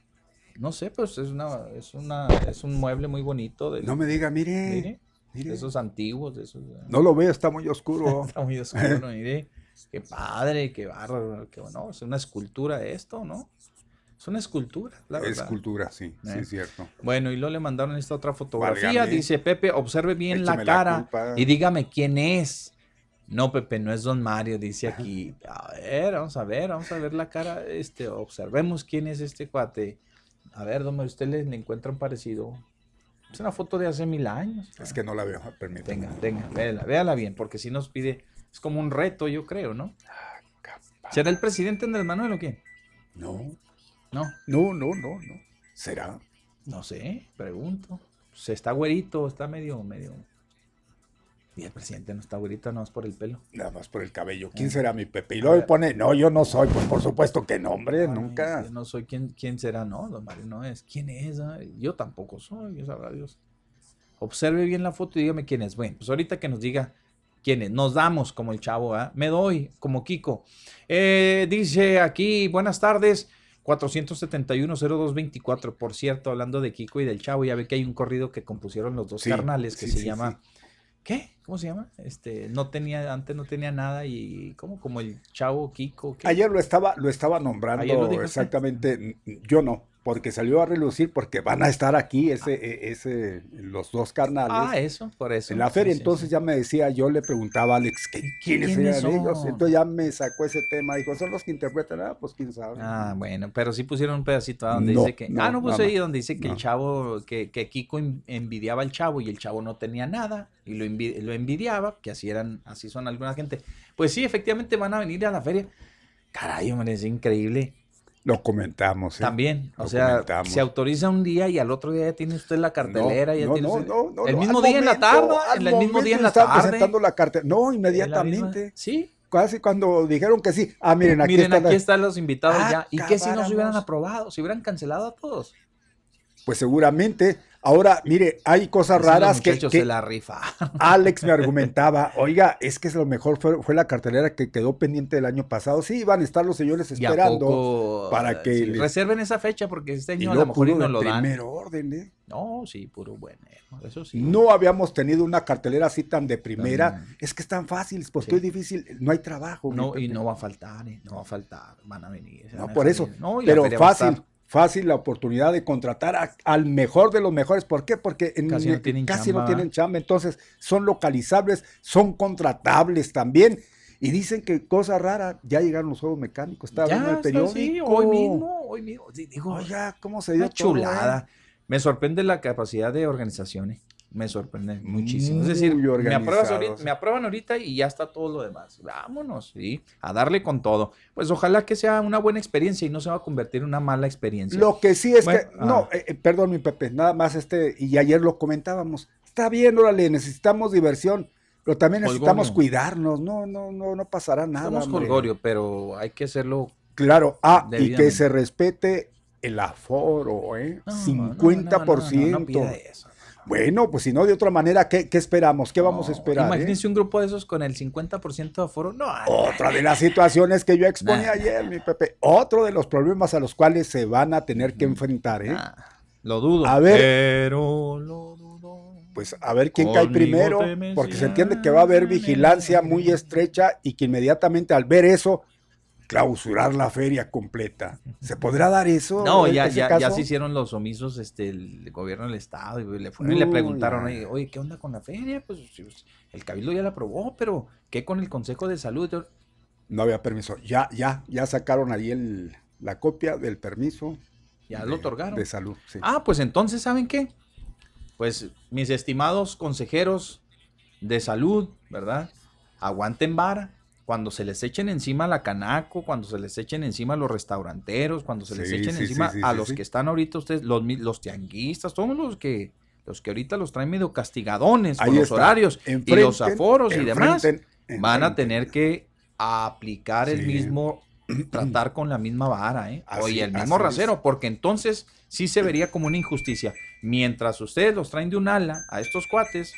No sé, pues es una, es una, es un mueble muy bonito. De, No me diga, mire, mire, mire. esos antiguos, esos. eh, No lo veo, está muy oscuro. Está muy oscuro, ¿no? mire. Qué padre, qué bárbaro, qué bueno. Es una escultura esto, ¿no? Es una escultura, la verdad. Escultura, sí, sí, Eh. es cierto. Bueno, y luego le mandaron esta otra fotografía. Válgame. Dice Pepe, observe bien la Écheme la cara y dígame quién es. No, Pepe, no es Don Mario, dice aquí. A ver, vamos a ver, vamos a ver la cara. Este, observemos quién es este cuate. A ver, Mario, ¿usted le, le encuentra un parecido? Es una foto de hace mil años. Es que no la veo, permítame. Venga, venga, véala, véala bien, porque si nos pide, es como un reto, yo creo, ¿no? ¿Será el presidente Andrés Manuel o quién? No, No, no, no, no, no. ¿Será? no sé, pregunto. Se está güerito, está medio, medio. Y el presidente no está güerito, no es por el pelo. Nada más por el cabello. ¿Quién será mi Pepe? Y luego pone, no, yo no soy. Pues por supuesto que no, hombre, nunca. yo no soy quién, quién será, no, don Mario no es. ¿Quién es? Ay, yo tampoco soy, sabrá Dios. Observe bien la foto y dígame quién es. Bueno, pues ahorita que nos diga quién es. Nos damos como el chavo, ¿ah? Me doy como Kiko. Eh, dice aquí, buenas tardes. 471-0224. Por cierto, hablando de Kiko y del Chavo, ya ve que hay un corrido que compusieron los dos Sí, carnales que sí, se sí, llama. ¿Qué? ¿Cómo se llama? Este, no tenía, antes no tenía nada y ¿cómo? Como el Chavo Kiko. ¿qué? Ayer lo estaba, lo estaba nombrando lo usted. exactamente. Yo no, porque salió a relucir porque van a estar aquí ese, e- ese, los dos carnales. Ah, eso, por eso. en la feria, sí, entonces sí. ya me decía, yo le preguntaba a Alex, ¿qué- ¿quiénes ¿Quiénes eran ellos? Entonces ya me sacó ese tema, dijo, son los que interpretan, ah, pues quién sabe. Ah, bueno, pero sí pusieron un pedacito donde No, dice que. no, ah, no puse ahí donde dice que No. el chavo, que, que Kiko en- envidiaba al chavo y el chavo no tenía nada y lo, envi- lo envidiaba, que así eran, así son alguna gente. Pues sí, efectivamente van a venir a la feria. Caray, hombre, es increíble. Lo comentamos. ¿eh? También, o Lo sea, comentamos. se autoriza un día y al otro día ya tiene usted la cartelera, ya no, tiene no, usted- no, no, el no, mismo día en la tarde, el mismo día en la tarde. presentando la carta. No, inmediatamente. Sí, Casi cuando dijeron que sí. Ah, miren, aquí miren, está aquí están los invitados Ah, ya. ¿Y qué si no se hubieran aprobado? Se hubieran cancelado a todos. Pues seguramente. Ahora, mire, hay cosas raras que, que se la rifa. Alex me argumentaba, oiga, es que es lo mejor fue, fue la cartelera que quedó pendiente del año pasado. Sí, iban a estar los señores Y a esperando poco, para que sí, reserven esa fecha porque este y año a no lo mejor y no lo dan. primer orden, ¿eh? No, sí, puro bueno. Eso sí. No habíamos tenido una cartelera así tan de primera. Es que es tan fácil, pues Sí. es difícil, no hay trabajo. No, y no va a faltar, eh, no va a faltar, van a venir. No, van a por eso. No, y pero a fácil. Fácil la oportunidad de contratar a- al mejor de los mejores. ¿Por qué? Porque en- Casi no tienen casi no chamba. tienen chamba. Entonces, son localizables, son contratables también. Y dicen que cosa rara, ya llegaron los juegos mecánicos. Estaba Ya, viendo el periódico. sí, hoy mismo, hoy mismo. Sí, digo, Oiga, ¿cómo se dio una todo, eh? chulada. Me sorprende la capacidad de organizaciones. Me sorprende muchísimo. es decir, me, apruebas ahorita- me aprueban ahorita y ya está todo lo demás. Vámonos, ¿sí? A darle con todo. Pues ojalá que sea una buena experiencia y no se va a convertir en una mala experiencia. Lo que sí es Bueno, que, no, ah. eh, eh, perdón mi Pepe, nada más este, y ayer lo comentábamos, está bien, órale, necesitamos diversión, pero también necesitamos Holgorio. cuidarnos, no, no, no, no pasará nada. Somos hombre. Holgorio, pero hay que hacerlo. Claro, ah, y que se respete el aforo, ¿eh? No, no, no, 50%. no, eso. Bueno, pues si no, de otra manera, ¿qué, qué esperamos? ¿Qué vamos a No, esperar? eh? Imagínense un grupo de esos con el 50% de aforo. No, Otra de las situaciones que yo exponía Nah. ayer, mi Pepe. Otro de los problemas a los cuales se van a tener que enfrentar, ¿eh? nah, lo dudo. A ver. Pero lo dudo. Pues a ver quién cae primero, porque se entiende que va a haber vigilancia muy estrecha y que inmediatamente al ver eso, clausurar la feria completa. ¿Se podrá dar eso? No, ya, ya, ya se hicieron los omisos este, el gobierno del estado y le fueron y le No, preguntaron, ya. oye, ¿qué onda con la feria? Pues pues, el cabildo ya la aprobó, pero ¿qué con el Consejo de Salud? No había permiso. Ya, ya, ya sacaron ahí el, la copia del permiso. Ya de- lo otorgaron. De salud, sí. Ah, pues entonces, ¿saben qué? Pues mis estimados consejeros de salud, ¿verdad? Aguanten vara. Cuando se les echen encima la canaco, cuando se les echen encima los restauranteros, cuando se les echen sí, encima sí, a los que están ahorita ustedes, los, los tianguistas, todos los que los que ahorita los traen medio castigadones con Ahí los está. horarios y los Enfrenten, aforos y demás, enfrenten, van a tener que aplicar el mismo, tratar con la misma vara, ¿eh? Así- Oye, el mismo es. rasero, porque entonces sí se vería como una injusticia. Mientras ustedes los traen de un ala a estos cuates,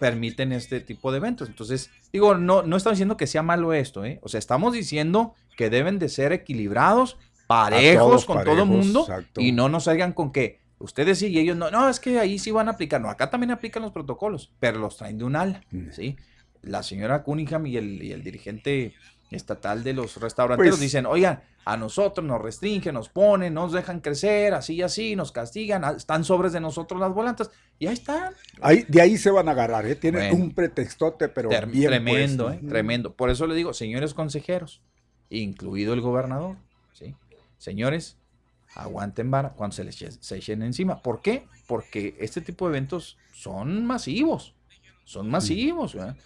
permiten este tipo de eventos. Entonces, digo, no, no estamos diciendo que sea malo esto, ¿eh? O sea, estamos diciendo que deben de ser equilibrados, parejos con todo el mundo, exacto. y no nos salgan con que ustedes sí y ellos no. No, es que ahí sí van a aplicar. No, acá también aplican los protocolos, pero los traen de un ala, Mm. ¿sí? La señora Cunningham y el, y el dirigente estatal de los restauranteros Pues- dicen, oigan, a nosotros nos restringen, nos ponen, nos dejan crecer, así y así, nos castigan, ah, están sobres de nosotros las volantas, y ahí están. Ahí, de ahí se van a agarrar, ¿eh? Tienen Bueno. un pretextote, pero bien tremendo, puesto. ¿eh? Tremendo. Por eso le digo, señores consejeros, incluido el gobernador, ¿sí? Señores, aguanten vara cuando se les se echen encima. ¿Por qué? Porque este tipo de eventos son masivos. Son masivos, ¿verdad?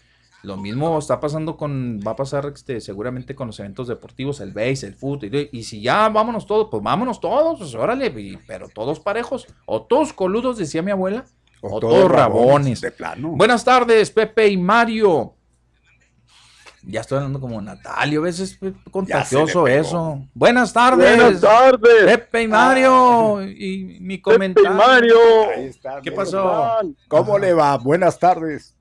Lo mismo está pasando con, va a pasar este, seguramente con los eventos deportivos, el base, el fútbol, y, y si ya vámonos todos, pues vámonos todos, pues órale, y- pero todos parejos, o todos coludos, decía mi abuela, o, todos rabones. De plano. Buenas tardes, Pepe y Mario. Ya estoy hablando como Natalio, a veces es contagioso eso. Buenas tardes, Buenas tardes, Pepe y Mario. Y mi Pepe comentario. y Mario. Ahí está, ¿Qué pasó? ¿Cómo le va? Buenas tardes.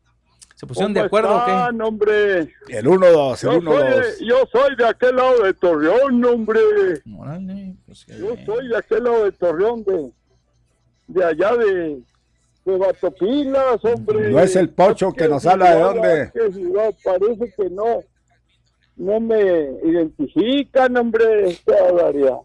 ¿Se pusieron de ¿Cómo acuerdo o qué? están, hombre? El 1-2, Yo el soy, 1-2. de, yo soy de aquel lado de Torreón, hombre. Pues Yo soy de aquel lado de Torreón, de, de allá de, de Batopilas, hombre. No es el Pocho que ¿Qué nos habla de dónde. ciudad? Parece que no, no me identifican, hombre. Qué barbaridad.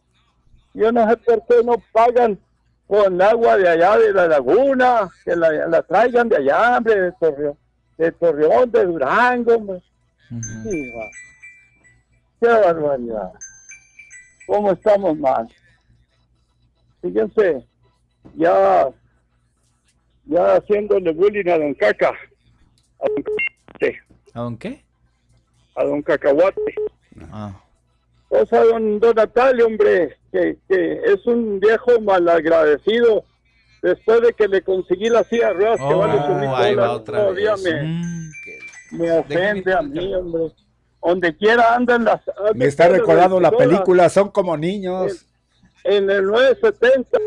Yo no sé por qué no pagan con agua de allá de la laguna, que la, la traigan de allá, hombre, de Torreón, de Torreón, de Durango. Sí, va. Qué barbaridad. ¿Cómo estamos mal? Fíjense, ya, ya haciéndole bullying a don Caca, a don, Cacahuate, ¿A don qué? a don Cacahuate. Ah, O sea, don, don Natalio, hombre, que, que es un viejo malagradecido. Después de que le conseguí la silla de ruedas que Oh, vale su dólares, todavía vez. me, Mm, me ofende a mí, hombre. Donde quiera andan las... Me está recordando la película Son como niños. en el 970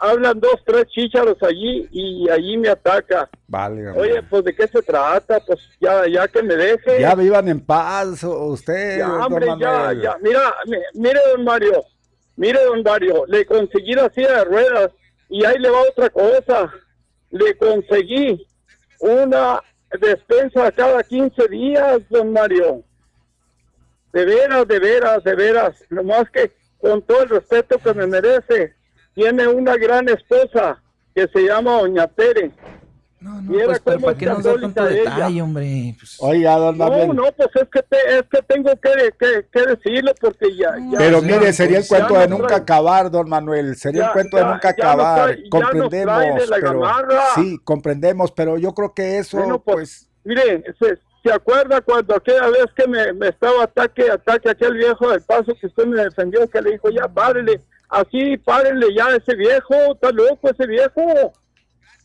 hablan dos, tres chícharos allí y allí me ataca. Vale, Oye, pues ¿de qué se trata? Pues ya, ya que me deje. Ya vivan en paz o- usted, Ya, hombre, ya, ya. Mira, mi- mire, don Mario, mire, don Mario, le conseguí la silla de ruedas y ahí le va otra cosa. Le conseguí una despensa cada 15 días, don Mario. De veras, de veras, de veras. Nomás que con todo el respeto que me merece, tiene una gran esposa que se llama Doña Tere. No, era pues, pero ¿para qué nos da tanto ella. detalle, hombre? Pues, Oiga, don No, Manuel. no, pues es que, te- es que tengo que, que, que decirlo porque ya... ya Pero ya- mire, sería el ya cuento de nunca trae- acabar, don Manuel. Sería el Ya- cuento de nunca ya nos acabar. trae- ya nos comprendemos. trae de la pero, sí, comprendemos, pero yo creo que eso, Bueno, pues, pues, Mire, se, se acuerda cuando aquella vez que me, me estaba ataque, ataque aquel viejo del paso que usted me defendió, que le dijo, ya párele, así párele ya ese viejo, está loco ese viejo.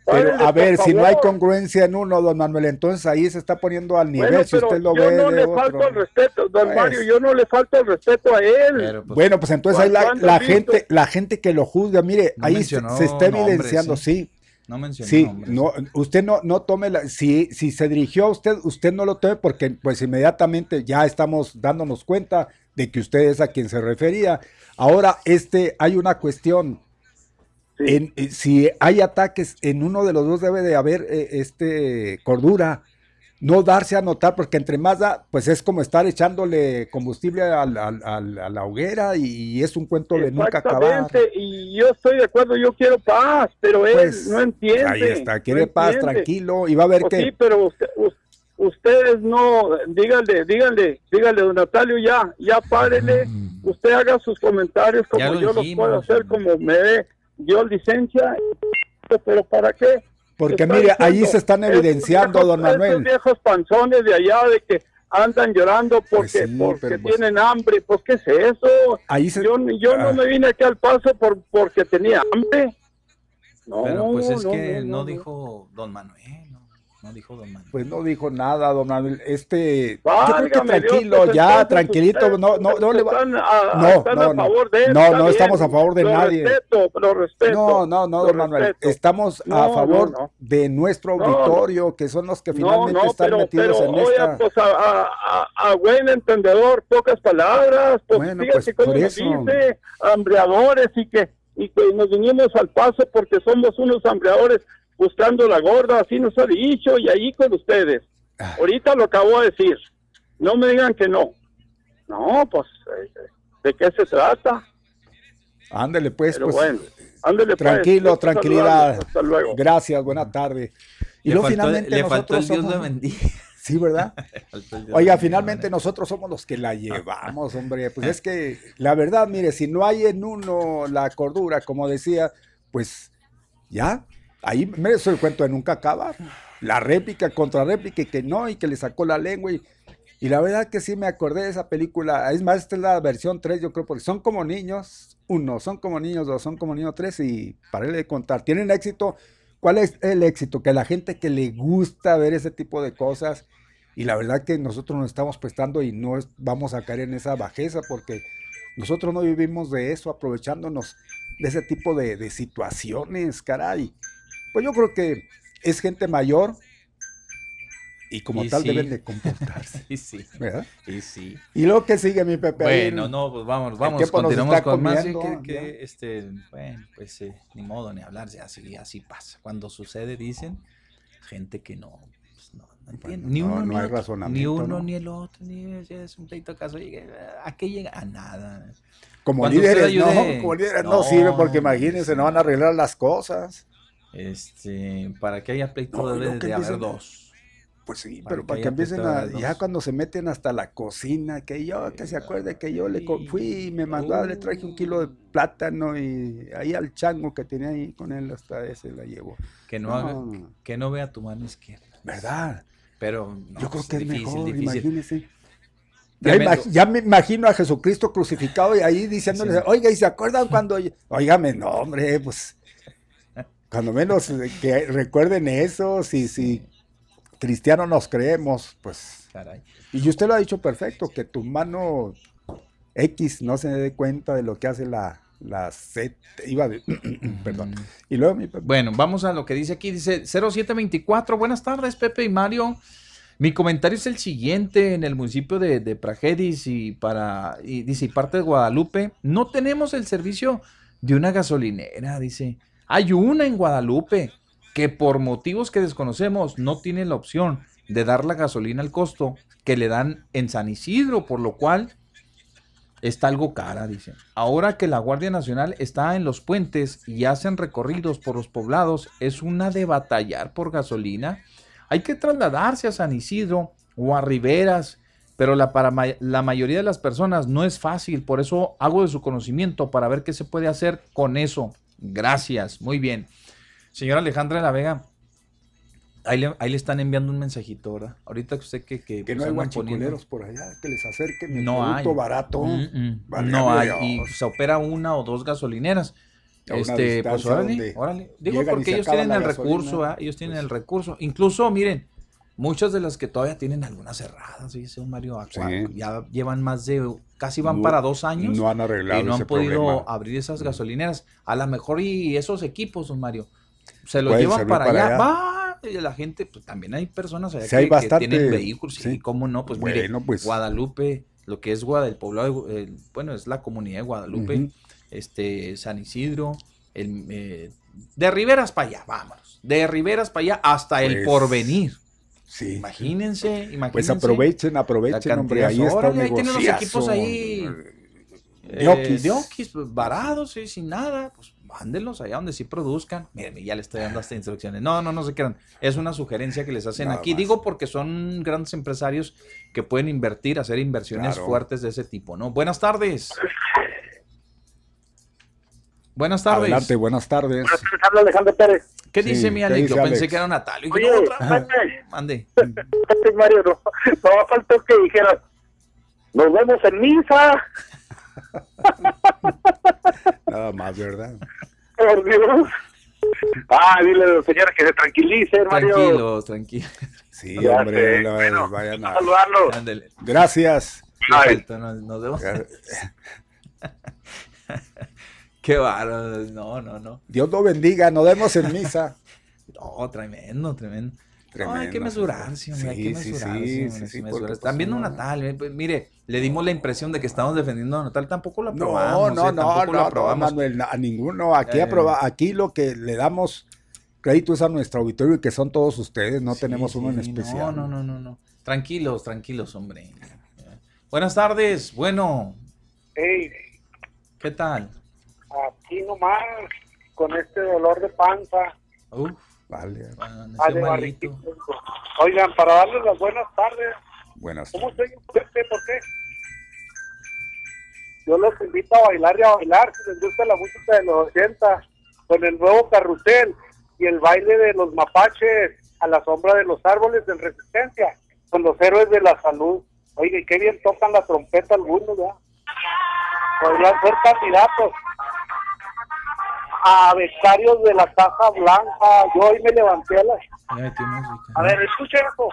Pero a ver, si no hay congruencia en uno, don Manuel, entonces ahí se está poniendo al nivel, Bueno, si usted lo yo ve no de le otro. falto el respeto, don Pues. Mario, yo no le falto el respeto a él. bueno, pues entonces ahí la, gente, la gente que lo juzga, mire, No ahí se, mencionó se está evidenciando, sí. sí. no Sí, nombres. no, usted no, no tome la, si, si se dirigió a usted, usted no lo tome porque pues inmediatamente ya estamos dándonos cuenta de que usted es a quien se refería. Ahora, este, hay una cuestión. En- eh, si hay ataques, en uno de los dos debe de haber eh, este cordura. No darse a notar, porque entre más da, pues es como estar echándole combustible al- al- al- a la hoguera y, es un cuento de nunca acabar. Exactamente, y yo estoy de acuerdo, yo quiero paz, pero él Pues, no entiende. Ahí está, no quiere paz, entiende. tranquilo, y va a ver Pues que... Sí, pero usted- us- ustedes no, díganle, díganle, díganle, don Natalio, ya, ya párele, usted haga sus comentarios como lo yo los puedo hacer, como me dé yo licencia, pero ¿para qué? Porque Está mire, ahí se están esos evidenciando, viejos- don Manuel. Esos viejos panzones de allá de que andan llorando porque, Pues sí, porque pues- tienen hambre, pues ¿qué es eso? Ahí se- Yo, yo Ah. no me vine aquí al paso por porque tenía hambre. No, Pero pues es no, que no, no, no. dijo Don Manuel, no, no dijo Don Manuel. Pues no dijo nada, don Manuel. Este, yo creo que Válgame Dios, tranquilo, pues, ya, entonces tranquilito, no, no, no le va. Están a, No, están no, a no. favor de él, No, está no estamos a favor de Lo nadie. Respeto, lo respeto. No, no, no, don Manuel. respeto. Estamos a No, favor no, no. de nuestro No, auditorio, que son los que No, finalmente no, están pero, metidos pero en oye, esta. pues a, a, a- buen entendedor, pocas palabras, pues Bueno, pues, cómo por eso. dice, hambreadores y que, y que nos vinimos al paso porque somos unos hambreadores buscando la gorda, así nos ha dicho, y ahí con ustedes. Ah. Ahorita lo acabo de decir, no me digan que no. No, pues, eh, ¿de qué se trata? Ándele, pues, Pero pues. bueno, ándele pues. Tranquilo, tranquilidad. Hasta luego. Gracias, buena tarde. Y Le luego faltó- finalmente le faltó nosotros el Dios somos- lo bendiga. Sí, ¿verdad? Oiga, finalmente ¿no? nosotros somos los que la llevamos, hombre. Pues es que la verdad, mire, si no hay en uno la cordura, como decía, pues ya, ahí me eso el cuento de nunca acabar. La réplica contra réplica y que no, y que le sacó la lengua. Y, y la verdad que sí me acordé de esa película. Es más, esta es la versión 3, yo creo, porque son como niños, uno, son como niños, dos, son como niños, tres, y para de contar. Tienen éxito. ¿Cuál es el éxito? Que la gente que le gusta ver ese tipo de cosas, y la verdad que nosotros nos estamos prestando y no vamos a caer en esa bajeza porque nosotros no vivimos de eso, aprovechándonos de ese tipo de, de situaciones, caray. Pues yo creo que es gente mayor y como Y tal sí. deben de comportarse, Y sí, ¿verdad? y sí. Y luego que sigue mi Pepe. Bueno, no, pues vamos, vamos, continuamos con más. comiendo, que, ya. que, este, bueno, pues eh, ni modo ni hablar, así, así pasa. Cuando sucede, dicen gente que no, pues, no, no entiende. ni no, uno no ni hay otro, Ni razonamiento, uno ¿no? ni el otro, ni es, un pleito caso. ¿A qué llega? A nada. como cuando líderes, ayude- no, como líderes no, No, sirve porque imagínense, no van a arreglar las cosas. Este, para que haya pleito No, debe de haber dos. Pues sí, Para pero que para que empiecen a, ya cuando se meten hasta la cocina, que yo, que se acuerde que yo le fui y me mandó, a- le traje un kilo de plátano y ahí al chango que tenía ahí con él hasta ese la llevó. Que no, No. haga, que no vea tu mano izquierda. ¿Verdad? Pero no, yo creo es que es difícil, mejor, difícil. imagínese. Ya, imag- ya me imagino a Jesucristo crucificado y ahí diciéndole, Sí. oiga, ¿y se acuerdan cuando? yo-?" Óigame, no, hombre, pues, cuando menos eh, que recuerden eso, si, si cristianos nos creemos, pues, Caray. y usted lo ha dicho perfecto, que tu mano X no se dé cuenta de lo que hace la, la Z, iba de, perdón. Y luego mi Pepe. Bueno, vamos a lo que dice aquí. Dice 0724. Buenas tardes, Pepe y Mario. Mi comentario es el siguiente. En el municipio de, de Pragedis y para, y dice, y parte de Guadalupe, no tenemos el servicio de una gasolinera, dice. Hay una en Guadalupe que por motivos que desconocemos no tiene la opción de dar la gasolina al costo que le dan en San Isidro, por lo cual está algo cara, dice. Ahora que la Guardia Nacional está en los puentes y hacen recorridos por los poblados, es una de batallar por gasolina. Hay que trasladarse a San Isidro o a Riberas, pero la, para la mayoría de las personas no es fácil, por eso hago de su conocimiento para ver qué se puede hacer con eso. Gracias, muy bien. Señora Alejandra de la Vega, ahí le, ahí le están enviando un mensajito, ¿verdad? Ahorita que usted que... Que, Que pues, no hay guachicoleros por allá, que les acerquen el no producto hay. barato. Mm, mm. No hay. Dios. Y se opera una o dos gasolineras. A Este, pues órale. Digo porque ellos tienen el gasolina, recurso, ellos tienen pues. el recurso. Incluso, miren, muchas de las que todavía tienen algunas cerradas, dice un Mario Sí. ya llevan más de, casi van No- para dos años. no han arreglado y no han podido problema. abrir esas gasolineras. A lo mejor y esos equipos, don Mario, se los llevan para, para allá. allá. Va, y la gente, pues también hay personas allá Sí, hay que, que bastante, tienen vehículos. Sí, sí. cómo no, pues mire, pues. Guadalupe, lo que es Guadalupe, el poblado, de bueno, es la comunidad de Guadalupe, este, San Isidro, el, eh, de Riberas para allá, vámonos. De Riberas para allá hasta el Pues, porvenir. Sí. Imagínense, imagínense. Pues aprovechen, aprovechen, hombre. Ahí está un ahí tienen los equipos ahí. Eh, de pues, varados, sí, sin nada, pues mándenlos allá donde sí produzcan. Miren, ya le estoy dando hasta instrucciones. No, no, no se quieran. Es una sugerencia que les hacen Nada aquí. más. Digo porque son grandes empresarios que pueden invertir, hacer inversiones Claro. fuertes de ese tipo, ¿no? Buenas tardes. Buenas tardes. Adelante, buenas tardes. Habla Alejandro Pérez. ¿Qué Sí, dice mi ¿qué Alex? Yo pensé Alex? que era Natalio. Oye, no, otra. Mande. Mario, no, no faltó que dijeras, nos vemos en misa. Nada más, ¿verdad? Por Dios. Ah, dile a la señora que se tranquilice, Mario. Tranquilos, tranquilos. Sí, Ya hombre, no, bueno, vayan a... Saludarlo. Gracias. Nos, nos vemos. Qué bárbaro. No, no, no. Dios lo bendiga, nos vemos en misa. No, tremendo, tremendo. No, hay que Tremendo. mesurarse, hombre, hay Sí, que sí, mesurarse. sí, sí, hay sí, que mesurarse. pues, También uno- Natal, eh, pues, mire, le dimos la impresión de que estamos defendiendo a Natal, tampoco lo No, aprobamos. no, eh, no, tampoco no, lo no, aprobamos. Manuel, a ninguno. Aquí, Eh. aproba- aquí lo que le damos crédito es a nuestro auditorio y que son todos ustedes, no Sí, tenemos uno en especial. No, no, no, no, no. Tranquilos, tranquilos, hombre. Buenas tardes, bueno, Ey, ¿qué tal? Aquí nomás, con este dolor de panza. Uf, Vale, amaneció Ah. Oigan, para darles las buenas tardes, buenas ¿cómo estoy? ¿Por qué? ¿Por qué? Yo los invito a bailar y a bailar, si les gusta la música de los 80, con el nuevo carrusel y el baile de los mapaches a la sombra de los árboles de resistencia, con los héroes de la salud. Oye, qué bien tocan la trompeta algunos, ¿verdad? Podrían ser candidatos a becarios de la Casa Blanca. Yo hoy me levanté a las... Música. A ver, escuchen esto.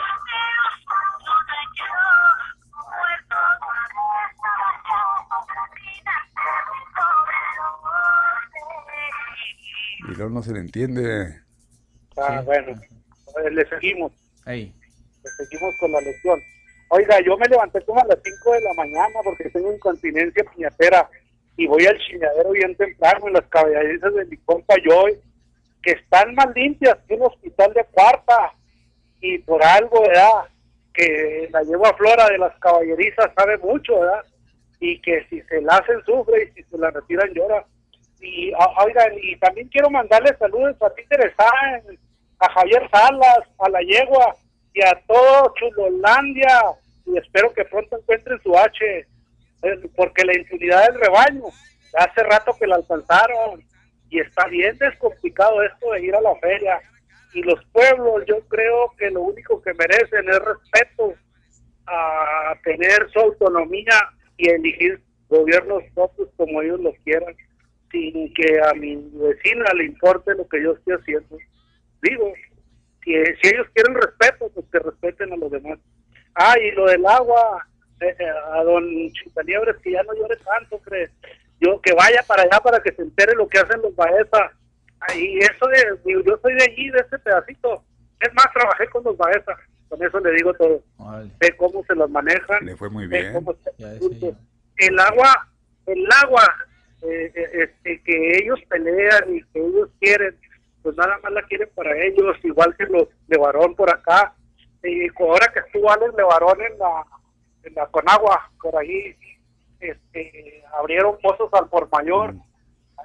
Y luego no se le entiende. Ah, Sí. bueno, le seguimos, Ey, le seguimos con la lección. Oiga, yo me levanté como a las 5 de la mañana porque tengo incontinencia piñatera y voy al chiñadero bien temprano en las caballerizas de mi compa Joy, que están más limpias que un hospital de cuarta y por algo, ¿verdad? Que la yegua Flora de las caballerizas sabe mucho, ¿verdad? Y que si se la hacen sufre y si se la retiran llora. Y oigan, y también quiero mandarle saludos a ti Teresa, a Javier Salas, a la yegua y a todo Chulolandia. Y espero que pronto encuentren su H, porque la impunidad del rebaño, hace rato que la alcanzaron. Y está bien descomplicado esto de ir a la feria. Y los pueblos, yo creo que lo único que merecen es respeto a tener su autonomía y elegir gobiernos propios como ellos lo quieran, sin que a mi vecina le importe lo que yo estoy haciendo. Digo, si, si ellos quieren respeto, pues que respeten a los demás. Ah, y lo del agua, eh, eh, a don Chintaniebres, que ya no llore tanto, hombre. yo que vaya para allá para que se entere lo que hacen los Baeza. Y eso de, digo, yo soy de allí, de ese pedacito. Es más, trabajé con los Baeza. Con eso le digo todo. Sé cómo se los manejan. Le fue muy bien. se- el agua, el agua eh, eh, este, que ellos pelean y que ellos quieren, pues nada más la quieren para ellos, igual que los de varón por acá. Y ahora que estuvo Alex Levarón en la, en la Conagua, por ahí, este, abrieron pozos al por mayor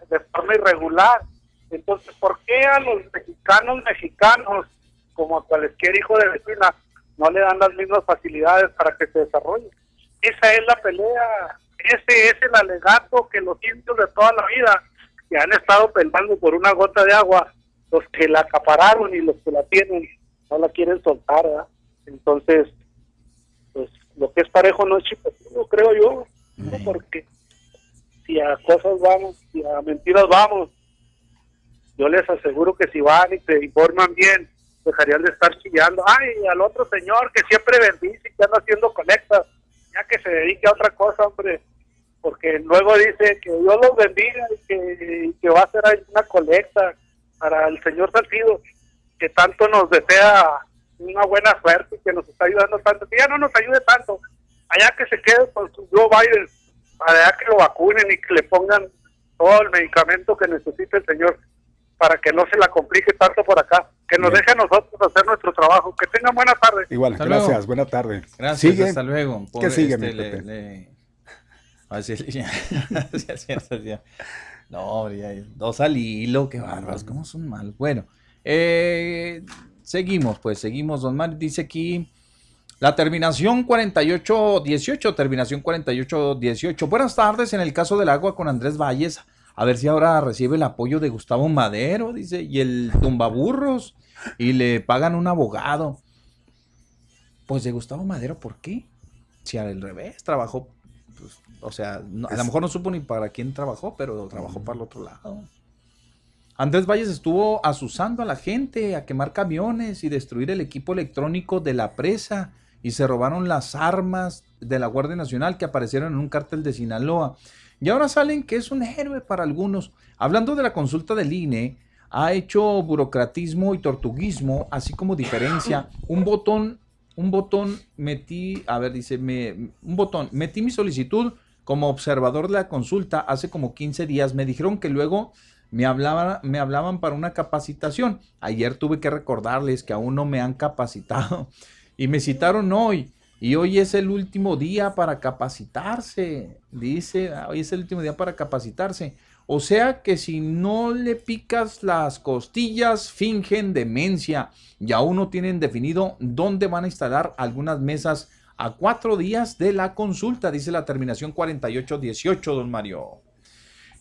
de forma irregular. Entonces, ¿por qué a los mexicanos mexicanos, como a cualquier hijo de vecina, no le dan las mismas facilidades para que se desarrolle? Esa es la pelea, ese es el alegato que los indios de toda la vida, que han estado peleando por una gota de agua, los que la acapararon y los que la tienen, no la quieren soltar, ¿verdad? Entonces, pues lo que es parejo no es chipetudo, creo yo, ¿no? porque si a cosas vamos, si a mentiras vamos, yo les aseguro que si van y te informan bien, dejarían de estar chillando. Ay, al otro señor que siempre bendice y que anda haciendo conectas, ya que se dedique a otra cosa, hombre, porque luego dice que Dios los bendiga y que, y que va a hacer una colecta para el señor Salcido, que tanto nos desea una buena suerte y que nos está ayudando tanto, que ya no nos ayude tanto, allá que se quede con su Joe Biden, allá que lo vacunen y que le pongan todo el medicamento que necesite el señor para que no se la complique tanto por acá, que nos Bien. deje a nosotros hacer nuestro trabajo, que tengan buena tarde. Igual, Hasta gracias. luego. Buena tarde. Gracias, Sigue. hasta luego. ¿Qué Pobre, sigue, este, mi le- Pepe? le- Así le- Sí, así es, así es. No, hombre, ya- dos al hilo, qué bárbaros, cómo son malos. Bueno, eh, seguimos, pues, seguimos. Don Mario dice aquí la terminación 4818, terminación 4818. Buenas tardes, en el caso del agua con Andrés Valles, a ver si ahora recibe el apoyo de Gustavo Madero, dice, y el tumbaburros, y le pagan un abogado. Pues de Gustavo Madero, ¿por qué? Si al revés, trabajó, pues, o sea, no- a lo mejor no supo ni para quién trabajó, pero trabajó para el otro lado. Andrés Valles estuvo asusando a la gente a quemar camiones y destruir el equipo electrónico de la presa y se robaron las armas de la Guardia Nacional que aparecieron en un cártel de Sinaloa. Y ahora salen que es un héroe para algunos. Hablando de la consulta del INE, ha hecho burocratismo y tortuguismo, así como diferencia. Un botón, un botón metí, a ver, dice, me, un botón, metí mi solicitud como observador de la consulta hace como 15 días. Me dijeron que luego me hablaban, me hablaban para una capacitación. Ayer tuve que recordarles que aún no me han capacitado y me citaron hoy. Y hoy es el último día para capacitarse. Dice, "Ah, hoy es el último día para capacitarse. O sea que si no le picas las costillas, fingen demencia. Y aún no tienen definido dónde van a instalar algunas mesas a cuatro días de la consulta, dice la terminación 4818, don Mario.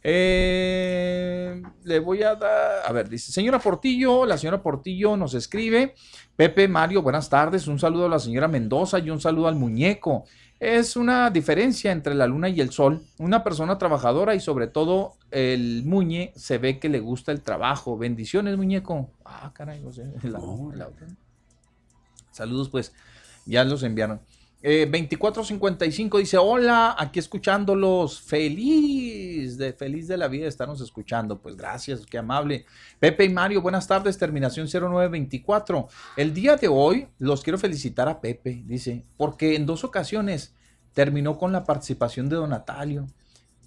Eh, le voy a dar, a ver, dice, señora Portillo, la señora Portillo nos escribe, Pepe Mario, buenas tardes, un saludo a la señora Mendoza y un saludo al muñeco. Es una diferencia entre la luna y el sol, una persona trabajadora y sobre todo el muñe se ve que le gusta el trabajo. Bendiciones, muñeco. Ah, caray. Saludos, pues, ya los enviaron. Eh, 2455 dice, hola, aquí escuchándolos, feliz, de feliz de la vida de estarnos escuchando. Pues gracias, qué amable. Pepe y Mario, buenas tardes, terminación 0924. El día de hoy los quiero felicitar a Pepe, dice, porque en dos ocasiones terminó con la participación de Don Natalio,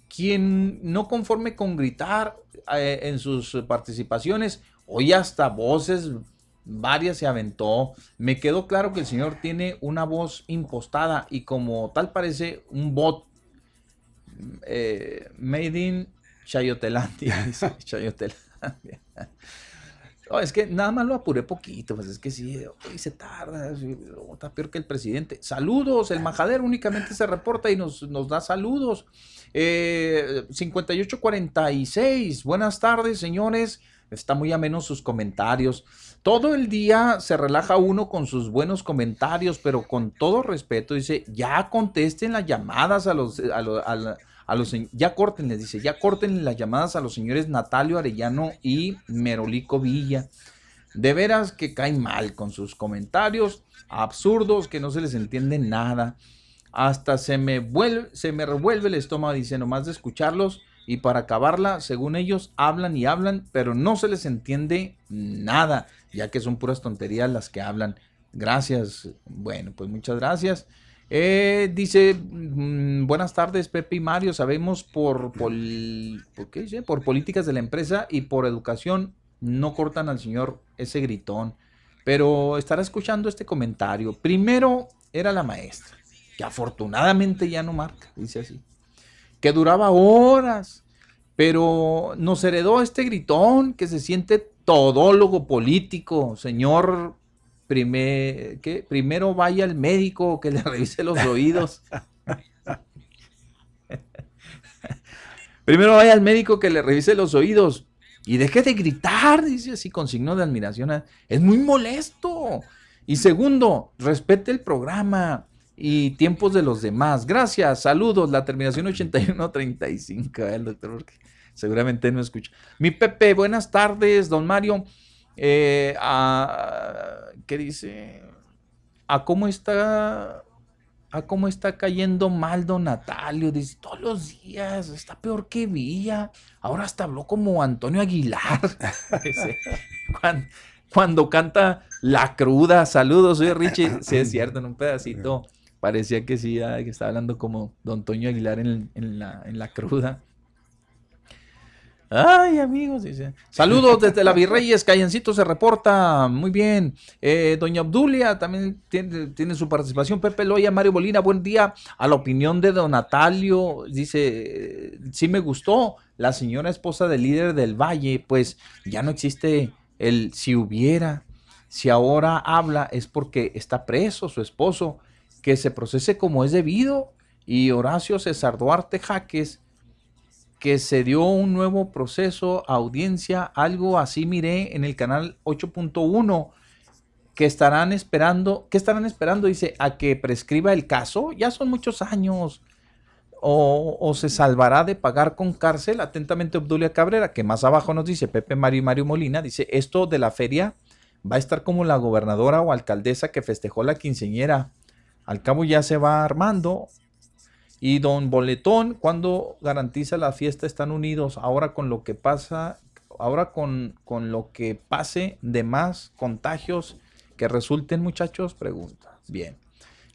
quien no conforme con gritar eh, en sus participaciones, hoy hasta voces varias se aventó. Me quedó claro que el señor tiene una voz impostada y como tal parece un bot eh, made in Chayotelandia. dice, Chayotelandia. No, es que nada más lo apuré poquito, pues es que sí, hoy se tarda, está peor que el presidente. Saludos, el majadero únicamente se reporta y nos, nos da saludos. Eh, 5846, buenas tardes, señores. Está muy ameno sus comentarios. Todo el día se relaja uno con sus buenos comentarios, pero con todo respeto dice, ya contesten las llamadas a los, a lo- a a los, ya córtenles, dice, ya corten las llamadas a los señores Natalio Arellano y Merolico Villa. De veras que caen mal con sus comentarios absurdos, que no se les entiende nada. Hasta se me vuelve, se me revuelve el estómago, dice, nomás de escucharlos. y para acabarla, según ellos, hablan y hablan, pero no se les entiende nada, ya que son puras tonterías las que hablan. Gracias. Bueno, pues muchas gracias. Eh, dice, mm, buenas tardes Pepe y Mario, sabemos por, pol- ¿por, qué dice? por políticas de la empresa y por educación no cortan al señor ese gritón, pero estará escuchando este comentario. Primero era la maestra, que afortunadamente ya no marca, dice así, que duraba horas, pero nos heredó este gritón que se siente todólogo político, señor Prime- ¿qué? primero vaya al médico que le revise los oídos. primero vaya al médico que le revise los oídos y deje de gritar, dice así con signo de admiración. Es muy molesto. Y segundo, respete el programa y tiempos de los demás. Gracias, saludos. La terminación 8135, el doctor, seguramente no escucha. Mi Pepe, buenas tardes, don Mario. Eh, a- ¿Qué dice? ¿A cómo está? ¿A cómo está cayendo mal don Natalio? Dice, todos los días, está peor que Villa. Ahora hasta habló como Antonio Aguilar. Cuando, canta La Cruda, saludos, soy Richie. Sí, es cierto, en un pedacito parecía que sí, ah, que estaba hablando como don Toño Aguilar en, en la, en La Cruda. Ay, amigos, dice. Saludos desde la Virreyes, Callancito se reporta. Muy bien. Eh, doña Obdulia también tiene, tiene su participación. Pepe Loya, Mario Molina, buen día. A la opinión de don Natalio, dice, sí me gustó. La señora esposa del líder del Valle, pues ya no existe el si hubiera. Si ahora habla es porque está preso su esposo, que se procese como es debido. Y Horacio César Duarte Jaques que se dio un nuevo proceso, audiencia, algo así miré en el canal 8.1 que estarán esperando, ¿qué estarán esperando? Dice, a que prescriba el caso, ya son muchos años. O, o se salvará de pagar con cárcel, atentamente Obdulia Cabrera, que más abajo nos dice Pepe Mario y Mario Molina, dice, esto de la feria va a estar como la gobernadora o alcaldesa que festejó la quinceñera. Al cabo ya se va armando, y don Boletón, cuando garantiza la fiesta, están unidos. Ahora con lo que pasa, ahora con, con lo que pase de más contagios que resulten, muchachos, pregunta. Bien.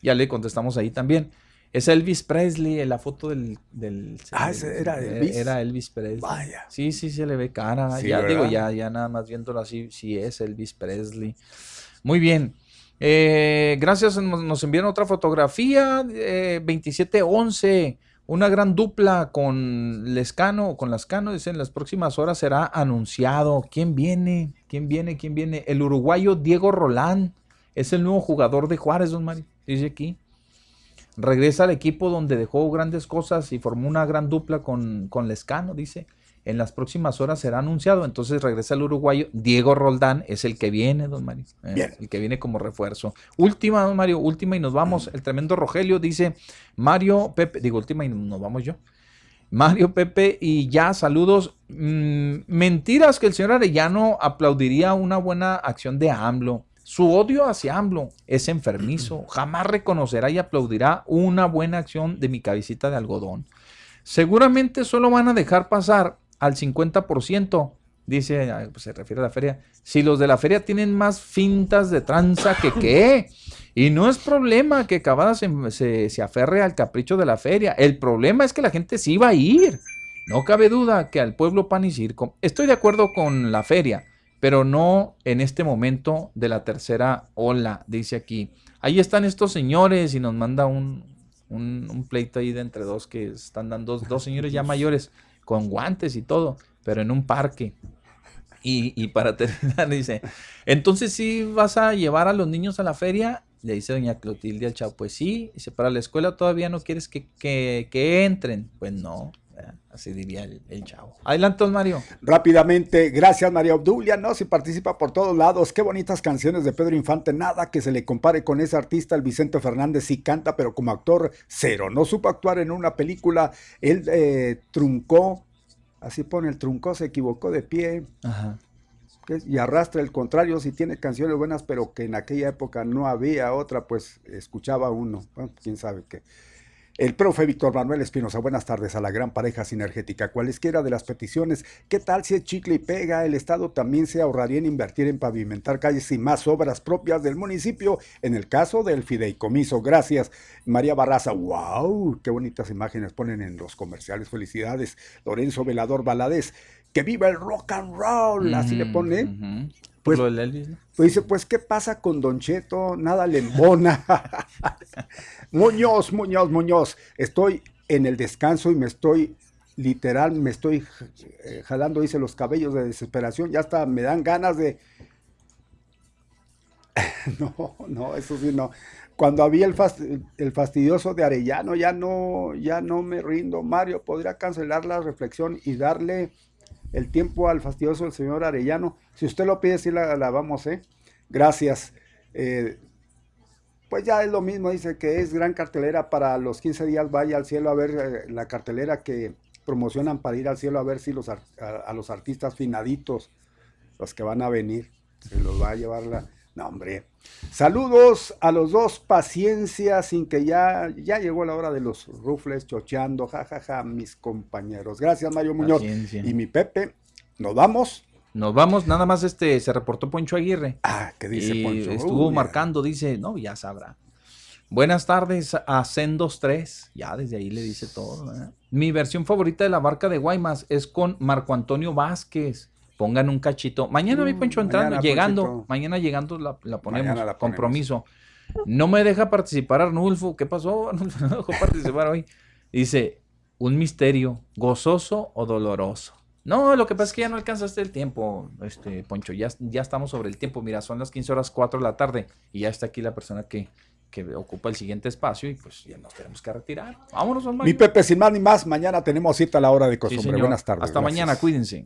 Ya le contestamos ahí también. Es Elvis Presley, en la foto del... del Ah, ese era Elvis. Era Elvis Presley. Vaya. Sí, sí, se le ve cara. Sí, ya ¿verdad? digo, ya, ya nada más viéndolo así, sí es Elvis Presley. Muy bien. Eh, gracias, nos, enviaron otra fotografía, eh, 2711, una gran dupla con Lescano, con Lascano, dicen, en las próximas horas será anunciado. ¿Quién viene? ¿Quién viene? ¿Quién viene? El uruguayo Diego Rolán es el nuevo jugador de Juárez, don Mario, dice aquí. Regresa al equipo donde dejó grandes cosas y formó una gran dupla con, con Lescano, dice. En las próximas horas será anunciado. Entonces regresa el uruguayo. Diego Roldán es el que viene, don Mario. eh, Bien. El que viene como refuerzo. Última, don Mario, última y nos vamos. El tremendo Rogelio dice, Mario, Pepe, digo última y nos vamos yo. Mario, Pepe y ya, saludos. Mm, mentiras que el señor Arellano aplaudiría una buena acción de AMLO. Su odio hacia AMLO es enfermizo. Jamás reconocerá y aplaudirá una buena acción de mi cabecita de algodón. Seguramente solo van a dejar pasar al 50%, dice, ah, pues se refiere a la feria. Si los de la feria tienen más fintas de tranza que qué. Y no es problema que Cavada se, se- se aferre al capricho de la feria. El problema es que la gente sí va a ir. No cabe duda que al pueblo pan y circo. Estoy de acuerdo con la feria, pero no en este momento de la tercera ola, dice aquí. Ahí están estos señores y nos manda un, un, un pleito ahí de entre dos que están dando dos, dos señores ya mayores con guantes y todo, pero en un parque. Y, y para terminar, dice, entonces sí vas a llevar a los niños a la feria, le dice doña Clotilde al chavo, pues sí, dice, para la escuela todavía no quieres que, que- que entren, pues no. Así diría el, el chavo. Adelante, Mario. Rápidamente, gracias María Obdulia, ¿no? Si participa por todos lados, qué bonitas canciones de Pedro Infante, nada que se le compare con ese artista, el Vicente Fernández, sí canta, pero como actor, cero. No supo actuar en una película, él eh, truncó, así pone el truncó, se equivocó de pie, Ajá. y arrastra el contrario, si tiene canciones buenas, pero que en aquella época no había otra, pues escuchaba uno, bueno, quién sabe qué. El profe Víctor Manuel Espinosa, buenas tardes a la gran pareja sinergética. Cualesquiera de las peticiones, ¿qué tal si es chicle y pega? El Estado también se ahorraría en invertir en pavimentar calles y más obras propias del municipio, en el caso del fideicomiso. Gracias, María Barraza. ¡Wow! Qué bonitas imágenes ponen en los comerciales. Felicidades, Lorenzo Velador Valadez. ¡Que viva el rock and roll! Así le pone. Ujú. Pues- Lo del Elvis, ¿no? Pues dice, pues, ¿qué pasa con Don Cheto? Nada le embona. Muñoz, Muñoz, Muñoz. Estoy en el descanso y me estoy, literal, me estoy eh, jalando, dice, los cabellos de desesperación. Ya hasta me dan ganas de... No, no, eso sí, no. Cuando había el, fast- el fastidioso de Arellano, ya no, ya no me rindo. Mario, ¿podría cancelar la reflexión y darle el tiempo al fastidioso del señor Arellano? Si usted lo pide, sí la, la vamos, ¿eh? Gracias. Eh, pues ya es lo mismo, dice que es gran cartelera para los 15 días, vaya al cielo a ver eh, la cartelera que promocionan para ir al cielo a ver si los a los artistas finaditos, los que van a venir, se los va a llevar la... No, hombre. Saludos a los dos, paciencia, sin que ya, ya llegó la hora de los rufles chocheando, jajaja, mis compañeros. Gracias, Mario Muñoz. Paciencia. Y mi Pepe, nos vamos. Nos vamos, nada más este, se reportó Poncho Aguirre. Ah, ¿qué dice y Poncho? Estuvo Uy, marcando, dice, no, ya sabrá. Buenas tardes a Sendos 3. Ya desde ahí le dice todo. Mi versión favorita de la barca de Guaymas es con Marco Antonio Vázquez. Pongan un cachito. Mañana mi Mm, Poncho entrando, mañana, llegando. Ponchito. Mañana llegando la, la ponemos. Mañana la ponemos. Compromiso. No me deja participar Arnulfo. ¿Qué pasó? Arnulfo no dejó participar hoy. Dice, un misterio, gozoso o doloroso. No, lo que pasa es que ya no alcanzaste el tiempo, este Poncho. Ya, ya estamos sobre el tiempo. Mira, son las 15 horas 4 de la tarde y ya está aquí la persona que, que ocupa el siguiente espacio y pues ya nos tenemos que retirar. Vámonos, don Mi. Pepe, sin más ni más, mañana tenemos cita a la hora de costumbre. Buenas tardes. Hasta gracias. mañana, cuídense.